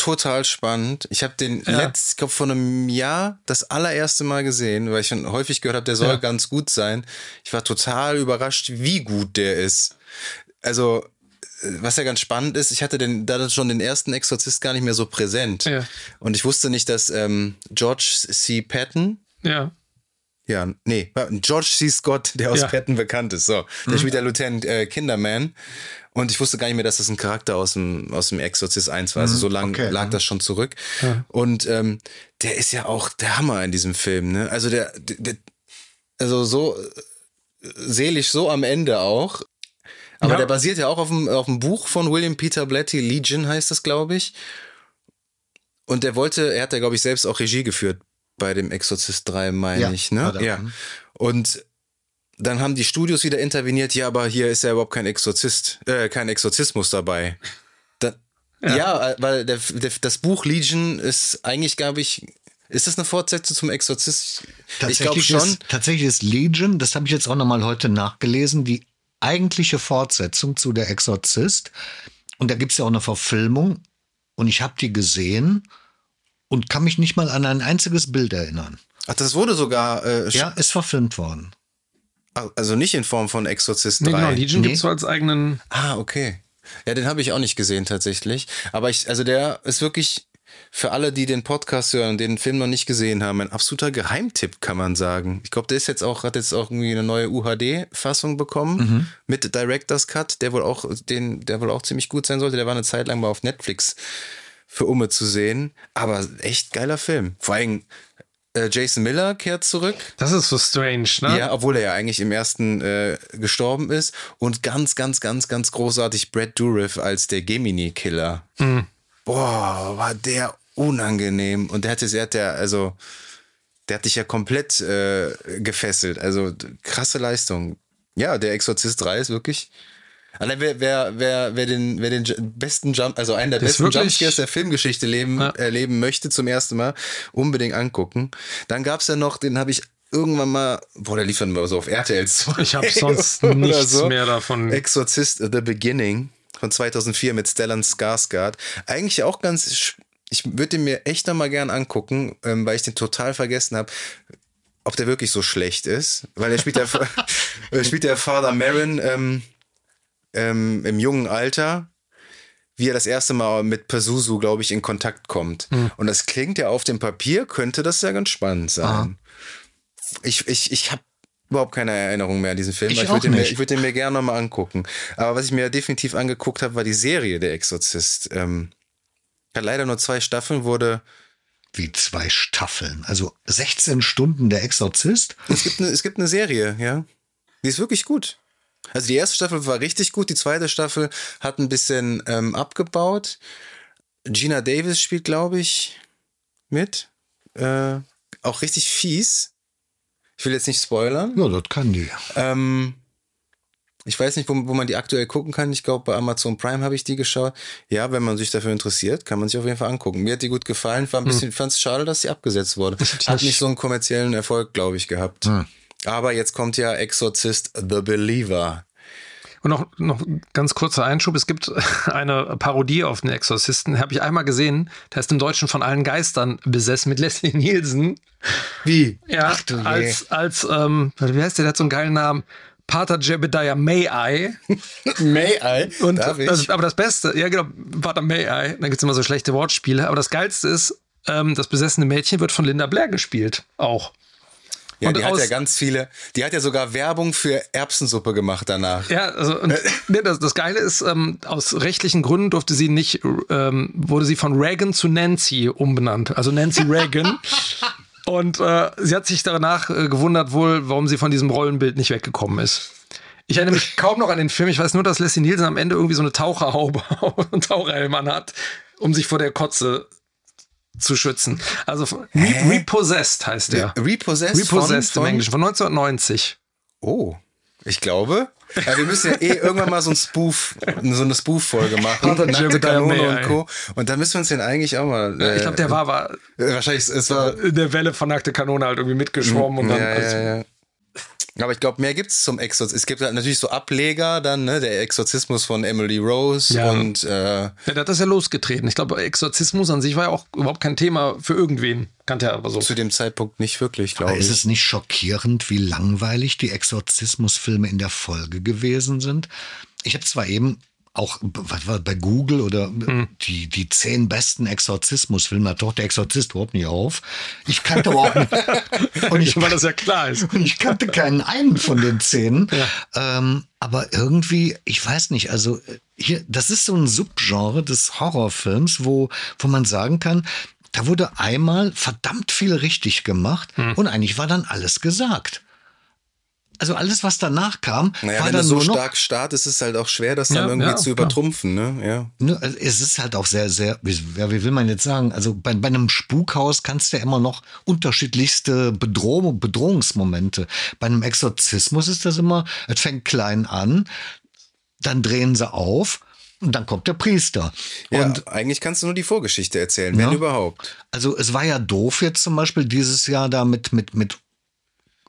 total spannend. Ich habe den
Ja.
letzt, ich glaube vor einem Jahr das allererste Mal gesehen, weil ich schon häufig gehört habe, der soll
Ja.
ganz gut sein. Ich war total überrascht, wie gut der ist. Also äh, was ja ganz spannend ist, ich hatte den, da schon den ersten Exorzist gar nicht mehr so präsent.
Ja.
Und ich wusste nicht, dass ähm, George C. Patton,
ja.
Ja, nee, George C. Scott, der aus
Ja.
Patton bekannt ist. So, der spielt der Lieutenant äh, Kinderman. Und ich wusste gar nicht mehr, dass das ein Charakter aus dem, aus dem Exorcist 1 war. Also so lange
okay.
lag das schon zurück. Und ähm, der ist ja auch der Hammer in diesem Film. Ne? Also der, der, der also so äh, seelisch so am Ende auch. Aber
Ja.
der basiert ja auch auf dem, auf dem Buch von William Peter Blatty, Legion heißt das, glaube ich. Und der wollte, er hat ja, glaube ich, selbst auch Regie geführt bei dem Exorzist 3, meine
Ja,
ich, ne? Ja. Und dann haben die Studios wieder interveniert, ja, aber hier ist ja überhaupt kein Exorzist, äh, kein Exorzismus dabei. Da, ja. weil der, der, das Buch Legion ist eigentlich, glaube ich, ist das eine Fortsetzung zum Exorzist? Ich glaube
Tatsächlich
schon.
Ist, tatsächlich ist Legion, das habe ich jetzt auch nochmal heute nachgelesen, die eigentliche Fortsetzung zu Der Exorzist. Und da gibt es ja auch eine Verfilmung. Und ich habe die gesehen und kann mich nicht mal an ein einziges Bild erinnern.
Ach, das wurde sogar, äh,
Ja, ist verfilmt worden.
also nicht in Form von Exorzist 3.
Nee, genau, Legion
Nee.
gibt's so als eigenen.
Ah, okay. Ja, den habe ich auch nicht gesehen tatsächlich. Aber ich, also der ist wirklich für alle, die den Podcast hören und den Film noch nicht gesehen haben, ein absoluter Geheimtipp, kann man sagen. Ich glaube, der ist jetzt auch, hat jetzt auch irgendwie eine neue UHD-Fassung bekommen mit Director's Cut, der wohl auch, den, der wohl auch ziemlich gut sein sollte. Der war eine Zeit lang mal auf Netflix für Umme zu sehen. Aber echt geiler Film. Vor allem äh, Jason Miller kehrt zurück.
Das ist so strange, ne?
Ja, obwohl er ja eigentlich im ersten äh, gestorben ist. Und ganz, ganz, ganz, ganz großartig Brad Dourif als der Gemini-Killer. Boah, war der unangenehm. Und der hat es, er hat ja, also, der hat dich ja komplett äh, gefesselt. Also krasse Leistung. Ja, der Exorzist 3 ist wirklich. Allein wer, wer, wer, wer den, wer den besten Jump, also einen der
Das
besten Jumpscares der Filmgeschichte leben,
Ja.
erleben möchte zum ersten Mal, unbedingt angucken. Dann gab's ja noch, den habe ich irgendwann mal, boah, der lief dann mal so auf RTL 2.
Ich habe sonst nichts mehr davon.
Exorzist The Beginning von 2004 mit Stellan Skarsgård. Eigentlich auch ganz, ich würde den mir echt noch mal gern angucken, ähm, weil ich den total vergessen habe, ob der wirklich so schlecht ist. Weil er spielt ja, er spielt ja Father Marin ähm, ähm, im jungen Alter, wie er das erste Mal mit Pazuzu, glaube ich, in Kontakt kommt.
Hm.
Und das klingt ja auf dem Papier, könnte das ja ganz spannend sein. Ich, ich, ich habe überhaupt keine Erinnerung mehr an diesen Film.
Ich
ich würde den, würd den mir gerne nochmal angucken. Aber was ich mir definitiv angeguckt habe, war die Serie Der Exorzist. Ähm, hat leider nur zwei Staffeln, wurde.
Wie zwei Staffeln. Also 16 Stunden der Exorzist.
Es gibt, eine, es gibt eine Serie, ja. Die ist wirklich gut. Also die erste Staffel war richtig gut, die zweite Staffel hat ein bisschen ähm, abgebaut. Gina Davis spielt, glaube ich, mit. Äh, auch richtig fies. Ich will jetzt nicht spoilern.
Ja, das kann die.
Ähm, Ich weiß nicht, wo, wo man die aktuell gucken kann. Ich glaube, bei Amazon Prime habe ich die geschaut. Ja, wenn man sich dafür interessiert, kann man sich auf jeden Fall angucken. Mir hat die gut gefallen. War ein bisschen, hm. fand es schade, dass sie abgesetzt wurde. Hat nicht so einen kommerziellen Erfolg, glaube ich, gehabt. Hm. Aber jetzt kommt ja Exorzist The Believer.
Und noch, noch ganz kurzer Einschub. Es gibt eine Parodie auf den Exorzisten. Habe ich einmal gesehen. Der ist im Deutschen von allen Geistern besessen mit Leslie Nielsen.
Wie?
Ja, Ach du je. als, als ähm, wie heißt der? Der hat so einen geilen Namen. Pater Jebediah May-I.
May-I?
Und das, aber das Beste, ja genau, Pater May-I. Da gibt es immer so schlechte Wortspiele. Aber das Geilste ist, ähm, das besessene Mädchen wird von Linda Blair gespielt. Auch.
Ja, und die hat ja ganz viele, die hat ja sogar Werbung für Erbsensuppe gemacht danach.
Ja, also und, nee, das, das Geile ist, ähm, aus rechtlichen Gründen durfte sie nicht, ähm, wurde sie von Reagan zu Nancy umbenannt. Also Nancy Reagan. Und äh, sie hat sich danach äh, gewundert wohl, warum sie von diesem Rollenbild nicht weggekommen ist. Ich erinnere mich kaum noch an den Film. Ich weiß nur, dass Leslie Nielsen am Ende irgendwie so eine Taucherhaube und Taucherhelm hat, um sich vor der Kotze zu schützen. Also Re Repossessed heißt der.
Repossessed,
Repossessed von, im Englischen von 1990.
Oh, ich glaube. Ja, wir müssen ja eh irgendwann mal so ein Spoof, so eine Spoof-Folge machen. Nackte Kanone und Co. Und da müssen wir uns den eigentlich auch mal.
Äh, ich glaube, der war, war
wahrscheinlich es war
in der Welle von Nackte Kanone halt irgendwie mitgeschwommen und dann.
Ja, ja. Aber ich glaube, mehr gibt es zum Exorzismus. Es gibt halt natürlich so Ableger dann, ne? Der Exorzismus von Emily Rose ja. und äh
Ja, der hat das ja losgetreten. Ich glaube, Exorzismus an sich war ja auch überhaupt kein Thema für irgendwen. Kannte er aber so.
Zu dem Zeitpunkt nicht wirklich, glaube ich.
Ist es nicht schockierend, wie langweilig die Exorzismusfilme in der Folge gewesen sind? Ich habe zwar eben auch was war bei Google oder hm. die, die zehn besten Exorzismusfilme, hat doch der Exorzist überhaupt nicht auf. Ich kannte aber auch nicht.
und ich, weil das ja klar ist.
Und ich kannte keinen einen von den zehn. Ja. Ähm, aber irgendwie, ich weiß nicht, also hier, das ist so ein Subgenre des Horrorfilms, wo, wo man sagen kann, da wurde einmal verdammt viel richtig gemacht hm. und eigentlich war dann alles gesagt also alles, was danach kam,
naja,
war
wenn
dann
du so
nur noch,
stark startest, ist es halt auch schwer, das dann ja, irgendwie ja, zu übertrumpfen. Ne? Ja.
Ne, also es ist halt auch sehr, sehr, wie, wie will man jetzt sagen, also bei, bei einem Spukhaus kannst du ja immer noch unterschiedlichste Bedrohung, Bedrohungsmomente. Bei einem Exorzismus ist das immer, es fängt klein an, dann drehen sie auf und dann kommt der Priester.
Ja,
und
eigentlich kannst du nur die Vorgeschichte erzählen, wenn überhaupt.
Also es war ja doof jetzt zum Beispiel dieses Jahr da mit, mit, mit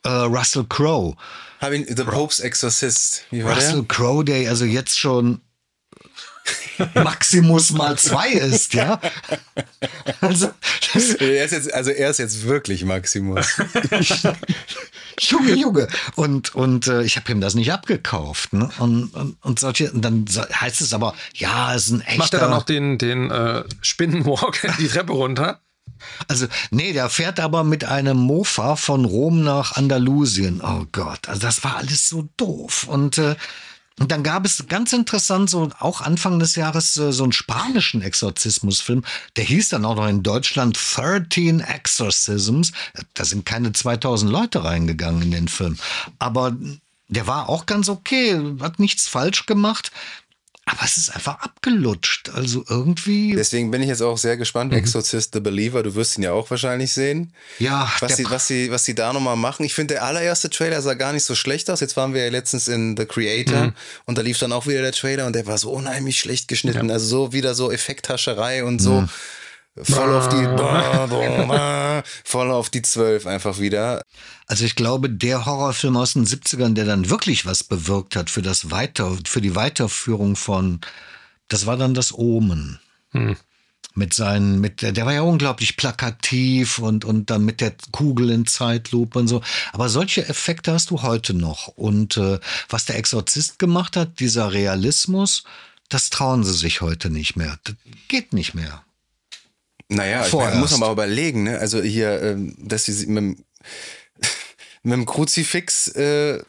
äh, Russell Crowe.
Having The Pope's Exorcist. Wie war
Russell Crowe, der also jetzt schon Maximus mal zwei ist, ja.
Also, er ist jetzt, also er ist jetzt wirklich Maximus.
Junge, Junge. Und, und äh, ich habe ihm das nicht abgekauft. Ne? Und, und, und solche, und dann heißt es aber, ja, es ist ein echter.
Macht er dann auch den, den äh, Spinnenwalk die Treppe runter?
Also, nee, der fährt aber mit einem Mofa von Rom nach Andalusien. Oh Gott, also das war alles so doof. Und, äh, und dann gab es ganz interessant, so auch Anfang des Jahres, äh, so einen spanischen Exorzismusfilm. Der hieß dann auch noch in Deutschland 13 Exorcisms. Da sind keine 2000 Leute reingegangen in den Film. Aber der war auch ganz okay, hat nichts falsch gemacht. Aber es ist einfach abgelutscht. Also irgendwie.
Deswegen bin ich jetzt auch sehr gespannt. Mhm. Exorcist the Believer, du wirst ihn ja auch wahrscheinlich sehen.
Ja,
was sie, was sie, was sie da nochmal machen. Ich finde, der allererste Trailer sah gar nicht so schlecht aus. Jetzt waren wir ja letztens in The Creator mhm. und da lief dann auch wieder der Trailer und der war so unheimlich schlecht geschnitten. Ja. Also so wieder so Effekthascherei und so. Mhm. Voll auf die, voll auf die zwölf einfach wieder.
Also ich glaube, der Horrorfilm aus den 70ern, der dann wirklich was bewirkt hat für das Weiter, für die Weiterführung von, das war dann das Omen. Hm. Mit seinen, mit der, der war ja unglaublich plakativ und, und dann mit der Kugel in Zeitlupe und so. Aber solche Effekte hast du heute noch. Und äh, was der Exorzist gemacht hat, dieser Realismus, das trauen sie sich heute nicht mehr. Das geht nicht mehr.
Naja, ich meine, muss man mal überlegen, ne? Also hier, ähm, dass sie mit, mit dem Kruzifix äh,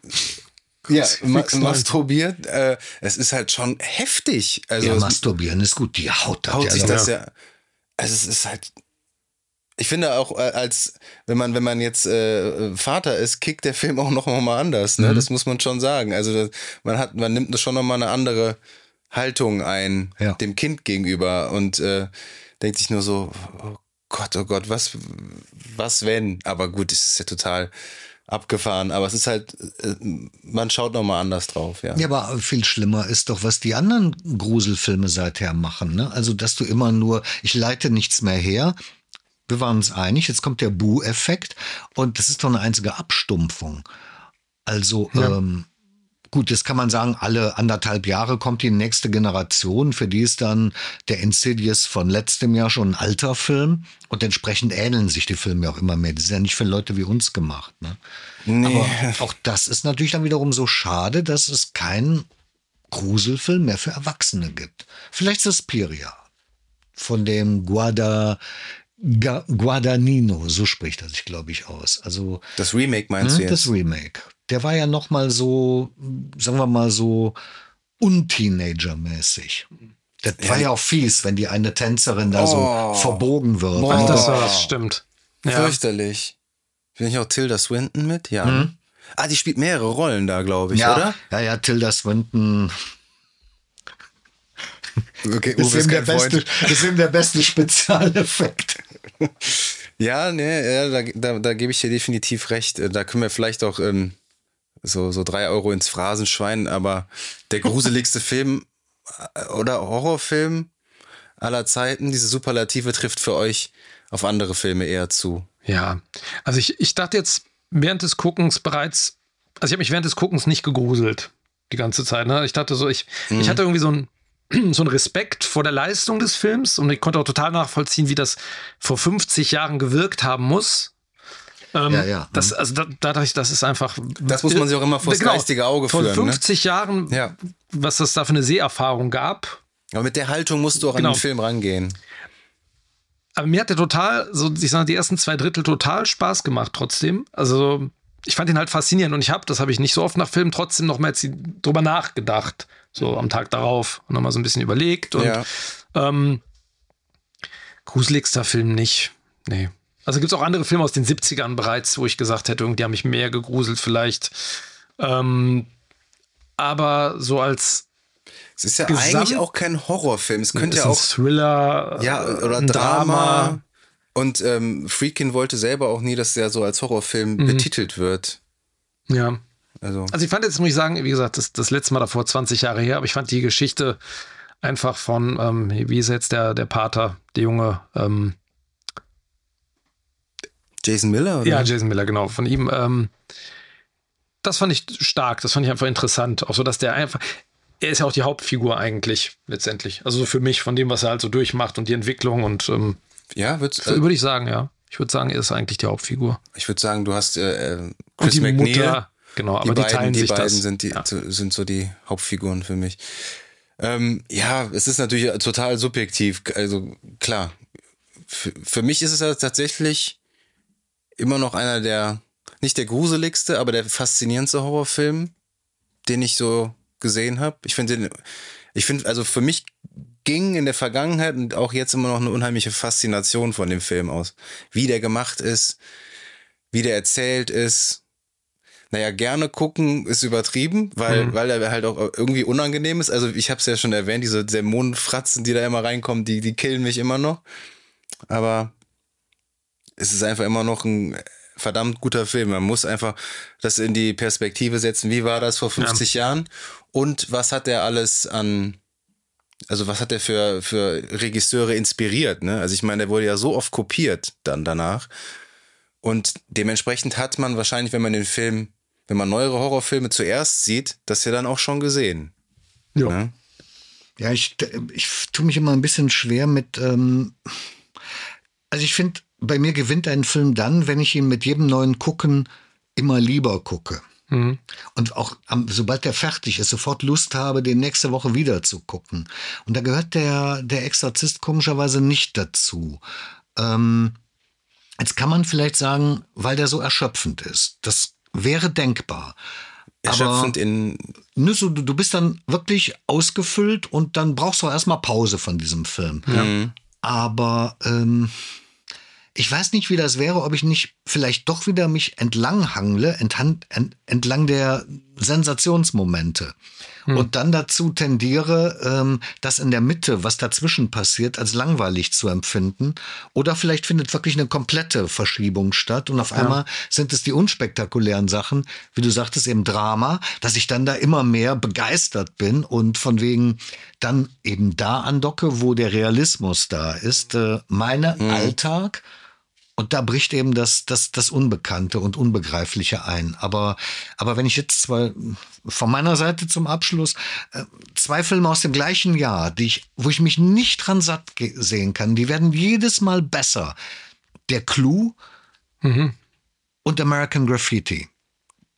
ja, ma masturbiert. Äh, es ist halt schon heftig. Also
ja, masturbieren ist gut. Die Haut,
haut sich das ja. Also es ist halt. Ich finde auch äh, als wenn man wenn man jetzt äh, Vater ist, kickt der Film auch noch mal anders. Ne? Mhm. Das muss man schon sagen. Also das, man hat man nimmt schon noch mal eine andere Haltung ein ja. dem Kind gegenüber und äh, denkt sich nur so, oh Gott, oh Gott, was, was wenn? Aber gut, es ist ja total abgefahren. Aber es ist halt, äh, man schaut nochmal anders drauf, ja.
Ja, aber viel schlimmer ist doch, was die anderen Gruselfilme seither machen. Ne? Also, dass du immer nur, ich leite nichts mehr her. Wir waren uns einig, jetzt kommt der Bu-Effekt und das ist doch eine einzige Abstumpfung. Also, ja. ähm, Gut, jetzt kann man sagen, alle anderthalb Jahre kommt die nächste Generation. Für die ist dann der Insidious von letztem Jahr schon ein alter Film. Und entsprechend ähneln sich die Filme auch immer mehr. Das ist ja nicht für Leute wie uns gemacht. Ne? Nee. Aber auch das ist natürlich dann wiederum so schade, dass es keinen Gruselfilm mehr für Erwachsene gibt. Vielleicht Suspiria von dem Guada, Guadagnino, so spricht er sich, glaube ich, aus. Also
das Remake meinst hm,
du jetzt? Das Remake der war ja noch mal so, sagen wir mal so, unteenager-mäßig. Das ja. war ja auch fies, wenn die eine Tänzerin da oh. so verbogen wird.
Boah, das, war, das stimmt.
Ja. Fürchterlich. Bin ich auch Tilda Swinton mit? Ja. Mhm. Ah, die spielt mehrere Rollen da, glaube ich,
ja.
oder?
Ja, ja, Tilda Swinton.
Okay,
das, ist der beste, das ist eben der beste Spezialeffekt.
ja, ne, ja, da, da, da gebe ich dir definitiv recht. Da können wir vielleicht auch ähm, so, so drei Euro ins Phrasenschwein, aber der gruseligste Film äh, oder Horrorfilm aller Zeiten, diese Superlative trifft für euch auf andere Filme eher zu.
Ja, also ich, ich dachte jetzt während des Guckens bereits, also ich habe mich während des Guckens nicht gegruselt die ganze Zeit. Ne? Ich dachte so, ich, mhm. ich hatte irgendwie so ein so ein Respekt vor der Leistung des Films und ich konnte auch total nachvollziehen, wie das vor 50 Jahren gewirkt haben muss. Ähm, ja, ja. Das, mhm. also da, dadurch, das ist einfach.
Das muss man sich auch immer vor das genau, geistige Auge
führen.
Vor
50
ne?
Jahren, ja. was das da für eine Seherfahrung gab.
Aber mit der Haltung musst du auch genau. an den Film rangehen.
Aber mir hat der total, so ich sage, die ersten zwei Drittel total Spaß gemacht trotzdem. Also ich fand ihn halt faszinierend und ich habe, das habe ich nicht so oft nach Filmen, trotzdem noch mal drüber nachgedacht. So am Tag darauf und nochmal so ein bisschen überlegt. Und ja. ähm, gruseligster Film nicht. Nee. Also gibt es auch andere Filme aus den 70ern bereits, wo ich gesagt hätte, die haben mich mehr gegruselt vielleicht. Ähm, aber so als
es ist ja Gesamt eigentlich auch kein Horrorfilm. Es könnte ja auch
Thriller,
ja oder Drama. Drama. Und ähm, Freakin wollte selber auch nie, dass der so als Horrorfilm mhm. betitelt wird.
Ja. Also. also ich fand jetzt, muss ich sagen, wie gesagt, das, das letzte Mal davor 20 Jahre her, aber ich fand die Geschichte einfach von, ähm, wie ist jetzt der, der Pater, der Junge, ähm,
Jason Miller, oder?
Ja, Jason Miller, genau. Von ihm. Ähm, das fand ich stark, das fand ich einfach interessant. Auch so, dass der einfach. Er ist ja auch die Hauptfigur eigentlich, letztendlich. Also für mich, von dem, was er halt so durchmacht und die Entwicklung und. Ähm,
ja,
würd, äh, würde ich sagen, ja. Ich würde sagen, er ist eigentlich die Hauptfigur.
Ich würde sagen, du hast äh, äh Chris und die McNeil. Mutter,
genau, aber die, die beiden, teilen
die
sich
beiden
das.
Sind, die, ja. sind so die Hauptfiguren für mich. Ähm, ja, es ist natürlich total subjektiv. Also klar, für, für mich ist es tatsächlich immer noch einer der, nicht der gruseligste, aber der faszinierendste Horrorfilm, den ich so gesehen habe. Ich finde den, ich finde, also für mich ging in der Vergangenheit und auch jetzt immer noch eine unheimliche Faszination von dem Film aus. Wie der gemacht ist, wie der erzählt ist. Naja, gerne gucken ist übertrieben, weil, mhm. weil er halt auch irgendwie unangenehm ist. Also ich habe es ja schon erwähnt, diese Dämonenfratzen, die da immer reinkommen, die, die killen mich immer noch. Aber es ist einfach immer noch ein verdammt guter Film. Man muss einfach das in die Perspektive setzen. Wie war das vor 50 ja. Jahren? Und was hat er alles an, also was hat er für, für Regisseure inspiriert? Ne? Also ich meine, der wurde ja so oft kopiert dann danach. Und dementsprechend hat man wahrscheinlich, wenn man den Film, wenn man neuere Horrorfilme zuerst sieht, das ja dann auch schon gesehen.
Ja. Ne? Ja, ich, ich tue mich immer ein bisschen schwer mit, ähm, also ich finde, bei mir gewinnt ein Film dann, wenn ich ihn mit jedem neuen Gucken immer lieber gucke. Mhm. Und auch am, sobald der fertig ist, sofort Lust habe, den nächste Woche wieder zu gucken. Und da gehört der, der Exorzist komischerweise nicht dazu. Ähm, jetzt kann man vielleicht sagen, weil der so erschöpfend ist. Das wäre denkbar.
Erschöpfend Aber, in.
Ne, so, du, du bist dann wirklich ausgefüllt und dann brauchst du erstmal Pause von diesem Film.
Mhm.
Aber ähm, ich weiß nicht, wie das wäre, ob ich nicht vielleicht doch wieder mich entlang hangle, entlang, der, Sensationsmomente. Hm. Und dann dazu tendiere, ähm, das in der Mitte, was dazwischen passiert, als langweilig zu empfinden. Oder vielleicht findet wirklich eine komplette Verschiebung statt und auf ja. einmal sind es die unspektakulären Sachen, wie du sagtest, eben Drama, dass ich dann da immer mehr begeistert bin und von wegen dann eben da andocke, wo der Realismus da ist. Äh, meine hm. Alltag und da bricht eben das, das, das Unbekannte und Unbegreifliche ein. Aber, aber wenn ich jetzt zwei, von meiner Seite zum Abschluss, äh, zwei Filme aus dem gleichen Jahr, die ich, wo ich mich nicht dran satt sehen kann, die werden jedes Mal besser. Der Clou mhm. und American Graffiti.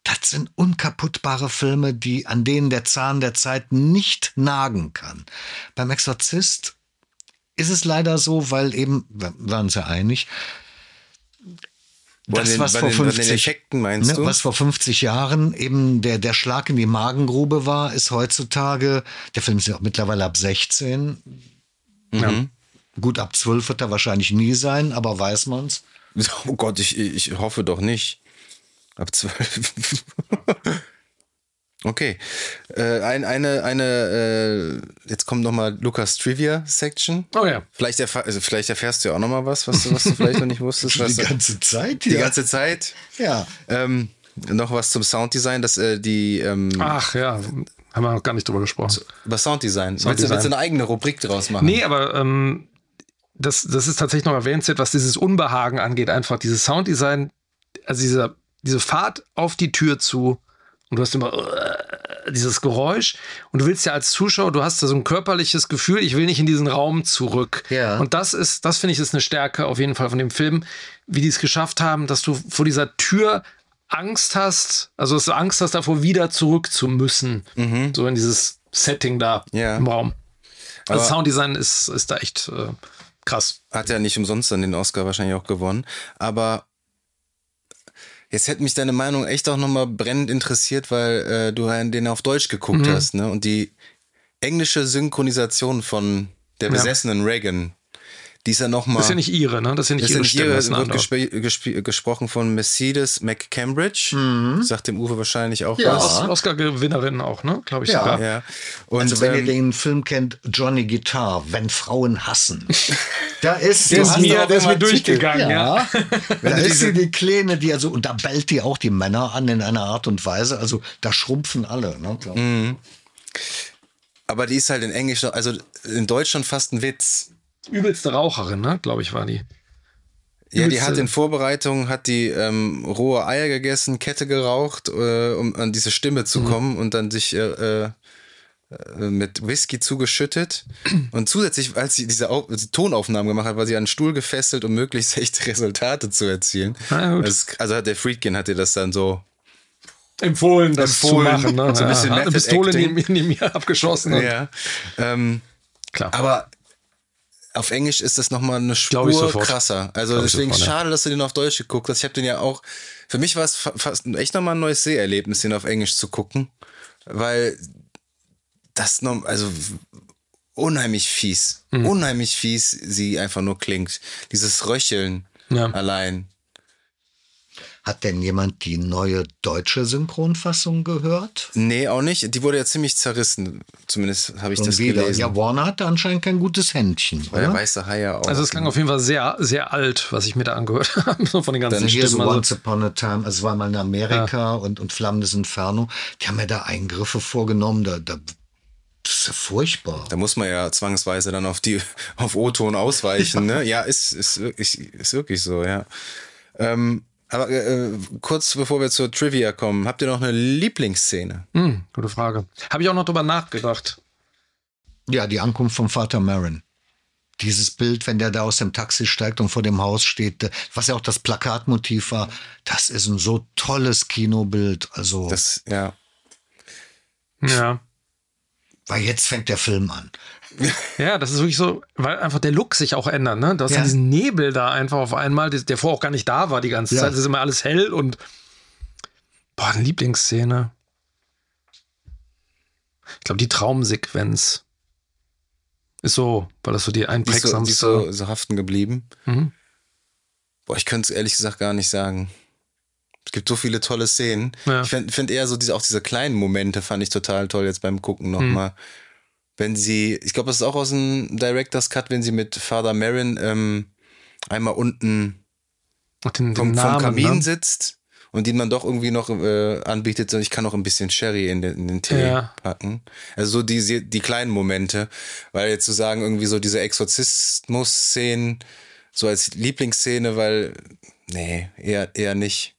Das sind unkaputtbare Filme, die, an denen der Zahn der Zeit nicht nagen kann. Beim Exorzist ist es leider so, weil eben, wir waren uns ja einig, das, den, was vor den, 50, Effekten meinst ne, du? Was vor 50 Jahren eben der, der Schlag in die Magengrube war, ist heutzutage, der Film ist ja auch mittlerweile ab 16. Mhm. Ja. Gut, ab 12 wird er wahrscheinlich nie sein, aber weiß man's?
Oh Gott, ich, ich hoffe doch nicht. Ab 12. Okay. Äh, ein, eine, eine, äh, jetzt kommt nochmal Lukas Trivia Section.
Oh ja.
Vielleicht, erfahr, also vielleicht erfährst du ja auch nochmal was, was, was du vielleicht noch nicht wusstest.
die ganze Zeit,
ja. Die ganze Zeit.
Ja.
Ähm, noch was zum Sounddesign, dass äh, die. Ähm,
Ach ja, haben wir noch gar nicht drüber gesprochen.
Über Sounddesign. Sounddesign. Willst, du, willst du eine eigene Rubrik draus machen?
Nee, aber ähm, das, das ist tatsächlich noch erwähnenswert, was dieses Unbehagen angeht. Einfach dieses Sounddesign, also diese, diese Fahrt auf die Tür zu und du hast immer uh, dieses Geräusch und du willst ja als Zuschauer, du hast da so ein körperliches Gefühl, ich will nicht in diesen Raum zurück.
Ja.
Und das ist, das finde ich, ist eine Stärke auf jeden Fall von dem Film, wie die es geschafft haben, dass du vor dieser Tür Angst hast, also dass du Angst hast davor, wieder zurück zu müssen. Mhm. So in dieses Setting da ja. im Raum. Also Aber Sounddesign ist, ist da echt äh, krass.
Hat ja nicht umsonst dann den Oscar wahrscheinlich auch gewonnen. Aber Jetzt hätte mich deine Meinung echt auch nochmal brennend interessiert, weil äh, du den auf Deutsch geguckt mhm. hast, ne? Und die englische Synchronisation von der besessenen ja. Reagan, die ist ja nochmal.
Das ist ja nicht ihre, ne? Das ist ja nicht
das ihre Stimme. Ihre, wird gesp gesprochen von Mercedes McCambridge. Mhm. Sagt dem Uwe wahrscheinlich auch
ja.
was.
Oscar-Gewinnerin auch, ne? Glaube ich
ja.
sogar.
Ja. Und, also wenn ähm, ihr den Film kennt, Johnny Guitar, Wenn Frauen hassen. da ist,
der ist mir, der ist mir durchgegangen, ja. ja.
da ist sie die Kleine, die also, und da bellt die auch die Männer an in einer Art und Weise. Also da schrumpfen alle, ne?
Mhm. Aber die ist halt in Englisch, also in Deutschland fast ein Witz
übelste Raucherin, ne? Glaube ich, war die.
Ja, die hat in Vorbereitung hat die ähm, rohe Eier gegessen, Kette geraucht, äh, um an diese Stimme zu mhm. kommen und dann sich äh, äh, mit Whisky zugeschüttet. Und zusätzlich, als sie diese Au Tonaufnahmen gemacht hat, war sie an einen Stuhl gefesselt, um möglichst echte Resultate zu erzielen. Ah, also, also hat der Friedkin hat ihr das dann so
empfohlen, das empfohlen, zu machen. Ne? So ein bisschen ja, hat eine Pistole neben, neben mir abgeschossen.
Ja. Ähm, Klar. Aber auf Englisch ist das nochmal eine Spur krasser. Also Glaub deswegen sofort, schade, dass du den auf Deutsch geguckt hast. Ich habe den ja auch, für mich war es fast echt nochmal ein neues Seherlebnis, den auf Englisch zu gucken. Weil das noch, also unheimlich fies, mhm. unheimlich fies sie einfach nur klingt. Dieses Röcheln ja. allein.
Hat denn jemand die neue deutsche Synchronfassung gehört?
Nee, auch nicht. Die wurde ja ziemlich zerrissen. Zumindest habe ich Und das wieder. gelesen.
Ja, Warner hatte anscheinend kein gutes Händchen.
Weil der weiße Hai ja auch.
Also es klang auf jeden Fall sehr, sehr alt, was ich mir da angehört habe. so von den ganzen
Dann hier Stimmen. so also Once Upon a Time, also es war mal in Amerika ja. und, und Flammendes Inferno. Die haben ja da Eingriffe vorgenommen. Da, da das ist ja furchtbar.
Da muss man ja zwangsweise dann auf die auf O-Ton ausweichen. Ja, ne? ja ist, ist, ist, ist wirklich so, ja. Ähm, aber äh, kurz bevor wir zur Trivia kommen, habt ihr noch eine Lieblingsszene?
Hm, gute Frage. Habe ich auch noch drüber nachgedacht.
Ja, die Ankunft vom Vater Marin. Dieses Bild, wenn der da aus dem Taxi steigt und vor dem Haus steht, was ja auch das Plakatmotiv war, das ist ein so tolles Kinobild. Also.
Das, ja.
Ja.
Weil jetzt fängt der Film an.
Ja, das ist wirklich so, weil einfach der Look sich auch ändert, ne? Du hast ja. diesen Nebel da einfach auf einmal, der vorher auch gar nicht da war die ganze ja. Zeit. Es ist immer alles hell und boah, eine Lieblingsszene. Ich glaube, die Traumsequenz ist so, weil das so die einprägsamste.
Ist so, die so, so haften geblieben. Mhm. Boah, ich könnte es ehrlich gesagt gar nicht sagen. Es gibt so viele tolle Szenen.
Ja.
Ich finde find eher so diese, auch diese kleinen Momente fand ich total toll jetzt beim Gucken nochmal.
Hm.
Wenn sie, ich glaube, das ist auch aus dem Director's Cut, wenn sie mit Father Marin ähm, einmal unten
den, den
vom, vom
Namen,
Kamin
ne?
sitzt und den man doch irgendwie noch äh, anbietet, so ich kann noch ein bisschen Sherry in den, in den Tee
Ja.
packen. Also so die, die kleinen Momente, weil jetzt zu sagen, irgendwie so diese Exorzismus-Szenen, so als Lieblingsszene, weil, nee, eher, eher nicht.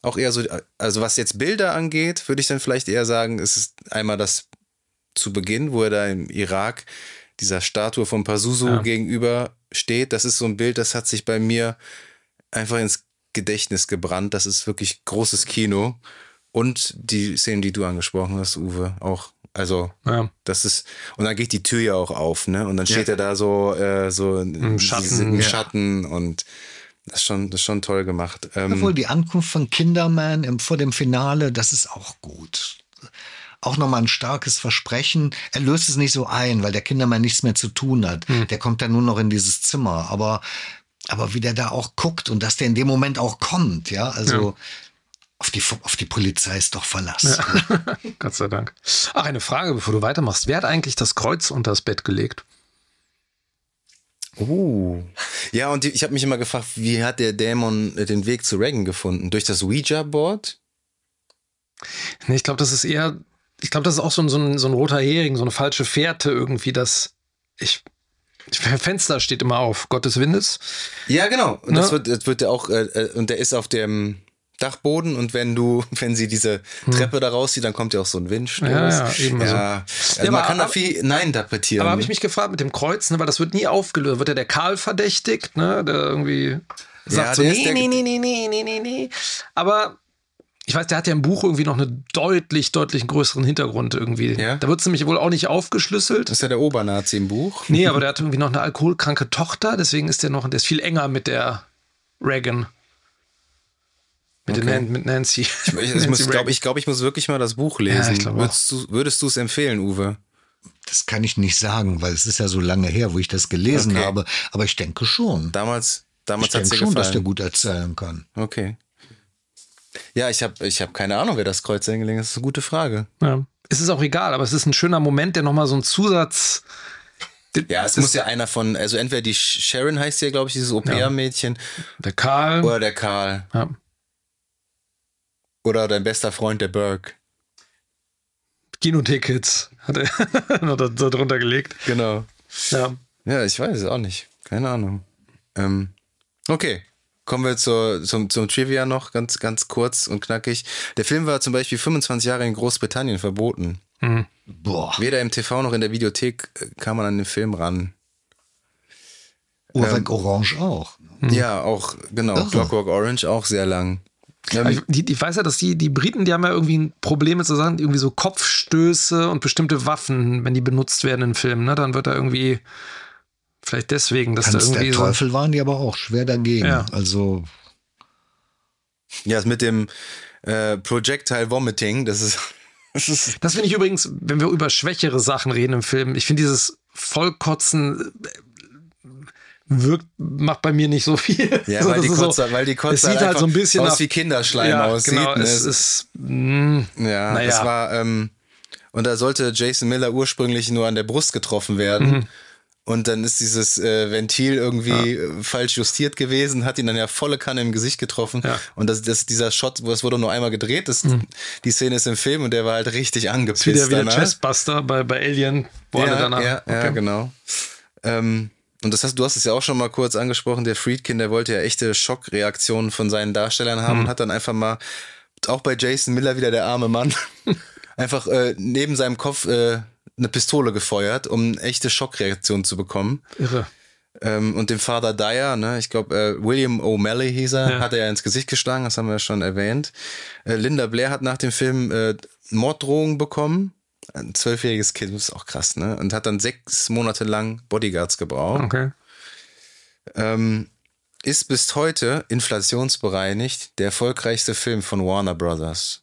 Auch eher so, also was jetzt Bilder angeht, würde ich dann vielleicht eher sagen, es ist einmal das zu Beginn, wo er da im Irak dieser Statue von Pazuzu
Ja.
gegenüber steht. Das ist so ein Bild, das hat sich bei mir einfach ins Gedächtnis gebrannt. Das ist wirklich großes Kino. Und die Szenen, die du angesprochen hast, Uwe, auch. Also,
Ja.
das ist, und dann geht die Tür ja auch auf, ne? Und dann steht er da so, äh, so im
Schatten,
im
ja.
Schatten und das ist schon, das ist schon toll gemacht. Ähm,
Obwohl die Ankunft von Kinderman im, vor dem Finale, das ist auch gut. Auch nochmal ein starkes Versprechen. Er löst es nicht so ein, weil der Kinderman nichts mehr zu tun hat.
Hm.
Der kommt dann nur noch in dieses Zimmer. Aber, aber wie der da auch guckt und dass der in dem Moment auch kommt, ja, also auf, die, auf die Polizei ist doch Verlass.
Gott sei Dank. Ach, eine Frage, bevor du weitermachst. Wer hat eigentlich das Kreuz unter das Bett gelegt?
Oh. Ja, und die, ich habe mich immer gefragt, wie hat der Dämon äh, den Weg zu Reagan gefunden? Durch das Ouija-Board?
Nee, ich glaube, das ist eher, ich glaube, das ist auch so ein, so, ein, so ein roter Hering, so eine falsche Fährte irgendwie, dass ich, Fenster steht immer auf, Gottes Windes.
Ja, genau. Und das
Ne?
wird, das wird ja auch, äh, äh, und der ist auf dem Dachboden und wenn du, wenn sie diese Treppe da rauszieht, dann kommt ja auch so ein Windstoß.
Hm. Ja, ja, eben so.
Ja, also
Ja,
man
aber-
kann da viel hineininterpretieren.
Aber habe
ne?
ich mich gefragt mit dem Kreuz, ne, weil das wird nie aufgelöst. Wird ja der Karl verdächtigt, ne, der irgendwie sagt
Ja,
so, nee, nee, nee, nee, nee, nee, nee, nee. Aber ich weiß, der hat ja im Buch irgendwie noch einen deutlich, deutlich größeren Hintergrund irgendwie.
Ja?
Da wird es nämlich wohl auch nicht aufgeschlüsselt.
Das ist ja der Obernazi im Buch.
Nee, aber der hat irgendwie noch eine alkoholkranke Tochter, deswegen ist der noch, der ist viel enger mit der Reagan. Mit,
Okay.
Nan, mit Nancy.
Ich, ich,
Nancy
muss, ich glaube, ich muss wirklich mal das Buch lesen.
auch.
Würdest du, würdest du es empfehlen, Uwe?
Das kann ich nicht sagen, weil es ist ja so lange her, wo ich das gelesen
Okay.
habe. Aber ich denke schon.
Damals, damals hat es
schon, dass der
gefallen.
gut erzählen kann.
Okay. Ja, ich habe ich hab keine Ahnung, wer das Kreuz eingelegt hat. Das ist eine gute Frage.
Ja. Es ist auch egal, aber es ist ein schöner Moment, der nochmal so ein Zusatz.
Ja, es muss ja einer von, also entweder die Sharon heißt ja, glaube ich, dieses Au-pair-Mädchen,
Der Karl.
oder der Karl,
Ja.
oder dein bester Freund, der Burke.
Kinotickets hat er hat er so drunter gelegt.
Genau.
Ja.
Ja, ich weiß es auch nicht. Keine Ahnung. Ähm, okay. Kommen wir zur, zum, zum Trivia noch, ganz, ganz kurz und knackig. Der Film war zum Beispiel 25 Jahre in Großbritannien verboten.
Boah.
Weder im TV noch in der Videothek äh, kam man an den Film ran.
Urweg Orange auch.
Ja, auch, genau.
Irre.
Clockwork Orange auch sehr lang.
Aber Ich, die, ich weiß ja, dass die, die Briten, die haben ja irgendwie Probleme zu sagen, irgendwie so Kopfstöße und bestimmte Waffen, wenn die benutzt werden in Filmen, ne, dann wird da irgendwie vielleicht deswegen, dass da
Tanz
irgendwie
der
so.
Teufel waren die aber auch schwer dagegen.
Ja.
Also
Ja, das mit dem äh, Projectile Vomiting, das ist, das ist
Das finde ich übrigens, wenn wir über schwächere Sachen reden im Film, ich finde dieses Vollkotzen äh, wirkt, macht bei mir nicht so viel.
Ja,
So,
weil die Kotze, weil die Kotze
es sieht halt so ein bisschen
aus
nach-
wie Kinderschleim
ja,
aussieht.
Genau,
ne?
es ist, mh,
ja,
naja.
das war, ähm, und da sollte Jason Miller ursprünglich nur an der Brust getroffen werden.
Mhm.
Und dann ist dieses äh, Ventil irgendwie äh, falsch justiert gewesen, hat ihn dann ja volle Kanne im Gesicht getroffen.
Ja. Mhm.
Und das, das, dieser Shot, wo es wurde nur einmal gedreht, das, die Szene ist im Film und der war halt richtig angepisst.
wieder wie der
danach.
Chestbuster bei, bei Alien, wo
ja,
danach.
Ja, ja
Okay.
genau. Ähm, und das hast, du hast es ja auch schon mal kurz angesprochen, der Friedkin, der wollte ja echte Schockreaktionen von seinen Darstellern haben
Mhm.
und hat dann einfach mal, auch bei Jason Miller wieder der arme Mann, einfach äh, neben seinem Kopf äh, eine Pistole gefeuert, um echte Schockreaktionen zu bekommen.
Irre.
Ähm, und dem Father Dyer, ne, ich glaube, äh, William O'Malley hieß er,
Ja.
hat er ja ins Gesicht geschlagen, das haben wir ja schon erwähnt. Äh, Linda Blair hat nach dem Film äh, Morddrohungen bekommen. Ein zwölfjähriges Kind, das ist auch krass, ne? Und hat dann sechs Monate lang Bodyguards gebraucht.
Okay.
Ähm, ist bis heute inflationsbereinigt der erfolgreichste Film von Warner Brothers.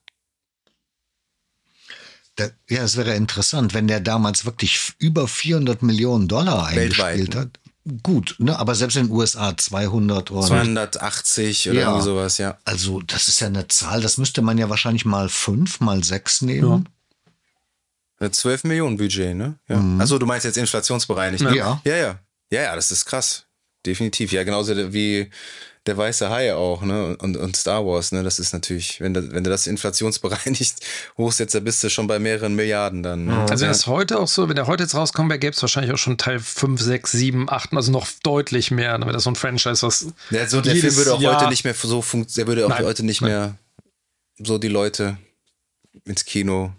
Ja, es wäre interessant, wenn der damals wirklich über 400 Millionen Dollar eingespielt
Weltweit, ne?
hat. gut, ne? aber selbst in den USA 200 oder
280 oder
Ja.
irgendwie sowas, ja.
Also, das ist ja eine Zahl, das müsste man ja wahrscheinlich mal fünf, mal sechs nehmen.
Äh, 12 Millionen Budget, ne? Ja. Achso, du meinst jetzt inflationsbereinigt.
Mhm. Ja.
Ja, ja. Ja, ja, das ist krass. Definitiv. Ja, genauso wie der weiße Hai auch, ne? Und, und Star Wars, ne? Das ist natürlich, wenn, du- wenn du das inflationsbereinigt hochsetzt, da bist du schon bei mehreren Milliarden dann. Ne?
Also wenn
ja.
das heute auch so, wenn der heute jetzt rauskommen wäre, gäbe es wahrscheinlich auch schon Teil 5, 6, 7, 8, also noch deutlich mehr, ne, wenn das so ein Franchise was.
Der, so, der Film würde auch
Jahr-
heute nicht mehr so funktionieren, der würde auch
Nein,
heute nicht
nein.
mehr so die Leute ins Kino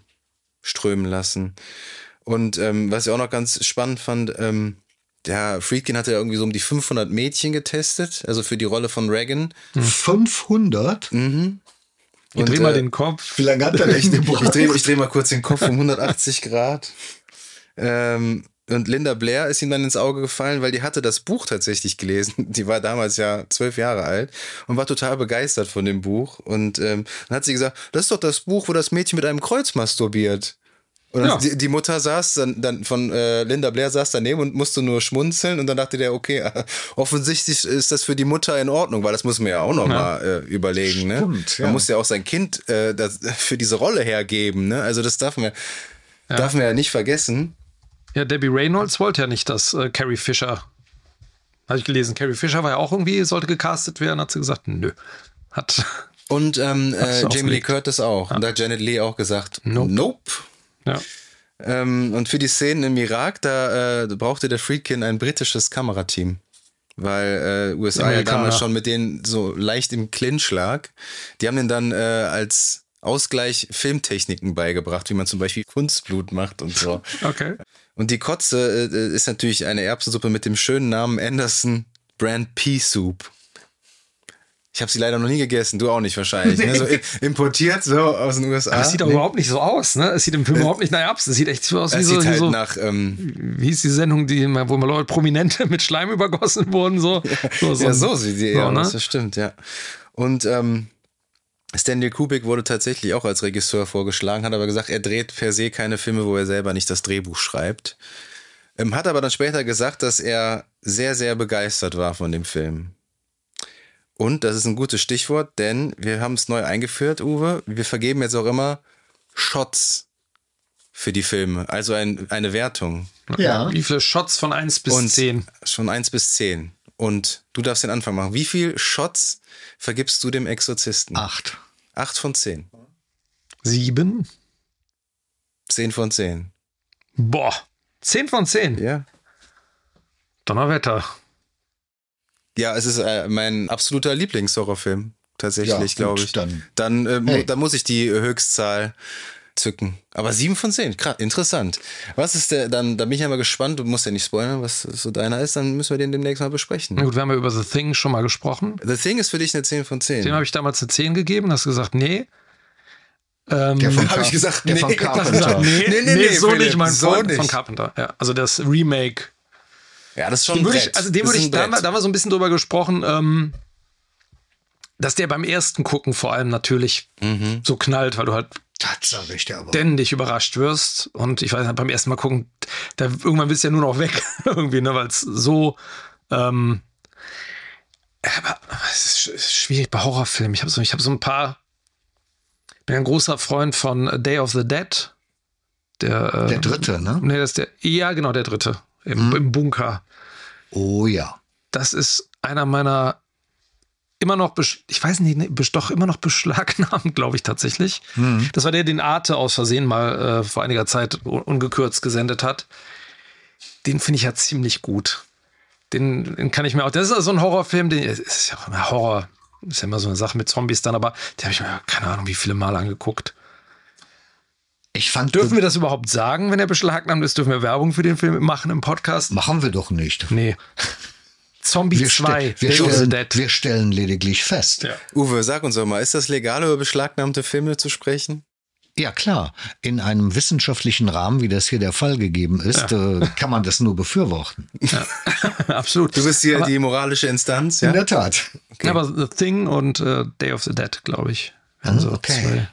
strömen lassen. Und ähm, was ich auch noch ganz spannend fand, ähm, der Friedkin hatte ja irgendwie so um die 500 Mädchen getestet, also für die Rolle von Reagan.
500?
Mhm.
Ich
Und,
dreh mal
äh,
den Kopf.
Wie lange hat er echt
Ich drehe ich dreh mal kurz den Kopf um 180 Grad. Ähm, und Linda Blair ist ihm dann ins Auge gefallen, weil die hatte das Buch tatsächlich gelesen. Die war damals ja zwölf Jahre alt und war total begeistert von dem Buch. Und ähm, dann hat sie gesagt, das ist doch das Buch, wo das Mädchen mit einem Kreuz masturbiert. Und
Ja.
die, die Mutter saß dann, dann von äh, Linda Blair saß daneben und musste nur schmunzeln und dann dachte der, okay, äh, offensichtlich ist das für die Mutter in Ordnung, weil das muss man ja auch noch mal äh, überlegen. Ne?
Stimmt, ja.
Man muss ja auch sein Kind äh, das, für diese Rolle hergeben. Ne? Also das darf man, darf man ja nicht vergessen.
Ja, Debbie Reynolds wollte ja nicht, dass äh, Carrie Fisher. Habe ich gelesen. Carrie Fisher war ja auch irgendwie, sollte gecastet werden, hat sie gesagt, nö. Hat.
Und ähm, äh, Jamie Lee. Curtis auch. Und da hat Janet Lee auch gesagt,
Nope.
nope.
Ja.
Ähm, und für die Szenen im Irak, da äh, brauchte der Friedkin ein britisches Kamerateam. Weil äh, USA ja damals schon mit denen so leicht im Clinch lag. Die haben den dann äh, als Ausgleich Filmtechniken beigebracht, wie man zum Beispiel Kunstblut macht und so.
Okay.
Und die Kotze äh, ist natürlich eine Erbsensuppe mit dem schönen Namen Anderson Brand Pea Soup. Ich habe sie leider noch nie gegessen, du auch nicht wahrscheinlich. Ne? So importiert so aus den USA.
Aber es sieht auch
Nee.
überhaupt nicht so aus, ne? Es sieht im Film überhaupt nicht nach Erbsen. Es sieht echt so aus wie
Es
so,
sieht
wie
halt
so
nach ähm,
wie hieß die Sendung, die, immer- wo mal Leute Prominente mit Schleim übergossen wurden, so. so,
ja,
ein-
so sieht die
so,
eher
ne?
das stimmt, ja. Und ähm, Stanley Kubrick wurde tatsächlich auch als Regisseur vorgeschlagen, hat aber gesagt, er dreht per se keine Filme, wo er selber nicht das Drehbuch schreibt. Ähm, hat aber dann später gesagt, dass er sehr, sehr begeistert war von dem Film. Und das ist ein gutes Stichwort, denn wir haben es neu eingeführt, Uwe. Wir vergeben jetzt auch immer Shots für die Filme, also ein, eine Wertung.
Ja.
Wie viele Shots von 1 bis
Und
10?
Schon 1 bis 10. Und du darfst den Anfang machen. Wie viel Shots vergibst du dem Exorzisten?
Acht.
8 von 10.
7?
10 von 10.
Boah. 10 von 10.
Ja.
Donnerwetter.
Ja, es ist äh, mein absoluter Lieblingshorrorfilm. Tatsächlich,
Ja,
glaube ich.
dann-
dann, äh,
Hey.
dann muss ich die Höchstzahl zücken. Aber 7 von 10, krass, interessant. Was ist der, dann, da bin ich ja mal gespannt, du musst ja nicht spoilern, was so deiner ist, dann müssen wir den demnächst mal besprechen.
Na gut, wir haben ja über The Thing schon mal gesprochen.
The Thing ist für dich eine 10 von 10.
Dem habe ich damals eine 10 gegeben, hast du gesagt, nee. Ähm,
Der von,
Hab ich gesagt,
der
nee.
von Carpenter.
gesagt, nee,
Nee, nee,
nee,
nee,
so
Philipp,
nicht, mein
so
Freund
nicht.
von Carpenter. Ja, also das Remake.
Ja, das ist schon
Den
ein
würde ich, also
Das
würde ich, da haben, wir, da haben wir so ein bisschen drüber gesprochen, ähm, dass der beim ersten Gucken vor allem natürlich
Mhm.
so knallt, weil du halt
sag ich aber.
ständig überrascht wirst. Und ich weiß beim ersten Mal gucken, da irgendwann bist du ja nur noch weg, irgendwie, ne, weil es so. Ähm, aber es ist schwierig bei Horrorfilmen. Ich habe so, ich hab so ein paar. bin ein großer Freund von Day of the Dead. Der, äh,
Der dritte, ne?
Nee, das ist der. Ja, genau, der dritte. Im, im Bunker.
Oh ja.
Das ist einer meiner immer noch, ich weiß nicht, ne, doch immer noch beschlagnahmt, glaube ich tatsächlich. Das war der, den Arte aus Versehen mal äh, vor einiger Zeit un- ungekürzt gesendet hat. Den finde ich ja ziemlich gut. Den, den kann ich mir auch. Das ist so ein Horrorfilm, den ist ja auch ein Horror. Ist ja immer so eine Sache mit Zombies dann, aber den habe ich mir keine Ahnung, wie viele Mal angeguckt.
Ich fand,
Dürfen wir das überhaupt sagen, wenn er beschlagnahmt ist? Dürfen wir Werbung für den Film machen im Podcast?
machen wir doch nicht.
Nee. Zombie
Wir,
2,
ste wir,
Day of the
stellen,
Dead.
wir stellen lediglich fest.
Ja.
Uwe, sag uns doch mal, ist das legal, über beschlagnahmte Filme zu sprechen?
Ja, klar. In einem wissenschaftlichen Rahmen, wie das hier der Fall gegeben ist, äh, kann man das nur befürworten.
Absolut.
Du bist hier
aber,
die moralische Instanz, ja?
In der Tat.
Ja, aber The Thing und äh, Day of the Dead, glaube ich. wären
Ah,
so
okay.
zwei.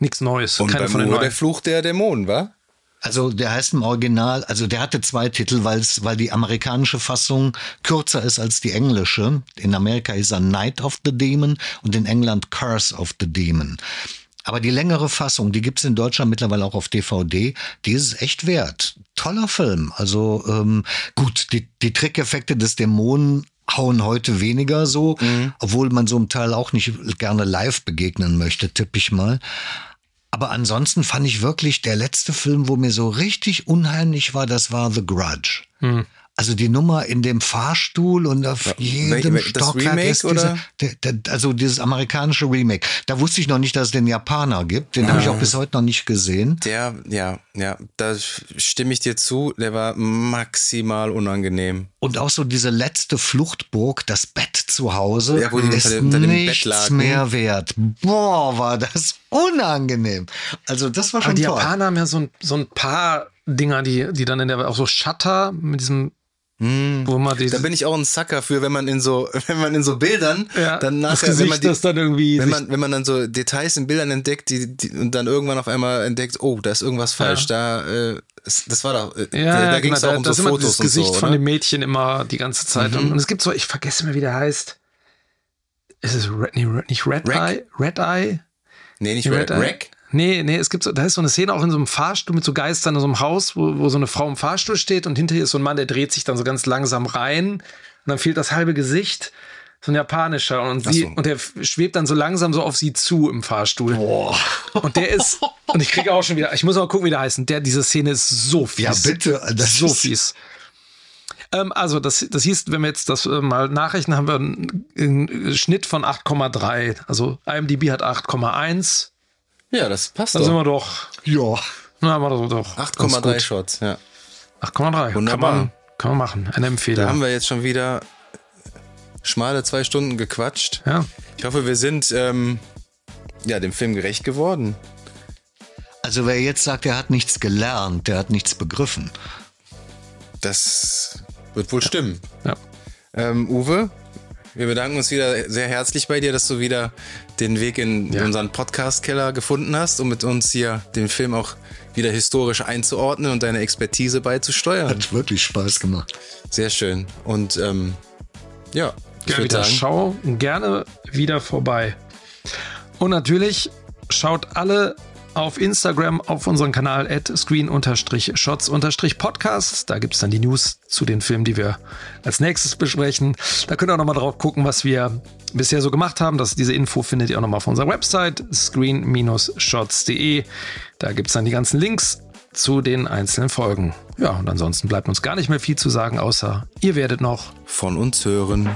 Nichts Neues.
Und
keine
beim
von den
Uwe der
neuen.
Fluch der Dämonen, war?
Also der heißt im Original, also der hatte zwei Titel, weil's, weil die amerikanische Fassung kürzer ist als die englische. In Amerika ist er Night of the Demon und in England Curse of the Demon. Aber die längere Fassung, die gibt's in Deutschland mittlerweile auch auf DVD, die ist es echt wert. Toller Film. Also ähm, gut, die, die Trickeffekte des Dämonen hauen heute weniger so, mhm. obwohl man so einem Teil auch nicht gerne live begegnen möchte, tippe ich mal. Aber ansonsten fand ich wirklich, der letzte Film, wo mir so richtig unheimlich war, das war The Grudge. Mhm. Also die Nummer in dem Fahrstuhl und auf jedem das Stockwerk Remake, ist diese, der, der, also dieses amerikanische Remake. Da wusste ich noch nicht, dass es den Japaner gibt. Den ah. habe ich auch bis heute noch nicht gesehen.
Der, ja, ja, da stimme ich dir zu. Der war maximal unangenehm.
Und auch so diese letzte Fluchtburg, das Bett zu Hause, ja, wo die ist unter, unter nichts mehr wert. Boah, war das unangenehm. Also das war schon Aber
die
toll.
Japaner haben ja so ein, so ein paar Dinger, die, die dann in der, auch so Shutter mit diesem
hm. Wo man da bin ich auch ein Sucker für, wenn man in so, wenn man in so Bildern,
ja,
dann
nachher, Gesicht,
wenn man die,
das dann irgendwie,
wenn man, wenn man dann so Details in Bildern entdeckt, die, die und dann irgendwann auf einmal entdeckt, oh, da ist irgendwas falsch, ja. da, äh, das war doch, äh,
ja,
da,
da
ging es genau, auch um
das
so Fotos
das Gesicht
und so,
von dem Mädchen immer die ganze Zeit. Mhm. Und, es gibt so, ich vergesse mir, wie der heißt. Ist es Red, nee, nicht Red
Rack?
Eye? Red Eye?
Nee, nicht Red, Red Eye.
Nee, nee, es gibt so, da ist so eine Szene auch in so einem Fahrstuhl mit so Geistern in so einem Haus, wo, wo so eine Frau im Fahrstuhl steht und hinter ihr ist so ein Mann, der dreht sich dann so ganz langsam rein und dann fehlt das halbe Gesicht. So ein japanischer und sie so. und der schwebt dann so langsam so auf sie zu im Fahrstuhl.
Boah.
Und der ist und ich kriege auch schon wieder, ich muss mal gucken, wie der heißt. Der diese Szene ist so fies.
Ja, bitte,
das ist so fies. Ähm, also das, das hieß, wenn wir jetzt das äh, mal nachrechnen, haben wir einen, einen Schnitt von 8,3. Also IMDb hat 8,1.
Ja, das passt
Dann
doch.
sind wir doch.
Ja.
Na, haben wir doch.
8,3 Shots, ja.
8,3.
Wunderbar.
Kann man, kann man machen. Eine Empfehlung.
Da haben wir jetzt schon wieder schmale zwei Stunden gequatscht.
Ja.
Ich hoffe, wir sind ähm, ja, dem Film gerecht geworden.
Also wer jetzt sagt, er hat nichts gelernt, der hat nichts begriffen.
Das wird wohl stimmen.
Ja.
Ähm, Uwe, wir bedanken uns wieder sehr herzlich bei dir, dass du wieder den Weg in ja. unseren Podcast-Keller gefunden hast, um mit uns hier den Film auch wieder historisch einzuordnen und deine Expertise beizusteuern.
Hat wirklich Spaß gemacht.
Sehr schön. Und ähm, ja,
ich gerne wieder sagen, schau gerne wieder vorbei. Und natürlich schaut alle auf Instagram auf unseren Kanal at screen-shots-podcast. Da gibt es dann die News zu den Filmen, die wir als nächstes besprechen. Da könnt ihr auch nochmal drauf gucken, was wir bisher so gemacht haben. Das, diese Info findet ihr auch nochmal auf unserer Website screen-shots.de. Da gibt es dann die ganzen Links zu den einzelnen Folgen. Ja, und ansonsten bleibt uns gar nicht mehr viel zu sagen, außer ihr werdet noch
von uns hören.